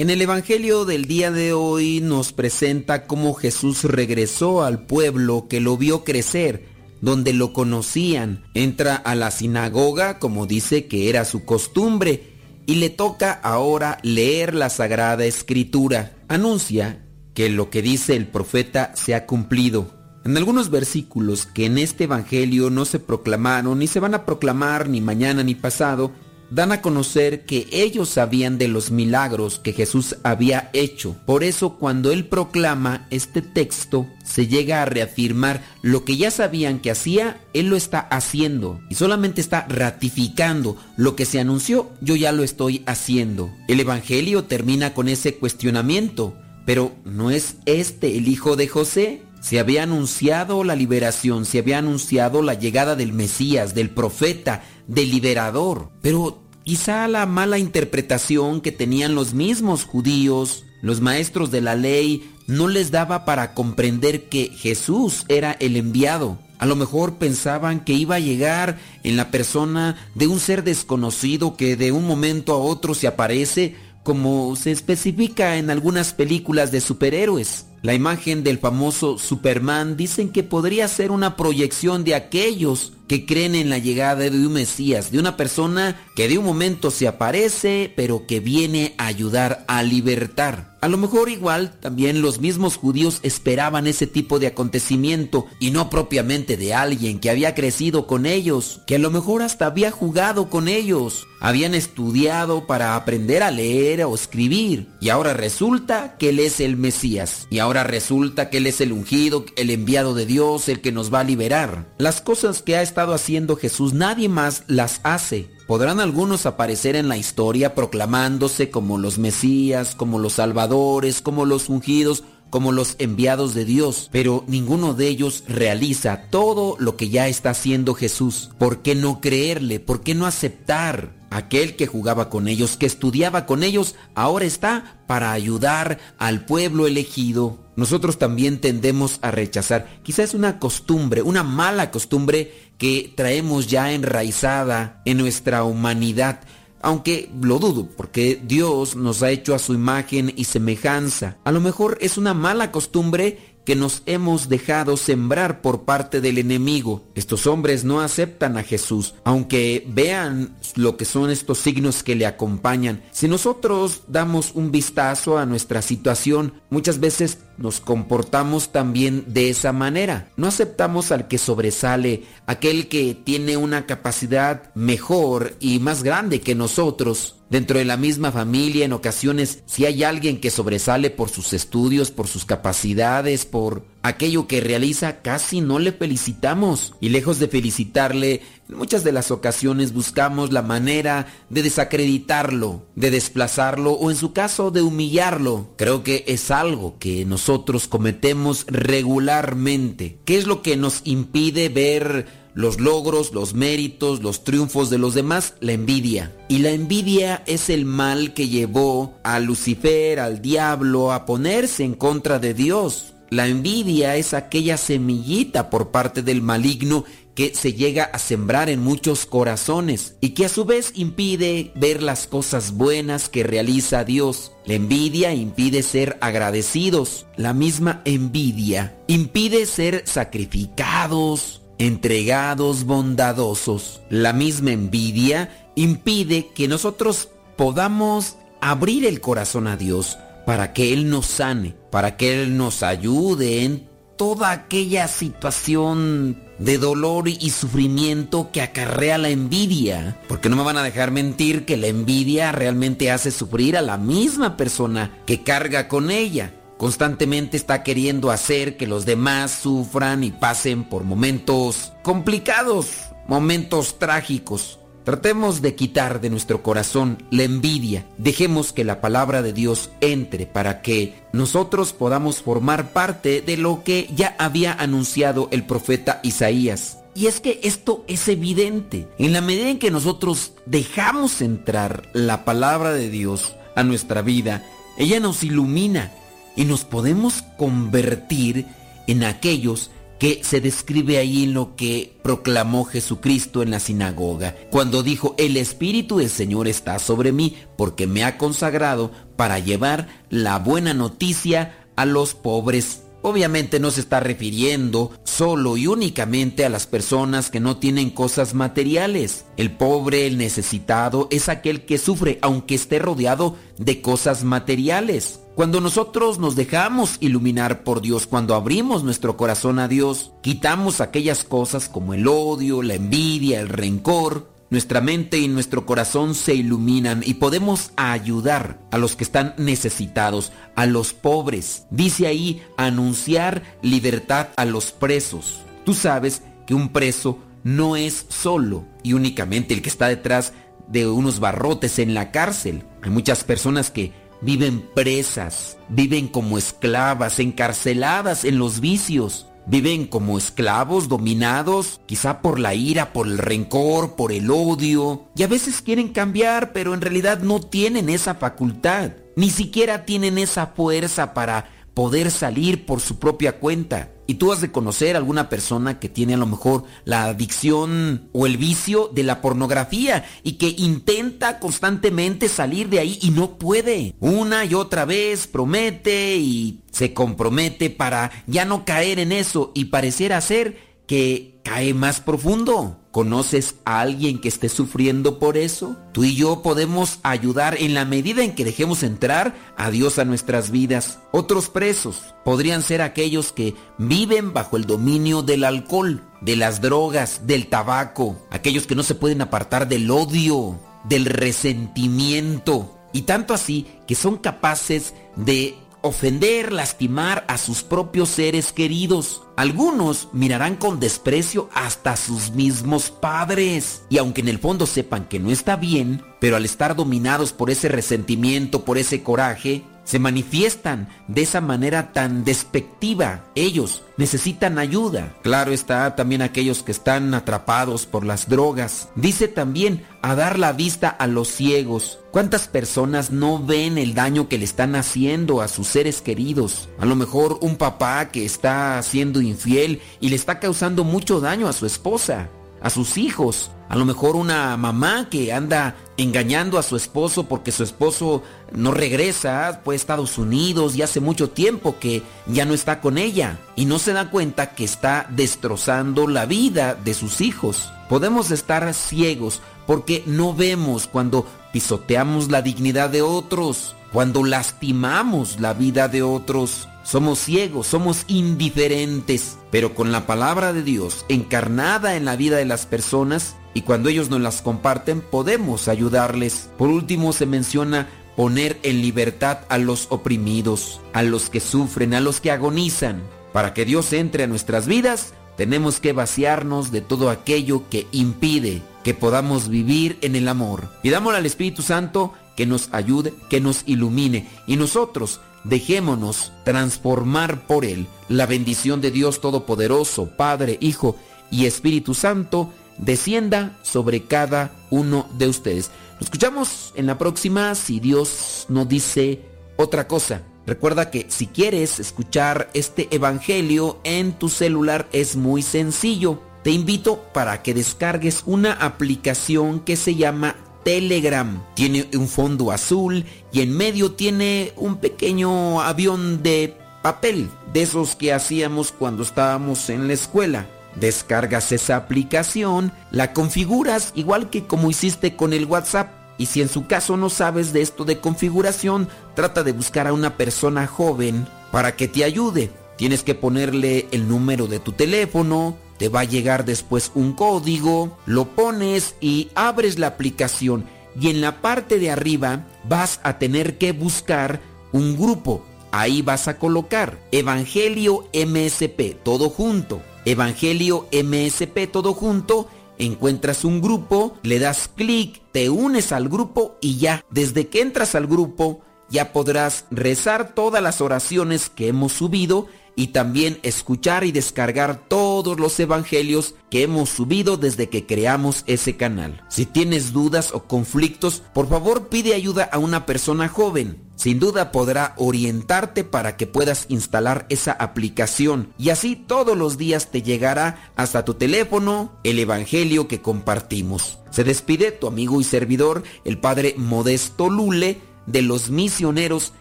En el Evangelio del día de hoy nos presenta cómo Jesús regresó al pueblo que lo vio crecer, donde lo conocían. Entra a la sinagoga, como dice que era su costumbre, y le toca ahora leer la Sagrada Escritura. Anuncia que lo que dice el profeta se ha cumplido. En algunos versículos que en este Evangelio no se proclamaron, ni se van a proclamar ni mañana ni pasado, dan a conocer que ellos sabían de los milagros que Jesús había hecho. Por eso cuando él proclama este texto, se llega a reafirmar lo que ya sabían que hacía, él lo está haciendo y solamente está ratificando lo que se anunció, yo ya lo estoy haciendo. El Evangelio termina con ese cuestionamiento, pero ¿no es este el hijo de José? Se había anunciado la liberación, se había anunciado la llegada del Mesías, del profeta, del liberador. Pero quizá la mala interpretación que tenían los mismos judíos, los maestros de la ley, no les daba para comprender que Jesús era el enviado. A lo mejor pensaban que iba a llegar en la persona de un ser desconocido que de un momento a otro se aparece como se especifica en algunas películas de superhéroes. La imagen del famoso Superman dicen que podría ser una proyección de aquellos que creen en la llegada de un Mesías, de una persona que de un momento se aparece, pero que viene a ayudar a libertar. A lo mejor igual también los mismos judíos esperaban ese tipo de acontecimiento y no propiamente de alguien que había crecido con ellos, que a lo mejor hasta había jugado con ellos, habían estudiado para aprender a leer o escribir y ahora resulta que él es el Mesías y ahora resulta que él es el ungido, el enviado de Dios, el que nos va a liberar. Las cosas que ha estado haciendo Jesús nadie más las hace. Podrán algunos aparecer en la historia proclamándose como los Mesías, como los Salvadores, como los ungidos, como los enviados de Dios, pero ninguno de ellos realiza todo lo que ya está haciendo Jesús. ¿Por qué no creerle? ¿Por qué no aceptar? Aquel que jugaba con ellos, que estudiaba con ellos, ahora está para ayudar al pueblo elegido. Nosotros también tendemos a rechazar. Quizás es una costumbre, una mala costumbre que traemos ya enraizada en nuestra humanidad. Aunque lo dudo, porque Dios nos ha hecho a su imagen y semejanza. A lo mejor es una mala costumbre que nos hemos dejado sembrar por parte del enemigo. Estos hombres no aceptan a Jesús, aunque vean lo que son estos signos que le acompañan. Si nosotros damos un vistazo a nuestra situación, muchas veces nos comportamos también de esa manera. No aceptamos al que sobresale, aquel que tiene una capacidad mejor y más grande que nosotros. Dentro de la misma familia, en ocasiones, si hay alguien que sobresale por sus estudios, por sus capacidades, por aquello que realiza, casi no le felicitamos. Y lejos de felicitarle, en muchas de las ocasiones buscamos la manera de desacreditarlo, de desplazarlo o en su caso de humillarlo. Creo que es algo que nosotros cometemos regularmente. ¿Qué es lo que nos impide ver los logros, los méritos, los triunfos de los demás, la envidia. Y la envidia es el mal que llevó a Lucifer, al diablo, a ponerse en contra de Dios. La envidia es aquella semillita por parte del maligno que se llega a sembrar en muchos corazones y que a su vez impide ver las cosas buenas que realiza Dios. La envidia impide ser agradecidos. La misma envidia impide ser sacrificados, entregados, bondadosos. La misma envidia impide que nosotros podamos abrir el corazón a Dios para que Él nos sane, para que Él nos ayude en toda aquella situación de dolor y sufrimiento que acarrea la envidia. Porque no me van a dejar mentir que la envidia realmente hace sufrir a la misma persona que carga con ella. Constantemente está queriendo hacer que los demás sufran y pasen por momentos complicados, momentos trágicos. Tratemos de quitar de nuestro corazón la envidia. Dejemos que la palabra de Dios entre para que nosotros podamos formar parte de lo que ya había anunciado el profeta Isaías. Y es que esto es evidente. En la medida en que nosotros dejamos entrar la palabra de Dios a nuestra vida, ella nos ilumina y nos podemos convertir en aquellos que se describe ahí en lo que proclamó Jesucristo en la sinagoga, cuando dijo, el Espíritu del Señor está sobre mí porque me ha consagrado para llevar la buena noticia a los pobres. Obviamente no se está refiriendo solo y únicamente a las personas que no tienen cosas materiales. El pobre, el necesitado, es aquel que sufre aunque esté rodeado de cosas materiales. Cuando nosotros nos dejamos iluminar por Dios, cuando abrimos nuestro corazón a Dios, quitamos aquellas cosas como el odio, la envidia, el rencor, nuestra mente y nuestro corazón se iluminan y podemos ayudar a los que están necesitados, a los pobres. Dice ahí, anunciar libertad a los presos. Tú sabes que un preso no es solo y únicamente el que está detrás de unos barrotes en la cárcel. Hay muchas personas que viven presas, viven como esclavas, encarceladas en los vicios, viven como esclavos dominados quizá por la ira, por el rencor, por el odio, y a veces quieren cambiar, pero en realidad no tienen esa facultad, ni siquiera tienen esa fuerza para poder salir por su propia cuenta. Y tú has de conocer alguna persona que tiene a lo mejor la adicción o el vicio de la pornografía y que intenta constantemente salir de ahí y no puede. Una y otra vez promete y se compromete para ya no caer en eso y pareciera ser que cae más profundo. ¿Conoces a alguien que esté sufriendo por eso? Tú y yo podemos ayudar en la medida en que dejemos entrar a Dios a nuestras vidas. Otros presos podrían ser aquellos que viven bajo el dominio del alcohol, de las drogas, del tabaco, aquellos que no se pueden apartar del odio, del resentimiento, y tanto así que son capaces de ofender, lastimar a sus propios seres queridos. Algunos mirarán con desprecio hasta sus mismos padres. Y aunque en el fondo sepan que no está bien, pero al estar dominados por ese resentimiento, por ese coraje, se manifiestan de esa manera tan despectiva. Ellos necesitan ayuda. Claro está también aquellos que están atrapados por las drogas. Dice también a dar la vista a los ciegos. ¿Cuántas personas no ven el daño que le están haciendo a sus seres queridos? A lo mejor un papá que está siendo infiel y le está causando mucho daño a su esposa, a sus hijos. A lo mejor una mamá que anda engañando a su esposo porque su esposo no regresa, fue a Estados Unidos y hace mucho tiempo que ya no está con ella y no se da cuenta que está destrozando la vida de sus hijos. Podemos estar ciegos porque no vemos cuando pisoteamos la dignidad de otros, cuando lastimamos la vida de otros. Somos ciegos, somos indiferentes, pero con la palabra de Dios encarnada en la vida de las personas y cuando ellos nos las comparten podemos ayudarles. Por último se menciona poner en libertad a los oprimidos, a los que sufren, a los que agonizan. Para que Dios entre a nuestras vidas, tenemos que vaciarnos de todo aquello que impide que podamos vivir en el amor. Pidámosle al Espíritu Santo que nos ayude, que nos ilumine y nosotros dejémonos transformar por Él. La bendición de Dios Todopoderoso, Padre, Hijo y Espíritu Santo, descienda sobre cada uno de ustedes. Nos escuchamos en la próxima si Dios no dice otra cosa. Recuerda que si quieres escuchar este evangelio en tu celular es muy sencillo. Te invito para que descargues una aplicación que se llama Telegram. Tiene un fondo azul y en medio tiene un pequeño avión de papel, de esos que hacíamos cuando estábamos en la escuela. Descargas esa aplicación, la configuras igual que como hiciste con el WhatsApp. Y si en su caso no sabes de esto de configuración, trata de buscar a una persona joven para que te ayude. Tienes que ponerle el número de tu teléfono, te va a llegar después un código, lo pones y abres la aplicación y en la parte de arriba vas a tener que buscar un grupo. Ahí vas a colocar Evangelio MSP, todo junto. Evangelio MSP, todo junto. Encuentras un grupo, le das clic, te unes al grupo y ya, desde que entras al grupo, ya podrás rezar todas las oraciones que hemos subido y también escuchar y descargar todos los evangelios que hemos subido desde que creamos ese canal. Si tienes dudas o conflictos, por favor pide ayuda a una persona joven. Sin duda podrá orientarte para que puedas instalar esa aplicación y así todos los días te llegará hasta tu teléfono el evangelio que compartimos. Se despide tu amigo y servidor, el Padre Modesto Lule, de los misioneros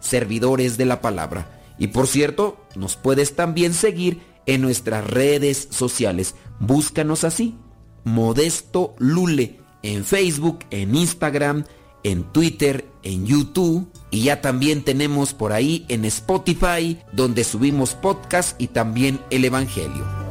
servidores de la palabra. Y por cierto, nos puedes también seguir en nuestras redes sociales. Búscanos así, Modesto Lule, en Facebook, en Instagram, en Twitter, en YouTube. Y ya también tenemos por ahí en Spotify, donde subimos podcast y también el Evangelio.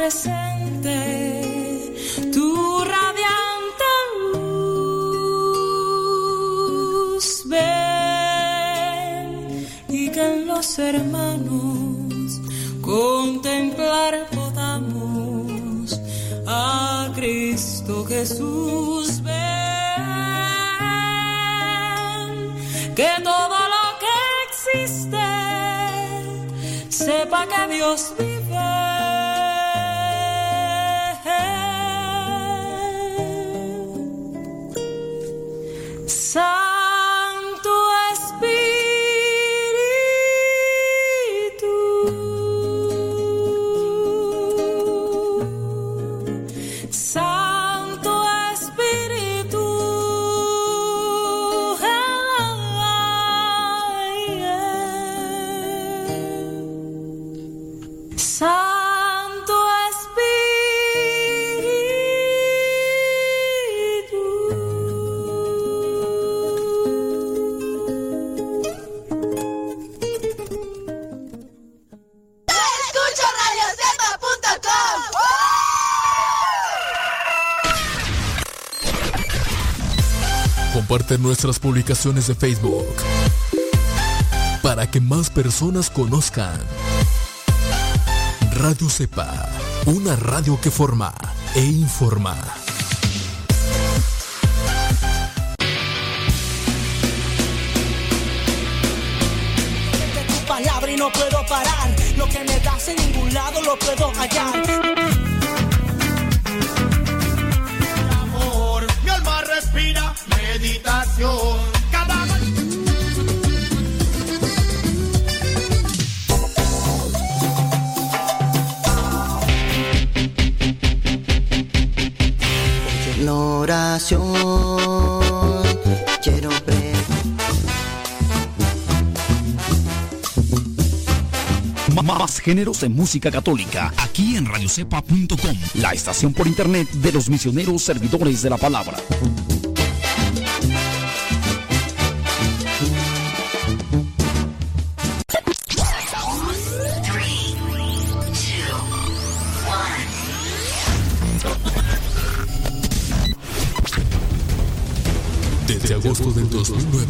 Presente tu radiante luz. Ven y que en los hermanos contemplar podamos a Cristo Jesús. Ven que todo lo que existe sepa que Dios vive. Publicaciones de Facebook para que más personas conozcan Radio Cepa, una radio que forma e informa. palabra y no puedo parar. Lo que me das en ningún lado lo puedo hallar. Géneros en música católica, aquí en radiocepa.com, la estación por internet de los misioneros servidores de la palabra. Desde agosto del 2009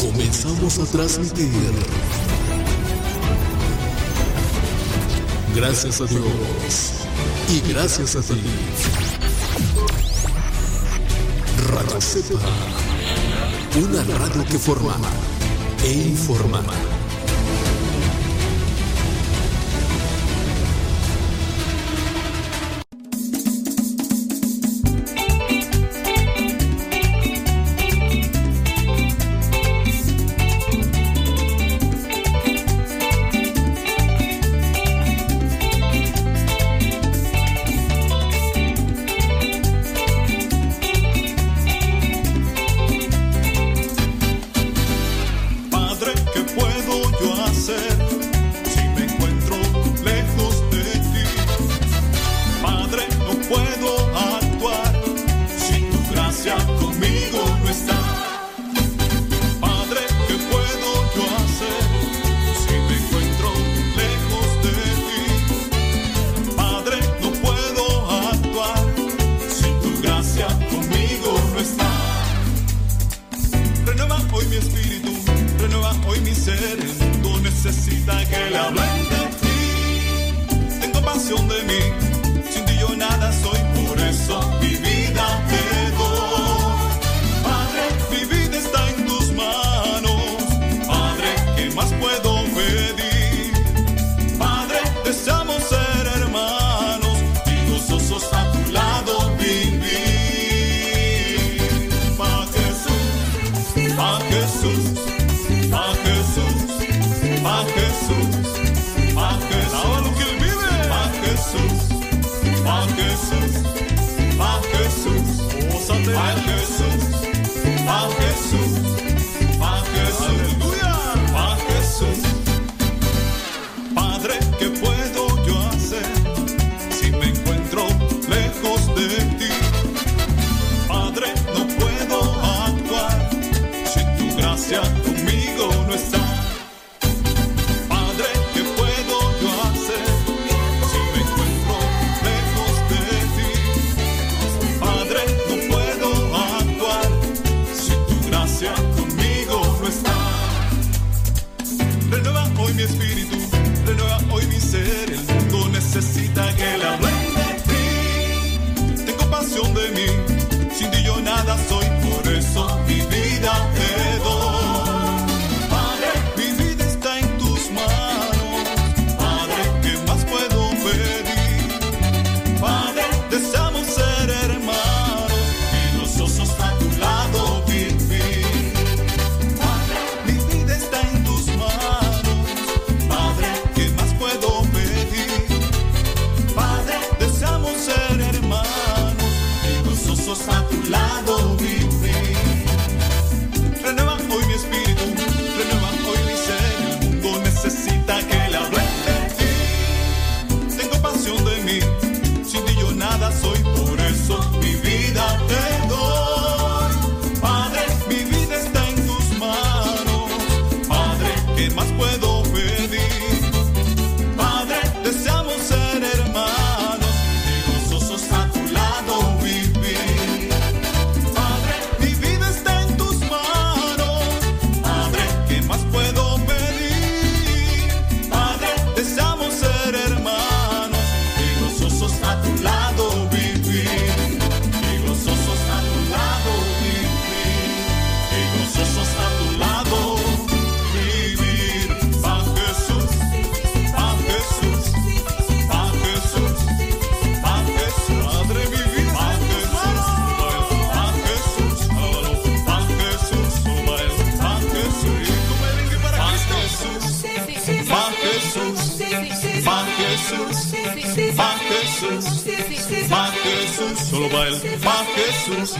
comenzamos a transmitir. Gracias a Dios y gracias a ti. Radio Cepa, una radio que forma e informa.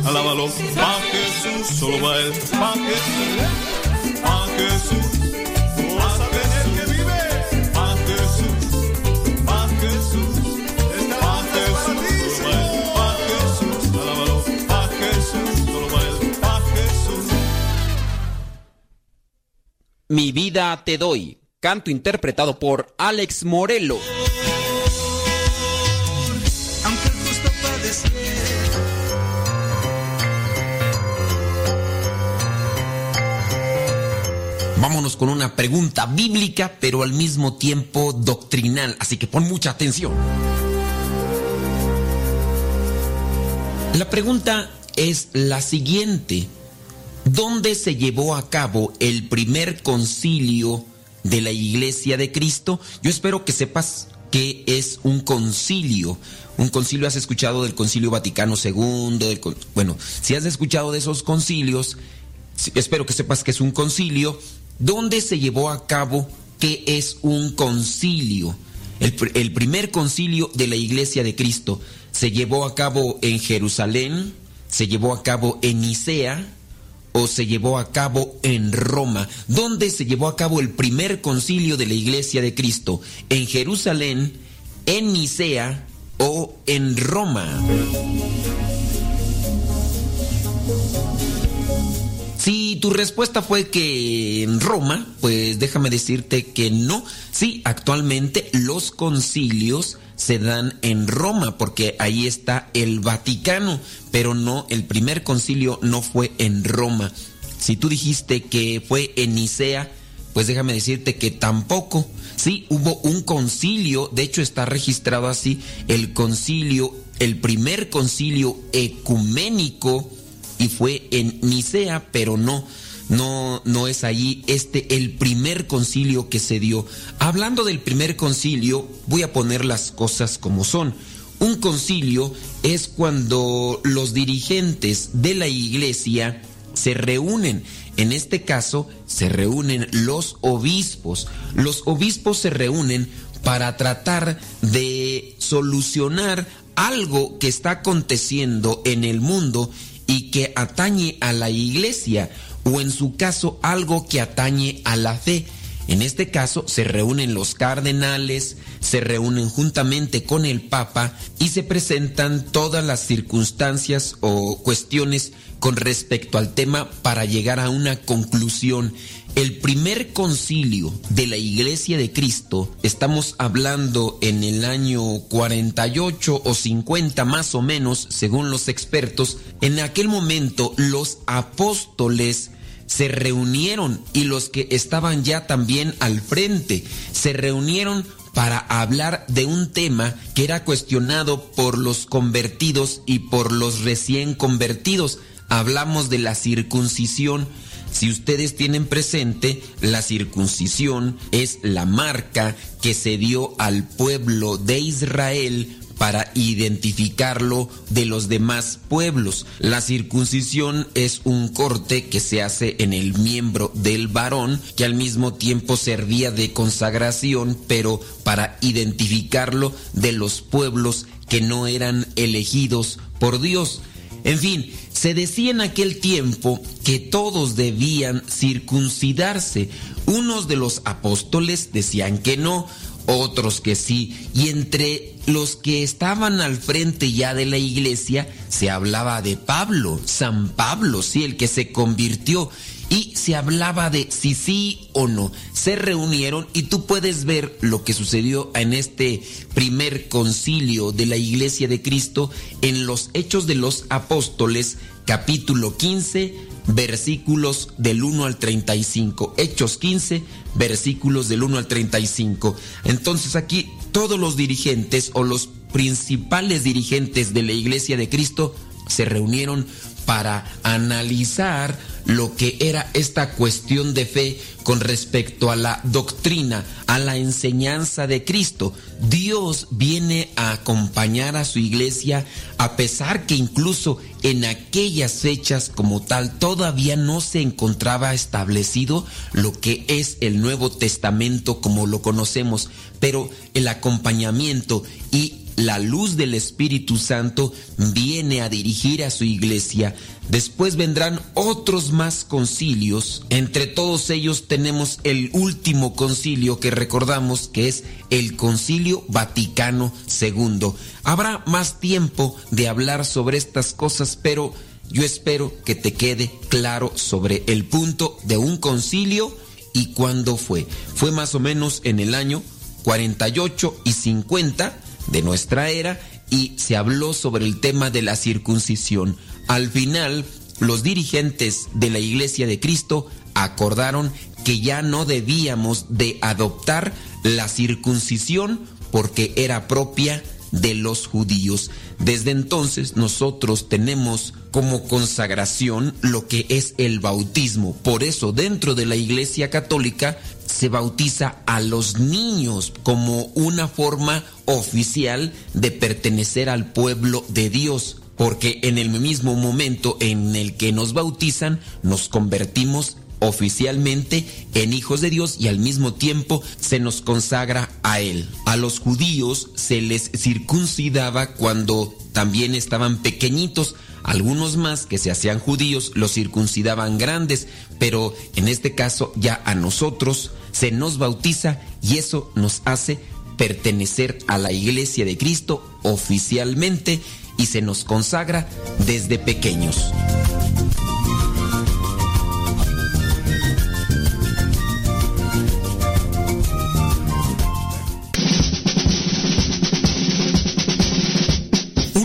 Alábalo, pa' Jesús, solo pa' él, pa' Jesús, pa'. Vas a tener que vive, pa' pa' Jesús. Mi vida te doy. Canto interpretado por Alex Morelo. Con una pregunta bíblica, pero al mismo tiempo doctrinal. Así que pon mucha atención. La pregunta es la siguiente. ¿Dónde se llevó a cabo el primer concilio de la Iglesia de Cristo? Yo espero que sepas qué es un concilio. Un concilio, has escuchado del Concilio Vaticano II, bueno, si has escuchado de esos concilios, espero que sepas que es un concilio. ¿Dónde se llevó a cabo qué es un concilio? El primer concilio de la Iglesia de Cristo se llevó a cabo en Jerusalén, se llevó a cabo en Nicea o se llevó a cabo en Roma. ¿Dónde se llevó a cabo el primer concilio de la Iglesia de Cristo? ¿En Jerusalén, en Nicea o en Roma? Tu respuesta fue que en Roma, pues déjame decirte que no. Sí, actualmente los concilios se dan en Roma porque ahí está el Vaticano, pero no, el primer concilio no fue en Roma. Si tú dijiste que fue en Nicea, pues déjame decirte que tampoco. Sí, hubo un concilio, de hecho está registrado así, el concilio, el primer concilio ecuménico, y fue en Nicea, pero no, no, no es allí este el primer concilio que se dio. Hablando del primer concilio, voy a poner las cosas como son. Un concilio es cuando los dirigentes de la iglesia se reúnen. En este caso, se reúnen los obispos. Los obispos se reúnen para tratar de solucionar algo que está aconteciendo en el mundo y que atañe a la iglesia o en su caso algo que atañe a la fe. En este caso se reúnen los cardenales, se reúnen juntamente con el Papa y se presentan todas las circunstancias o cuestiones con respecto al tema para llegar a una conclusión. El primer concilio de la Iglesia de Cristo, estamos hablando en el año 48 o 50 más o menos, según los expertos, en aquel momento los apóstoles se reunieron y los que estaban ya también al frente se reunieron para hablar de un tema que era cuestionado por los convertidos y por los recién convertidos. Hablamos de la circuncisión. Si ustedes tienen presente, la circuncisión es la marca que se dio al pueblo de Israel para identificarlo de los demás pueblos. La circuncisión es un corte que se hace en el miembro del varón que al mismo tiempo servía de consagración, pero para identificarlo de los pueblos que no eran elegidos por Dios. En fin, se decía en aquel tiempo que todos debían circuncidarse. Unos de los apóstoles decían que no, otros que sí, y entre los que estaban al frente ya de la iglesia se hablaba de Pablo, San Pablo, sí, el que se convirtió, y se hablaba de si sí o no. Se reunieron y tú puedes ver lo que sucedió en este primer concilio de la iglesia de Cristo en los Hechos de los Apóstoles, capítulo 15, versículos del 1 al 35. Hechos 15, versículos del 1 al 35. Entonces aquí todos los dirigentes o los principales dirigentes de la iglesia de Cristo se reunieron para analizar lo que era esta cuestión de fe con respecto a la doctrina, a la enseñanza de Cristo. Dios viene a acompañar a su iglesia a pesar que incluso en aquellas fechas como tal todavía no se encontraba establecido lo que es el Nuevo Testamento como lo conocemos, pero el acompañamiento y la luz del Espíritu Santo viene a dirigir a su iglesia. Después vendrán otros más concilios. Entre todos ellos tenemos el último concilio que recordamos que es el Concilio Vaticano II. Habrá más tiempo de hablar sobre estas cosas, pero yo espero que te quede claro sobre el punto de un concilio y cuándo fue. Fue más o menos en el año 48 y 50 de nuestra era y se habló sobre el tema de la circuncisión. Al final, los dirigentes de la Iglesia de Cristo acordaron que ya no debíamos de adoptar la circuncisión porque era propia de los judíos. Desde entonces nosotros tenemos como consagración lo que es el bautismo. Por eso dentro de la Iglesia Católica se bautiza a los niños como una forma oficial de pertenecer al pueblo de Dios, porque en el mismo momento en el que nos bautizan, nos convertimos oficialmente en hijos de Dios y al mismo tiempo se nos consagra a Él. A los judíos se les circuncidaba cuando también estaban pequeñitos. Algunos más que se hacían judíos los circuncidaban grandes, pero en este caso ya a nosotros se nos bautiza y eso nos hace pertenecer a la iglesia de Cristo oficialmente y se nos consagra desde pequeños.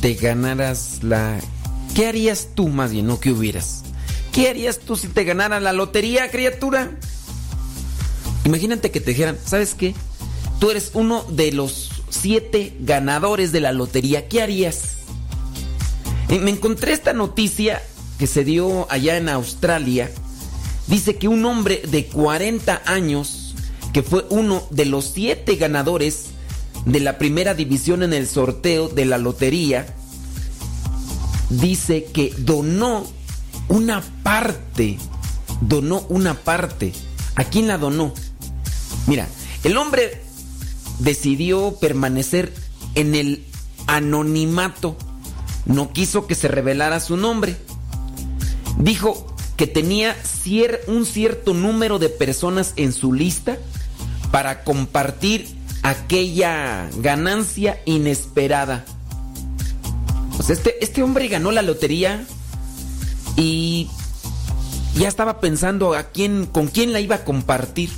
te ganaras la... ¿Qué harías tú más bien? No, ¿qué hubieras? ¿Qué harías tú si te ganara la lotería, criatura? Imagínate que te dijeran, ¿sabes qué? Tú eres uno de los siete ganadores de la lotería. ¿Qué harías? Me encontré esta noticia que se dio allá en Australia. Dice que un hombre de 40 años, que fue uno de los siete ganadores de la primera división en el sorteo de la lotería, dice que donó una parte, donó una parte. ¿A quién la donó? Mira, el hombre decidió permanecer en el anonimato. No quiso que se revelara su nombre. Dijo que tenía un cierto número de personas en su lista para compartir aquella ganancia inesperada. Sea, este, este hombre ganó la lotería y ya estaba pensando a quién, con quién la iba a compartir.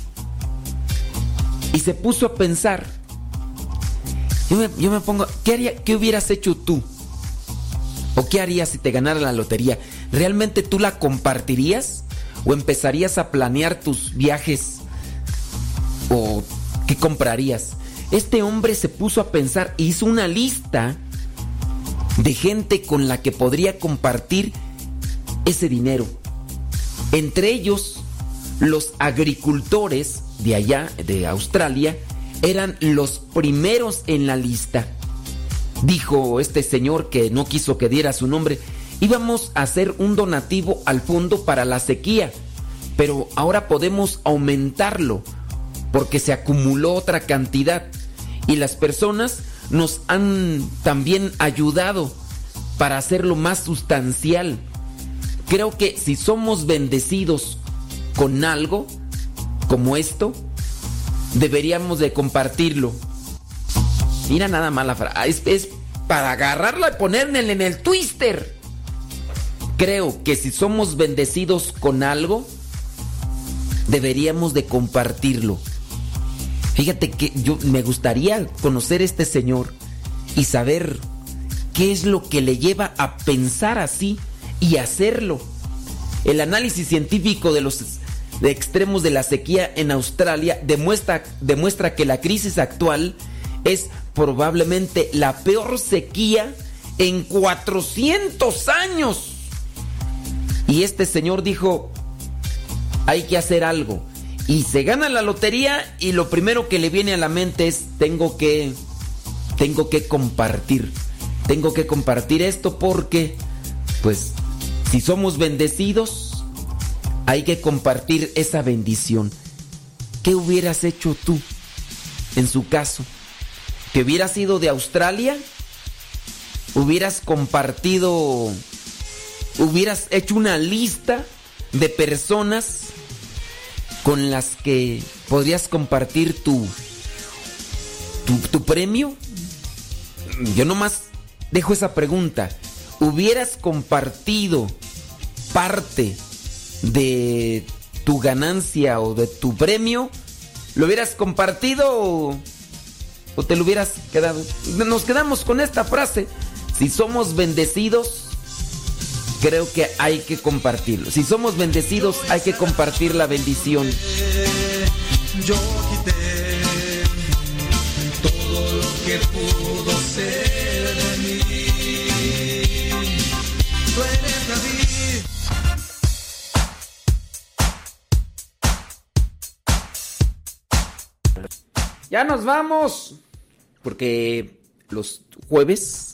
Y se puso a pensar. Yo me, yo me pongo, ¿qué, haría, ¿qué hubieras hecho tú? ¿O qué harías si te ganara la lotería? ¿Realmente tú la compartirías? ¿O empezarías a planear tus viajes? ¿O qué comprarías? Este hombre se puso a pensar, hizo una lista de gente con la que podría compartir ese dinero. Entre ellos, los agricultores de allá, de Australia, eran los primeros en la lista. Dijo este señor que no quiso que diera su nombre, íbamos a hacer un donativo al fondo para la sequía, pero ahora podemos aumentarlo porque se acumuló otra cantidad y las personas nos han también ayudado para hacerlo más sustancial. Creo que si somos bendecidos con algo como esto, deberíamos de compartirlo. Mira nada más la frase. Es, para agarrarla y ponerla en el twister. Creo que si somos bendecidos con algo, deberíamos de compartirlo. Fíjate que yo me gustaría conocer a este señor y saber qué es lo que le lleva a pensar así y hacerlo. El análisis científico de los extremos de la sequía en Australia demuestra, demuestra que la crisis actual es probablemente la peor sequía en 400 años. Y este señor dijo, hay que hacer algo. Y se gana la lotería y lo primero que le viene a la mente es, tengo que, tengo que compartir. Tengo que compartir esto porque, pues, si somos bendecidos, hay que compartir esa bendición. ¿Qué hubieras hecho tú en su caso? ¿Que hubieras ido de Australia? ¿Hubieras compartido, hubieras hecho una lista de personas con las que podrías compartir tu, tu, premio? Yo nomás dejo esa pregunta. ¿Hubieras compartido parte de tu ganancia o de tu premio? ¿Lo hubieras compartido o te lo hubieras quedado? Nos quedamos con esta frase. Si somos bendecidos, creo que hay que compartirlo. Si somos bendecidos, hay que compartir la bendición. Yo quité todo lo que pudo ser de mí. Tú eres David. Ya nos vamos. Porque los jueves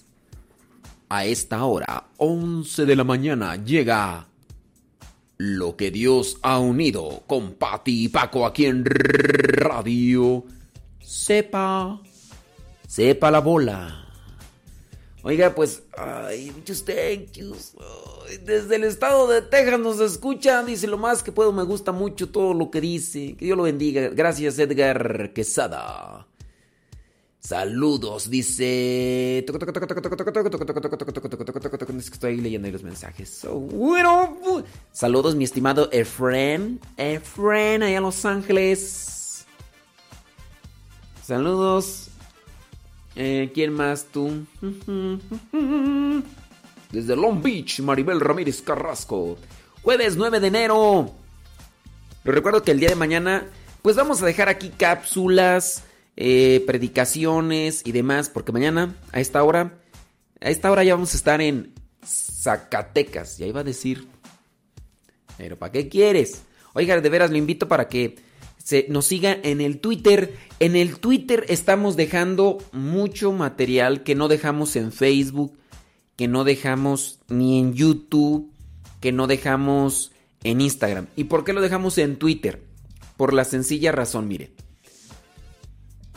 a esta hora, 11 de la mañana, llega Lo que Dios ha unido con Pati y Paco aquí en Radio Sepa. Sepa la bola. Oiga, pues, ay, muchos thank yous. Desde el estado de Texas nos escucha. Dice lo más que puedo, me gusta mucho todo lo que dice. Que Dios lo bendiga. Gracias, Edgar Quesada. Saludos, dice. Es que estoy leyendo ahí los mensajes. So, bueno, bu- saludos, mi estimado Efren. Efren, allá en Los Ángeles. Saludos. Eh, ¿Quién más tú? Desde Long Beach, Maribel Ramírez Carrasco. Jueves 9 de enero. Les recuerdo que el día de mañana, pues vamos a dejar aquí cápsulas, eh, predicaciones y demás, porque mañana, a esta hora, a esta hora ya vamos a estar en Zacatecas. Ya iba a decir. Pero ¿para qué quieres? Oiga, de veras lo invito para que se nos siga en el Twitter. En el Twitter estamos dejando mucho material que no dejamos en Facebook, que no dejamos ni en YouTube, que no dejamos en Instagram. ¿Y por qué lo dejamos en Twitter? Por la sencilla razón, mire.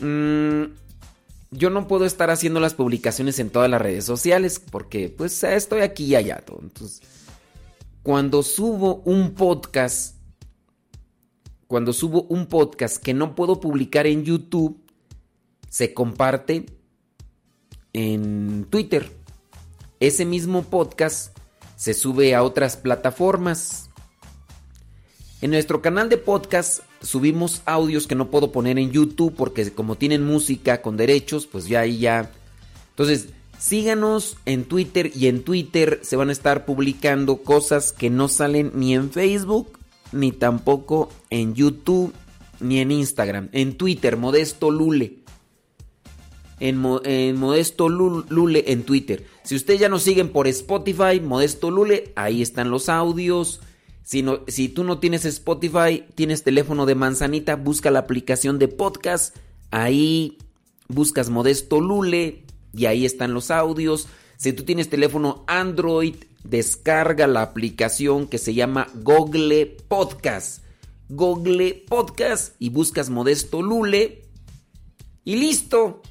Mm, yo no puedo estar haciendo las publicaciones en todas las redes sociales porque pues estoy aquí y allá. Entonces, cuando subo un podcast, cuando subo un podcast que no puedo publicar en YouTube, se comparte en Twitter. Ese mismo podcast se sube a otras plataformas. En nuestro canal de podcast subimos audios que no puedo poner en YouTube porque como tienen música con derechos, pues ya ahí ya. Entonces, síganos en Twitter y en Twitter se van a estar publicando cosas que no salen ni en Facebook, ni tampoco en YouTube, ni en Instagram. En Twitter, Modesto Lule. En, Mo- en Modesto Lu- Lule en Twitter. Si ustedes ya nos siguen por Spotify, Modesto Lule, ahí están los audios. Si, si tú no tienes Spotify, tienes teléfono de manzanita, busca la aplicación de podcast. Ahí buscas Modesto Lule y ahí están los audios. Si tú tienes teléfono Android, descarga la aplicación que se llama Google Podcast. Google Podcast y buscas Modesto Lule y listo.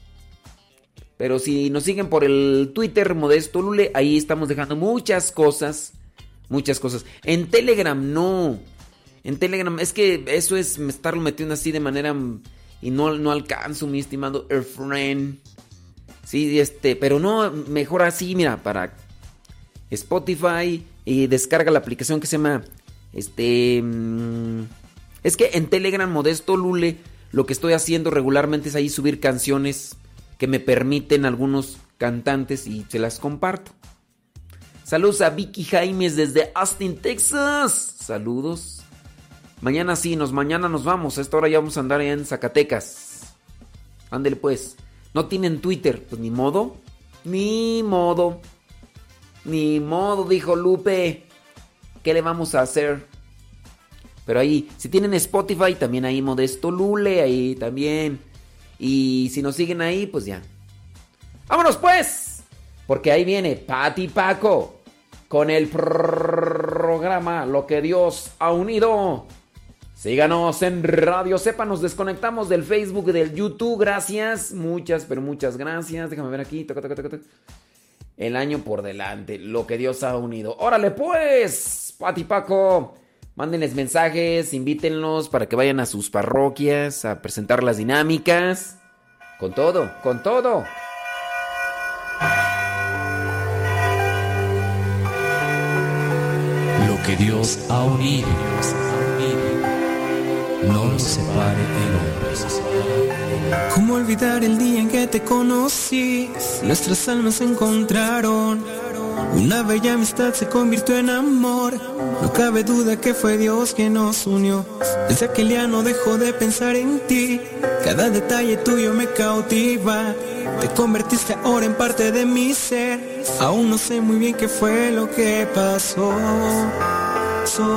Pero si nos siguen por el Twitter Modesto Lule, ahí estamos dejando muchas cosas. Muchas cosas. En Telegram no. En Telegram es que eso es estarlo metiendo así de manera mm, y no, no alcanzo, mi estimado friend. Sí, este, pero no, mejor así, mira, para Spotify y descarga la aplicación que se llama este mm, es que en Telegram Modesto Lule lo que estoy haciendo regularmente es ahí subir canciones que me permiten algunos cantantes y se las comparto. Saludos a Vicky Jaimes desde Austin, Texas. Saludos. Mañana sí, nos mañana nos vamos. A esta hora ya vamos a andar en Zacatecas. Ándele pues. No tienen Twitter, pues ni modo. Ni modo. Ni modo, dijo Lupe. ¿Qué le vamos a hacer? Pero ahí, si tienen Spotify, también ahí Modesto Lule, ahí también. Y si nos siguen ahí, pues ya. ¡Vámonos pues! Porque ahí viene Pati Paco con el programa Lo que Dios ha unido. Síganos en Radio Sepa, nos desconectamos del Facebook del YouTube. Gracias, muchas, pero muchas gracias. Déjame ver aquí. El año por delante, lo que Dios ha unido. Órale pues, Pati Paco. Mándenles mensajes, invítenlos para que vayan a sus parroquias a presentar las dinámicas. Con todo, con todo. Que Dios ha unido, no lo separe el hombre. ¿Cómo olvidar el día en que te conocí? Nuestras almas se encontraron. Una bella amistad se convirtió en amor. No cabe duda que fue Dios quien nos unió. Desde aquel día no dejo de pensar en ti. Cada detalle tuyo me cautiva. Te convertiste ahora en parte de mi ser. Aún no sé muy bien qué fue lo que pasó. Soy